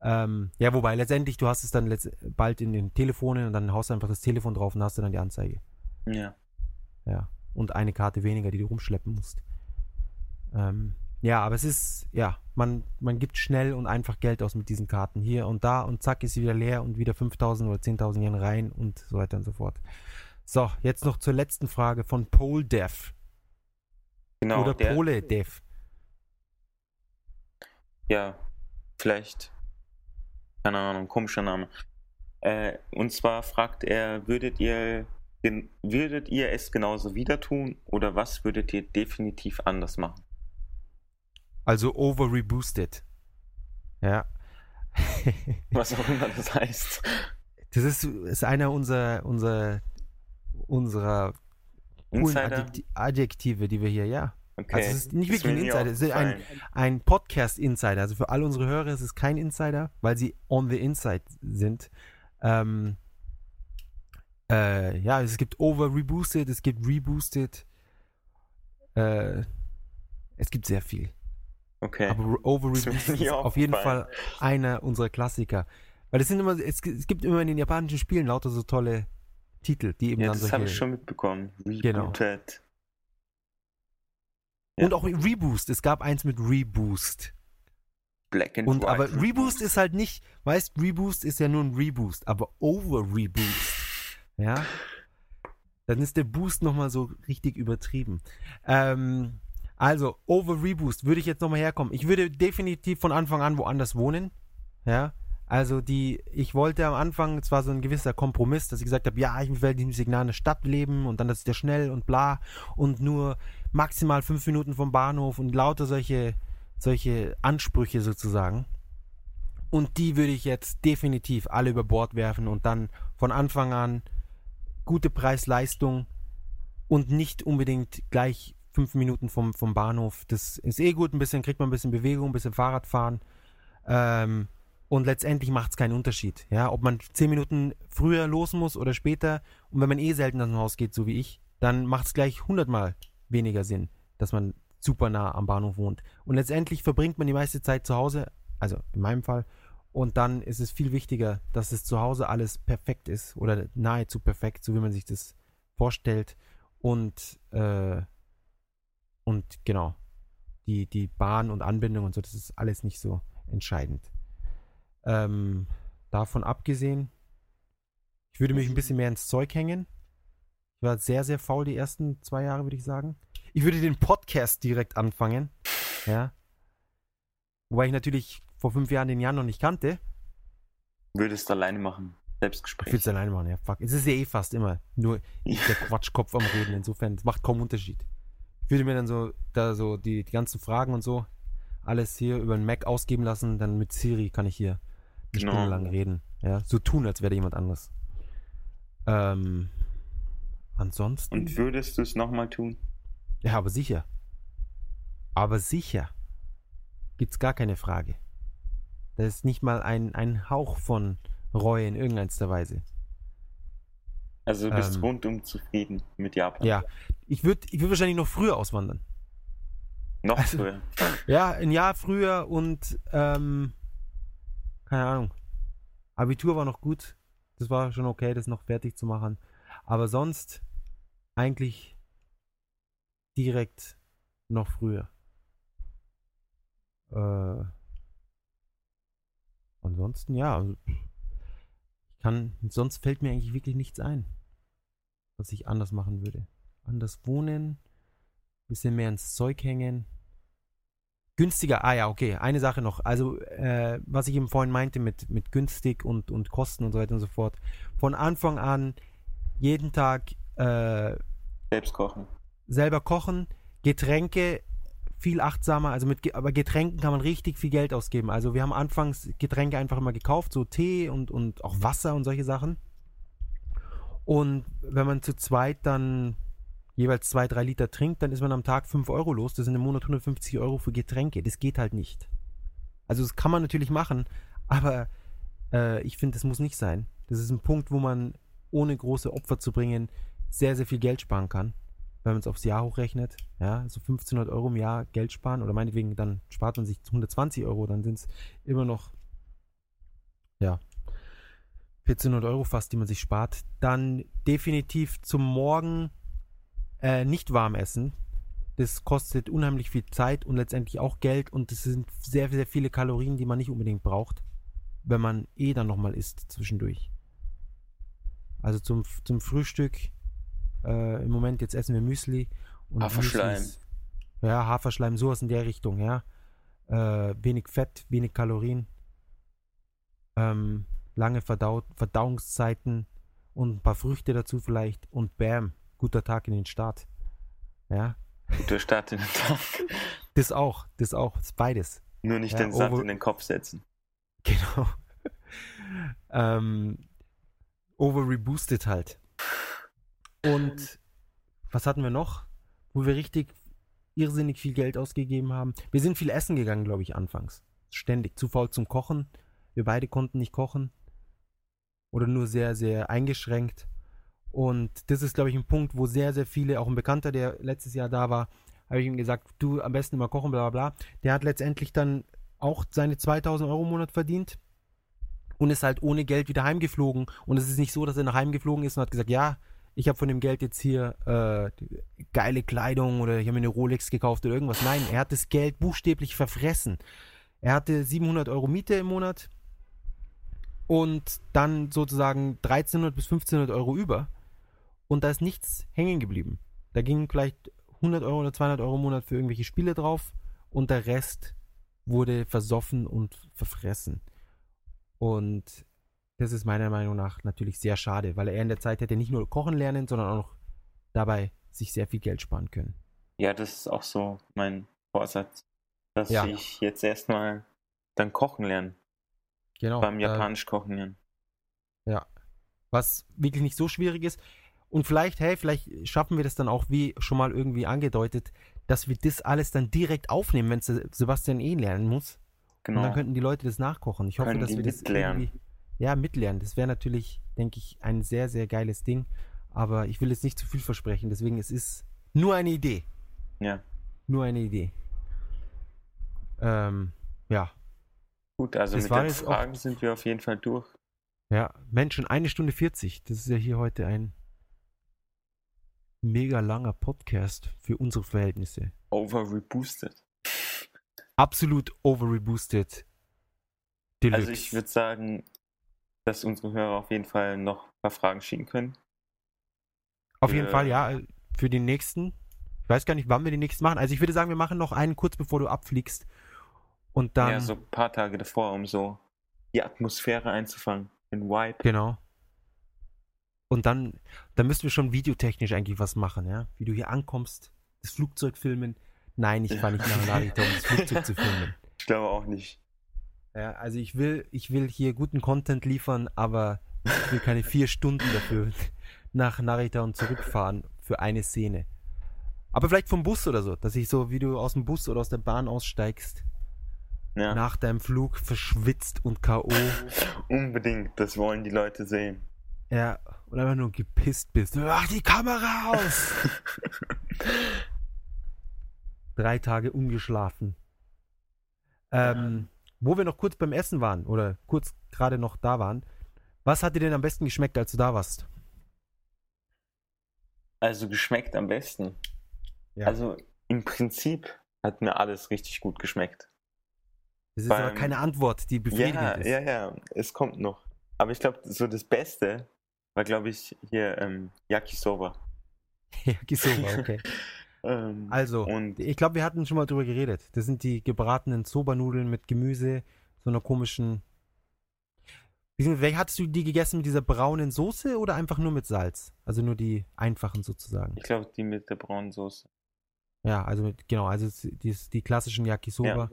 Ähm, ja, wobei letztendlich, du hast es dann bald in den Telefonen und dann haust du einfach das Telefon drauf und hast dann die Anzeige. ja. Ja. Und eine Karte weniger, die du rumschleppen musst. Ähm, ja, aber es ist, ja, man, man gibt schnell und einfach Geld aus mit diesen Karten hier und da und zack ist sie wieder leer und wieder 5000 oder 10.000 Yen rein und so weiter und so fort. So, jetzt noch zur letzten Frage von PoleDev Genau, oder der, PoleDev. ja, vielleicht, keine Ahnung, komischer Name. Äh, und zwar fragt er, würdet ihr, würdet ihr es genauso wieder tun oder was würdet ihr definitiv anders machen? Also over reboosted. Ja. [laughs] Was auch immer das heißt. das ist, ist einer unserer, unserer, unserer Insider? Adjektive, die wir hier, ja. Okay. Also es ist nicht wirklich ein Insider, es ist ein, ein Podcast-Insider. Also für all unsere Hörer ist es kein Insider, weil sie on the inside sind. Ähm, äh, ja, es gibt over reboosted, es gibt reboosted. Äh, es gibt sehr viel. Okay. Aber [laughs] over Ist auf jeden. Fall einer unserer Klassiker. Weil es sind immer, es, es gibt immer in den japanischen Spielen lauter so tolle Titel, die eben ja, dann das habe ich schon mitbekommen. Genau. Ja. Und auch Reboost. Es gab eins mit Reboost. Black and Und White. aber Reboost ist halt nicht, weißt, Reboost ist ja nur ein Reboost, aber Over Reboost, ja, dann ist der Boost nochmal so richtig übertrieben. Ähm, also, Over Reboost würde ich jetzt nochmal herkommen. Ich würde definitiv von Anfang an woanders wohnen, ja. Also die, ich wollte am Anfang, es war so ein gewisser Kompromiss, dass ich gesagt habe, ja, ich will im Signal einer Stadt leben und dann das ist ja schnell und bla und nur maximal fünf Minuten vom Bahnhof und lauter solche, solche Ansprüche sozusagen. Und die würde ich jetzt definitiv alle über Bord werfen und dann von Anfang an gute Preis-Leistung und nicht unbedingt gleich fünf Minuten vom, vom Bahnhof. Das ist eh gut, ein bisschen kriegt man ein bisschen Bewegung, ein bisschen Fahrradfahren. Ähm, und letztendlich macht es keinen Unterschied. Ja, ob man zehn Minuten früher los muss oder später. Und wenn man eh selten aus dem Haus geht, so wie ich, dann macht es gleich hundertmal weniger Sinn, dass man super nah am Bahnhof wohnt. Und letztendlich verbringt man die meiste Zeit zu Hause, also in meinem Fall. Und dann ist es viel wichtiger, dass es zu Hause alles perfekt ist oder nahezu perfekt, so wie man sich das vorstellt. Und, äh, und genau, die, die Bahn und Anbindung und so, das ist alles nicht so entscheidend. Ähm, davon abgesehen, ich würde mich ein bisschen mehr ins Zeug hängen. Ich war sehr, sehr faul die ersten zwei Jahre, würde ich sagen. Ich würde den Podcast direkt anfangen. Ja. Wobei ich natürlich vor fünf Jahren den Jan noch nicht kannte. Würdest du alleine machen. Ich Selbstgespräch. will es alleine machen, ja. Fuck. Es ist ja eh fast immer nur [laughs] der Quatschkopf am Reden. Insofern, es macht kaum Unterschied. Ich würde mir dann so, da so die, die ganzen Fragen und so, alles hier über den Mac ausgeben lassen. Dann mit Siri kann ich hier eine Genau. Stunde lang reden. Ja. So tun, als wäre jemand anderes. Ähm, ansonsten. Und würdest du es nochmal tun? Ja, aber sicher. Aber sicher. Gibt's gar keine Frage. Da ist nicht mal ein, ein Hauch von Reue in irgendeiner Weise. Also du bist Ähm. rundum zufrieden mit Japan. Ja. Ich würde ich würd wahrscheinlich noch früher auswandern. Noch Also- früher. [laughs] Ja, ein Jahr früher und ähm, keine Ahnung. Abitur war noch gut. Das war schon okay, das noch fertig zu machen. Aber sonst eigentlich direkt noch früher. Äh, ansonsten ja. Also, ich Kann, sonst fällt mir eigentlich wirklich nichts ein, was ich anders machen würde. Anders wohnen, bisschen mehr ins Zeug hängen. Günstiger, ah ja, okay, eine Sache noch. Also, äh, was ich eben vorhin meinte mit, mit günstig und, und Kosten und so weiter und so fort. Von Anfang an jeden Tag äh, Selbst kochen. selber kochen, Getränke viel achtsamer, also mit, aber Getränken kann man richtig viel Geld ausgeben. Also wir haben anfangs Getränke einfach immer gekauft, so Tee und, und auch Wasser und solche Sachen. Und wenn man zu zweit dann jeweils zwei, drei Liter trinkt, dann ist man am Tag 5 Euro los. Das sind im Monat 150 Euro für Getränke. Das geht halt nicht. Also das kann man natürlich machen, aber äh, ich finde, das muss nicht sein. Das ist ein Punkt, wo man ohne große Opfer zu bringen sehr, sehr viel Geld sparen kann wenn man es aufs Jahr hochrechnet, ja, so 1500 Euro im Jahr Geld sparen oder meinetwegen dann spart man sich 120 Euro, dann sind es immer noch, ja, 1400 Euro fast, die man sich spart. Dann definitiv zum Morgen äh, nicht warm essen. Das kostet unheimlich viel Zeit und letztendlich auch Geld und es sind sehr, sehr viele Kalorien, die man nicht unbedingt braucht, wenn man eh dann nochmal isst zwischendurch. Also zum, zum Frühstück äh, Im Moment jetzt essen wir Müsli. Und Haferschleim. Müsli ist- Ja, Haferschleim, sowas in der Richtung, ja. Äh, wenig Fett, wenig Kalorien. Ähm, lange Verdau Verdauungszeiten und ein paar Früchte dazu vielleicht. Und bam, guter Tag in den Start. Ja, Guter Start in den Tag. [laughs] das auch, das auch, das beides. Nur nicht Ja, den Sand in den Kopf setzen. [laughs] Genau. [laughs] ähm, over reboosted halt. Und was hatten wir noch? Wo wir richtig irrsinnig viel Geld ausgegeben haben. Wir sind viel essen gegangen, glaube ich, anfangs. Ständig. Zu faul zum Kochen. Wir beide konnten nicht kochen. Oder nur sehr, sehr eingeschränkt. Und das ist, glaube ich, ein Punkt, wo sehr, sehr viele, auch ein Bekannter, der letztes Jahr da war, habe ich ihm gesagt, du am besten immer kochen, bla bla bla. Der hat letztendlich dann auch seine 2000 Euro im Monat verdient und ist halt ohne Geld wieder heimgeflogen. Und es ist nicht so, dass er nach Hause geflogen ist und hat gesagt, ja, ich habe von dem Geld jetzt hier äh, geile Kleidung oder ich habe mir eine Rolex gekauft oder irgendwas. Nein, er hat das Geld buchstäblich verfressen. Er hatte 700 Euro Miete im Monat und dann sozusagen 1300 bis 1500 Euro über. Und da ist nichts hängen geblieben. Da gingen vielleicht 100 Euro oder 200 Euro im Monat für irgendwelche Spiele drauf und der Rest wurde versoffen und verfressen. Und das ist meiner Meinung nach natürlich sehr schade, weil er in der Zeit hätte nicht nur kochen lernen, sondern auch noch dabei sich sehr viel Geld sparen können. Ja, das ist auch so mein Vorsatz, dass Ja. ich jetzt erstmal dann kochen lerne, Genau. beim äh, Japanisch kochen lernen. Ja. Was wirklich nicht so schwierig ist. Und vielleicht, hey, vielleicht schaffen wir das dann auch, wie schon mal irgendwie angedeutet, dass wir das alles dann direkt aufnehmen, wenn Sebastian eh lernen muss. Und dann Genau. könnten die Leute das nachkochen. Ich hoffe, Können dass wir das mitlernen. irgendwie. Ja, mitlernen. Das wäre natürlich, denke ich, ein sehr, sehr geiles Ding. Aber ich will jetzt nicht zu viel versprechen. Deswegen, es ist nur eine Idee. Ja. Nur eine Idee. Ähm, ja. Gut, also Das mit den Fragen sind wir auf jeden Fall durch. Ja, Menschen, eine Stunde 40. Das ist ja hier heute ein mega langer Podcast für unsere Verhältnisse. Over reboosted. Absolut overreboosted. Deluxe. Also ich würde sagen, dass unsere Hörer auf jeden Fall noch ein paar Fragen schicken können. Auf jeden äh, Fall, ja, für den nächsten. Ich weiß gar nicht, wann wir den nächsten machen. Also ich würde sagen, wir machen noch einen kurz bevor du abfliegst. Und dann. ja, so ein paar Tage davor, um so die Atmosphäre einzufangen. Den Vibe. Genau. Und dann, dann müssten wir schon videotechnisch eigentlich was machen, ja? Wie du hier ankommst, das Flugzeug filmen. Nein, ich fahre nicht nach [laughs] um das Flugzeug zu filmen. Ich glaube auch nicht. Ja, also ich will, ich will hier guten Content liefern, aber ich will keine [laughs] vier Stunden dafür nach Narita und zurückfahren für eine Szene. Aber vielleicht vom Bus oder so, dass ich so, wie du aus dem Bus oder aus der Bahn aussteigst, Ja, nach deinem Flug verschwitzt und K.O. [laughs] unbedingt. Das wollen die Leute sehen. Ja, und einfach nur gepisst bist. Mach die Kamera aus! [laughs] Drei Tage ungeschlafen. Ähm, wo wir noch kurz beim Essen waren oder kurz gerade noch da waren, was hat dir denn am besten geschmeckt, als du da warst? Also geschmeckt am besten. Ja. Also im Prinzip hat mir alles richtig gut geschmeckt. das ist aber beim- keine Antwort, die befriedigend Ja, ist. ja, ja, es kommt noch. aber ich glaube, so das Beste war, glaube ich, hier ähm, Yakisoba. [laughs] Yakisoba, okay. [laughs] ähm, also, und ich glaube, wir hatten schon mal drüber geredet. Das sind die gebratenen Soba-Nudeln mit Gemüse, so einer komischen. Welche hattest du die gegessen mit dieser braunen Soße oder einfach nur mit Salz? Also nur die einfachen sozusagen. Ich glaube, die mit der braunen Soße. Ja, also mit, genau, also die, die klassischen Yakisoba. Ja.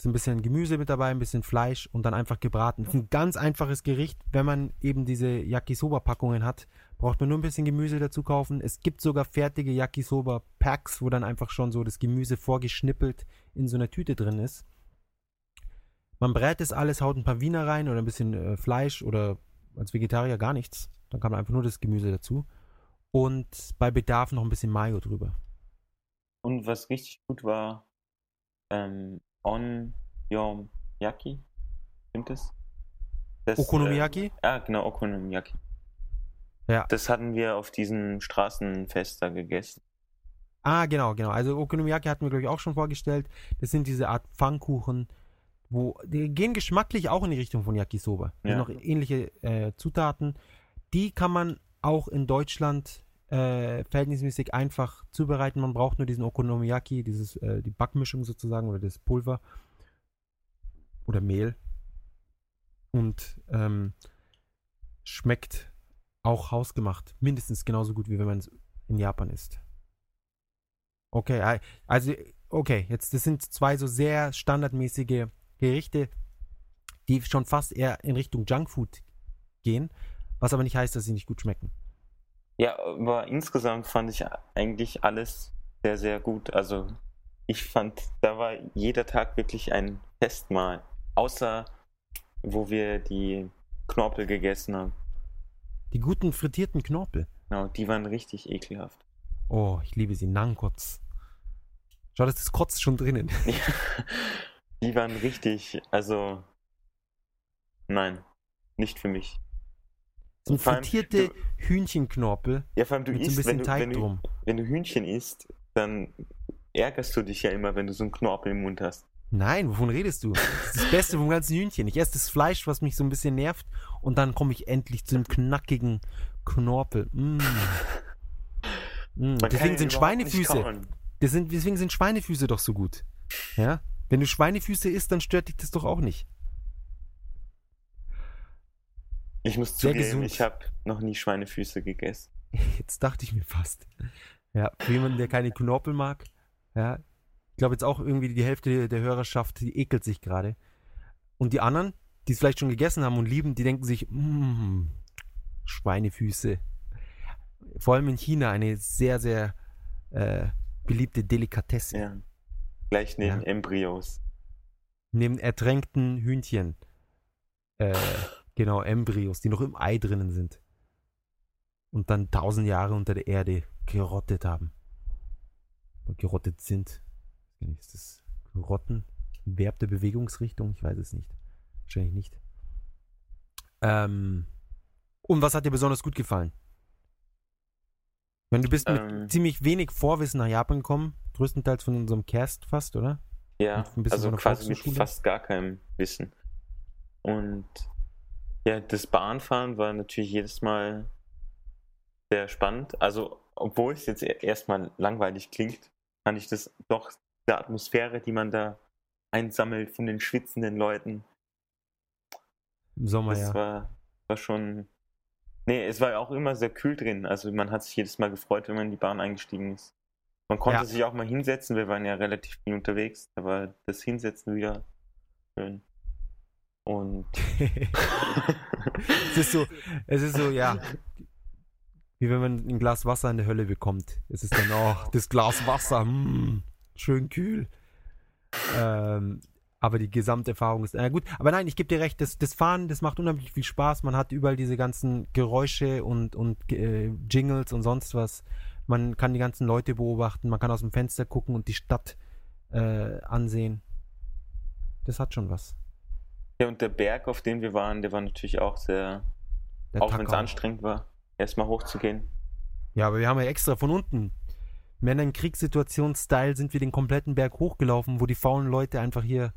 Ist ein bisschen Gemüse mit dabei, ein bisschen Fleisch und dann einfach gebraten. Ein ganz einfaches Gericht. Wenn man eben diese Yakisoba-Packungen hat, braucht man nur ein bisschen Gemüse dazu kaufen. Es gibt sogar fertige Yakisoba-Packs, wo dann einfach schon so das Gemüse vorgeschnippelt in so einer Tüte drin ist. Man brät das alles, haut ein paar Wiener rein oder ein bisschen äh, Fleisch oder als Vegetarier gar nichts. Dann kann man einfach nur das Gemüse dazu. Und bei Bedarf noch ein bisschen Mayo drüber. Und was richtig gut war, ähm, On Your Yaki. Stimmt das? das Okonomiyaki? Äh, ja, genau, Okonomiyaki. Ja. Das hatten wir auf diesem Straßenfest da gegessen. Ah, genau, genau. Also Okonomiyaki hatten wir, glaube ich, auch schon vorgestellt. Das sind diese Art Pfannkuchen, wo die gehen geschmacklich auch in die Richtung von Yakisoba. Ja. noch ähnliche äh, Zutaten. Die kann man auch in Deutschland äh, verhältnismäßig einfach zubereiten. Man braucht nur diesen Okonomiyaki, dieses, äh, die Backmischung sozusagen oder das Pulver oder Mehl. Und ähm, schmeckt auch hausgemacht mindestens genauso gut, wie wenn man es in Japan isst. Okay, also, okay, jetzt, das sind zwei so sehr standardmäßige Gerichte, die schon fast eher in Richtung Junkfood gehen, was aber nicht heißt, dass sie nicht gut schmecken. Ja, aber insgesamt fand ich eigentlich alles sehr, sehr gut. Also ich fand, da war jeder Tag wirklich ein Festmahl. Außer wo wir die Knorpel gegessen haben. Die guten frittierten Knorpel. Genau, die waren richtig ekelhaft. Oh, ich liebe sie. Nankotz. Schau, das ist Kotz schon drinnen. die waren richtig, also nein, nicht für mich. So frittierte du, Hühnchenknorpel. Ja, vor allem du isst, so wenn, du, wenn, du, wenn du Hühnchen isst, dann ärgerst du dich ja immer, wenn du so einen Knorpel im Mund hast. Nein, wovon redest du? Das ist das Beste vom ganzen Hühnchen. Ich esse das Fleisch, was mich so ein bisschen nervt, und dann komme ich endlich zu dem knackigen Knorpel. Mm. Mm. Deswegen sind Schweinefüße. Sind, deswegen sind Schweinefüße doch so gut. Ja? Wenn du Schweinefüße isst, dann stört dich das doch auch nicht. Ich muss Sehr zugeben, gesund. ich habe noch nie Schweinefüße gegessen. [laughs] Jetzt dachte ich mir fast. Ja, für jemanden, der keine Knorpel mag, ja, ich glaube jetzt auch irgendwie die Hälfte der Hörerschaft, die ekelt sich gerade. Und die anderen, die es vielleicht schon gegessen haben und lieben, die denken sich, mmm, Schweinefüße. Vor allem in China eine sehr, sehr äh, beliebte Delikatesse. Ja. Gleich neben ja. Embryos. Neben ertränkten Hühnchen. Äh, Genau, Embryos, die noch im Ei drinnen sind. Und dann tausend Jahre unter der Erde gerottet haben. Oder gerottet sind. Ist das Rotten? Verb der Bewegungsrichtung? Ich weiß es nicht. Wahrscheinlich nicht. Ähm, und was hat dir besonders gut gefallen? Wenn du bist mit ähm, ziemlich wenig Vorwissen nach Japan gekommen, größtenteils von unserem Cast fast, oder? Ja, also quasi mit fast gar keinem Wissen. Und ja, das Bahnfahren war natürlich jedes Mal sehr spannend. Also, obwohl es jetzt e-, erstmal langweilig klingt, fand ich das doch die Atmosphäre, die man da einsammelt von den schwitzenden Leuten. Im Sommer, das ja. War, war schon. Nee, es war ja auch immer sehr kühl drin. Also man hat sich jedes Mal gefreut, wenn man in die Bahn eingestiegen ist. Man konnte ja. sich auch mal hinsetzen, wir waren ja relativ viel unterwegs, aber das Hinsetzen wieder schön. Und [laughs] [laughs] es ist so, es ist so, ja, wie wenn man ein Glas Wasser in der Hölle bekommt. Es ist dann, oh, das Glas Wasser, mm, schön kühl. Ähm, aber die Gesamterfahrung ist, na gut, aber nein, ich gebe dir recht, das, das Fahren, das macht unheimlich viel Spaß. Man hat überall diese ganzen Geräusche und, und äh, Jingles und sonst was. Man kann die ganzen Leute beobachten, man kann aus dem Fenster gucken und die Stadt äh, ansehen. Das hat schon was. Ja, und der Berg, auf dem wir waren, der war natürlich auch sehr, der auch wenn es anstrengend war, erstmal hochzugehen. Ja, aber wir haben ja extra von unten. Männer in Kriegssituation-Style sind wir den kompletten Berg hochgelaufen, wo die faulen Leute einfach hier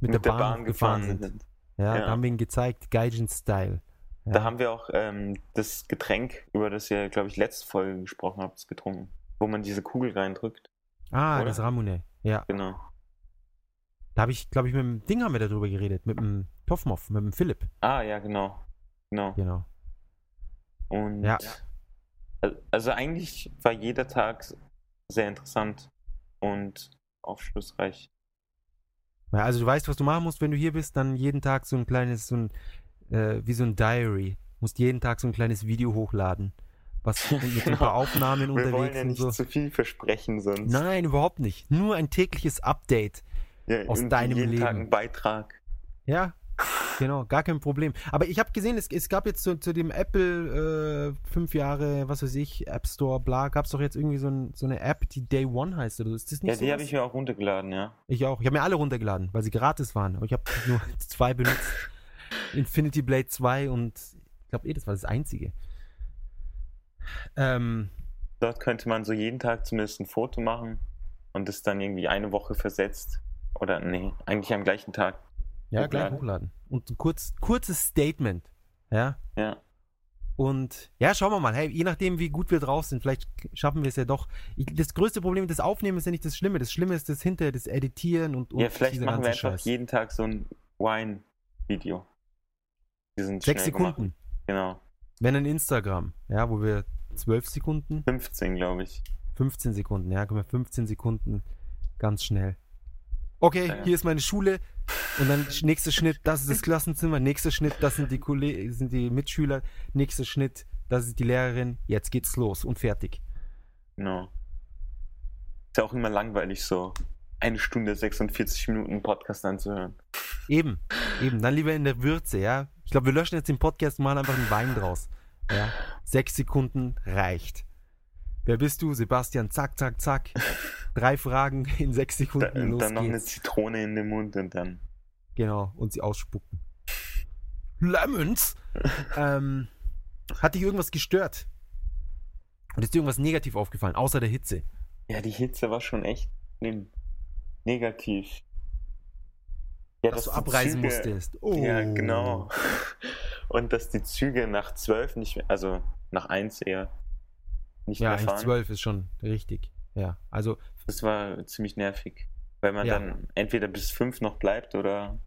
mit, mit der, Bahn, der Bahn gefahren, sind. sind. Ja, Ja. da haben wir ihn gezeigt, Gaijin-Style. Ja. Da haben wir auch ähm, das Getränk, über das ihr, glaube ich, letzte Folge gesprochen habt, getrunken. Wo man diese Kugel reindrückt. ah, oder? das Ramune. Ja, Genau. Da habe ich, glaube ich, mit dem Ding haben wir darüber geredet, mit dem Toffmoff, mit dem Philipp. Ah, ja, genau. Genau. Genau. Und Ja. al- also eigentlich war jeder Tag sehr interessant und aufschlussreich. Ja, also du weißt, was du machen musst, wenn du hier bist, dann jeden Tag so ein kleines, so ein, äh, wie so ein Diary. Musst jeden Tag so ein kleines Video hochladen. Was [laughs] mit so ein paar Aufnahmen Wir wollen unterwegs ja und nicht so. zu viel versprechen, sonst. Nein, überhaupt nicht. Nur ein tägliches Update. Ja, aus deinem jeden Tag Leben. ein Beitrag. Ja, genau, gar kein Problem. Aber ich habe gesehen, es, es gab jetzt zu, zu dem Apple äh, fünf Jahre, was weiß ich, App Store, bla, gab es doch jetzt irgendwie so, ein, so eine App, die Day One heißt oder so. Ist das nicht Ja, so? die habe ich mir auch runtergeladen, ja. Ich auch. Ich habe mir alle runtergeladen, weil sie gratis waren. Aber ich habe nur [laughs] zwei benutzt. Infinity Blade 2 und ich glaube eh, das war das einzige. Ähm, Dort könnte man so jeden Tag zumindest ein Foto machen und es dann irgendwie eine Woche versetzt. Oder nee, eigentlich am gleichen Tag. ja, gleich Hochladen. hochladen. Und ein kurz, kurzes Statement. Ja. Ja. Und ja, schauen wir mal. Hey, je nachdem, wie gut wir drauf sind, vielleicht schaffen wir es ja doch. Ich, das größte Problem mit das Aufnehmen ist ja nicht das Schlimme. Das Schlimme ist das hinterher, das Editieren und, und ja, vielleicht machen wir einfach Scheiß. jeden Tag so ein Wine-Video. Sechs schnell gemacht. Sekunden. Genau. Wenn ein Instagram, ja, wo wir zwölf Sekunden, 15, glaube ich. 15 Sekunden, ja, können wir 15 Sekunden ganz schnell. Okay, Ja, ja. hier ist meine Schule und dann nächster Schnitt, das ist das Klassenzimmer, nächster Schnitt, das sind die Kollegen, sind die Mitschüler, nächster Schnitt, das ist die Lehrerin, jetzt geht's los und fertig. Genau. Ist ja auch immer langweilig, so eine Stunde 46 Minuten Podcast anzuhören. Eben, eben, dann lieber in der Würze, ja. Ich glaube, wir löschen jetzt den Podcast und machen einfach einen Wein draus. Ja, sechs Sekunden reicht. Wer bist du? Sebastian, zack, zack, zack. Drei Fragen [laughs] in sechs Da, Sekunden, und los dann noch eine. Zitrone in den Mund und dann. Genau, und sie ausspucken. Lemons! [laughs] ähm, hat dich irgendwas gestört? Und ist dir irgendwas negativ aufgefallen, außer der Hitze? Ja, die Hitze war schon echt schlimm. negativ. Ja, dass du die abreisen Züge- musstest. Oh. Ja, genau. [laughs] Und dass die Züge nach 12 nicht mehr, also nach 1 eher, nicht Ja, mehr fahren. 12 ist schon richtig. Ja, also Das war ziemlich nervig. Weil man Ja. dann entweder bis 5 noch bleibt oder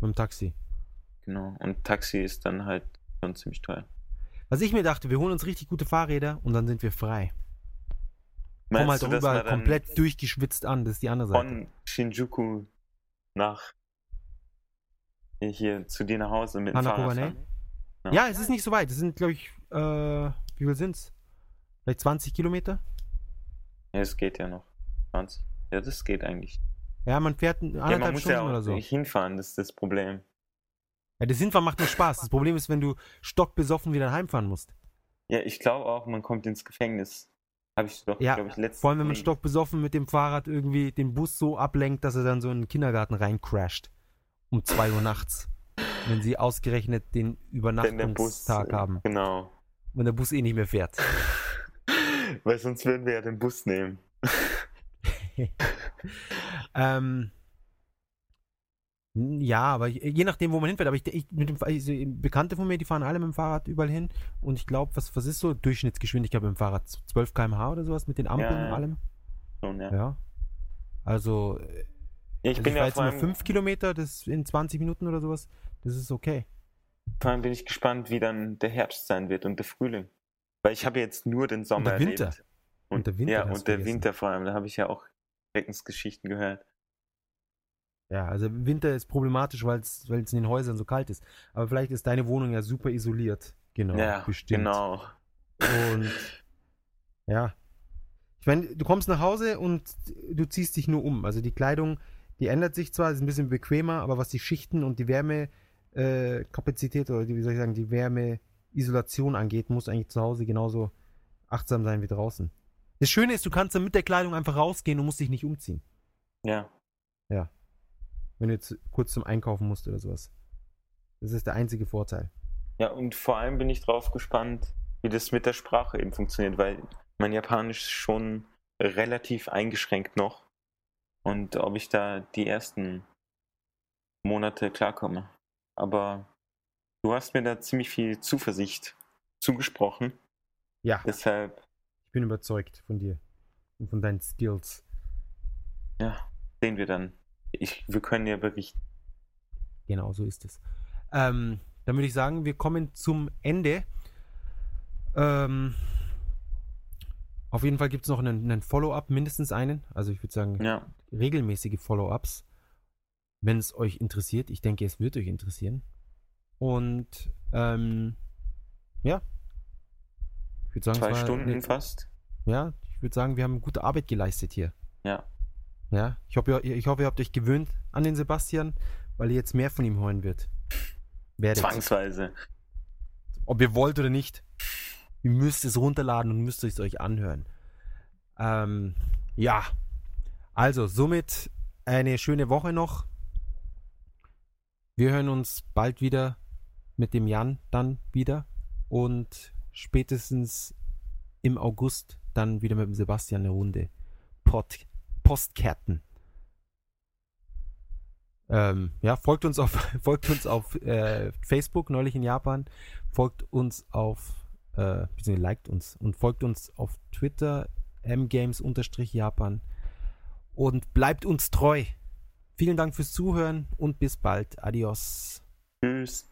mit dem Taxi. genau. Und Taxi ist dann halt schon ziemlich teuer. Was ich mir dachte, wir holen uns richtig gute Fahrräder und dann sind wir frei. Kommen halt du, dann komplett durchgeschwitzt an, das ist die andere Seite. von Shinjuku nach hier zu dir nach Hause mit dem Fahrrad Hanakobane? fahren? Ja. Ja. es ist nicht so weit. Es sind, glaube ich, äh, wie viel sind's? Vielleicht 20 Kilometer? Ja, es geht ja noch. 20. Ja, das geht eigentlich. Ja, man fährt ein- Ja, anderthalb man muss Stunden ja auch oder so. nicht hinfahren, das ist das Problem. Ja, das Hinfahren macht nur Spaß. Das Problem ist, wenn du stockbesoffen wieder heimfahren musst. Ja, ich glaube auch, man kommt ins Gefängnis. Habe ich doch, Ja, glaube ich, letztes Vor allem, wenn man stockbesoffen mit dem Fahrrad irgendwie den Bus so ablenkt, dass er dann so in den Kindergarten reincrasht. Um 2 Uhr nachts. Wenn sie ausgerechnet den der Bus. Übernachtungstag äh, haben. Genau. Wenn der Bus eh nicht mehr fährt. Weil sonst würden wir ja den Bus nehmen. [laughs] ähm, ja, aber je nachdem, wo man hinfährt. Aber ich, ich mit dem, also Bekannte von mir, die fahren alle mit dem Fahrrad überall hin. Und ich glaube, was, was ist so Durchschnittsgeschwindigkeit mit dem Fahrrad? 12 km/h oder sowas mit den Ampeln Ja, und allem? Schon, ja. Ja. Also, Ja, also ich ich bin war ja jetzt allem, 5 Kilometer, das in 20 Minuten oder sowas. Das ist okay. vor allem bin ich gespannt, wie dann der Herbst sein wird und der Frühling. Weil ich habe jetzt nur den Sommer der Winter. erlebt. Und der Winter Ja, und der vergessen. Winter vor allem. Da habe ich ja auch Schreckensgeschichten gehört. Ja, also Winter ist problematisch, weil es in den Häusern so kalt ist. Aber vielleicht ist deine Wohnung ja super isoliert. Genau, ja, bestimmt. genau. Und [laughs] ja. Ich meine, du kommst nach Hause und du ziehst dich nur um. Also die Kleidung, die ändert sich zwar, ist ein bisschen bequemer, aber was die Schichten und die Wärmekapazität äh, oder die, wie soll ich sagen, die Wärmeisolation angeht, muss eigentlich zu Hause genauso achtsam sein wie draußen. Das Schöne ist, du kannst dann mit der Kleidung einfach rausgehen und musst dich nicht umziehen. Ja. Wenn du jetzt kurz zum Einkaufen musst oder sowas. Das ist der einzige Vorteil. Ja, und vor allem bin ich drauf gespannt, wie das mit der Sprache eben funktioniert, weil mein Japanisch ist schon relativ eingeschränkt noch. Und ob ich da die ersten Monate klarkomme. Aber du hast mir da ziemlich viel Zuversicht zugesprochen. Ja. Deshalb. Ich bin überzeugt von dir und von deinen Skills. Ja, sehen wir dann. Ich, wir können ja berichten. Genau, so ist es. Ähm, dann würde ich sagen, wir kommen zum Ende. Ähm, auf jeden Fall gibt es noch einen, einen Follow-up, mindestens einen. Also ich würde sagen, ja. regelmäßige Follow-ups, wenn es euch interessiert. Ich denke, es wird euch interessieren. Und ähm, ja. Ich würde sagen, zwei Stunden eine, fast. Ja, ich würde sagen, wir haben gute Arbeit geleistet hier. Ja. Ja, ich hoffe, ich hoffe, ihr habt euch gewöhnt an den Sebastian, weil ihr jetzt mehr von ihm hören wird. Werdet. Zwangsweise. Ob ihr wollt oder nicht. Ihr müsst es runterladen und müsst es euch anhören. Ähm, ja. Also, somit eine schöne Woche noch. Wir hören uns bald wieder mit dem Jan dann wieder und spätestens im August dann wieder mit dem Sebastian eine Runde Pod Postkarten. Ähm, ja, folgt uns auf, [laughs] folgt uns auf äh, Facebook, neulich in Japan. Folgt uns auf, äh, beziehungsweise liked uns und folgt uns auf Twitter, mgames-japan. Und bleibt uns treu. Vielen Dank fürs Zuhören und bis bald. Adios. Tschüss.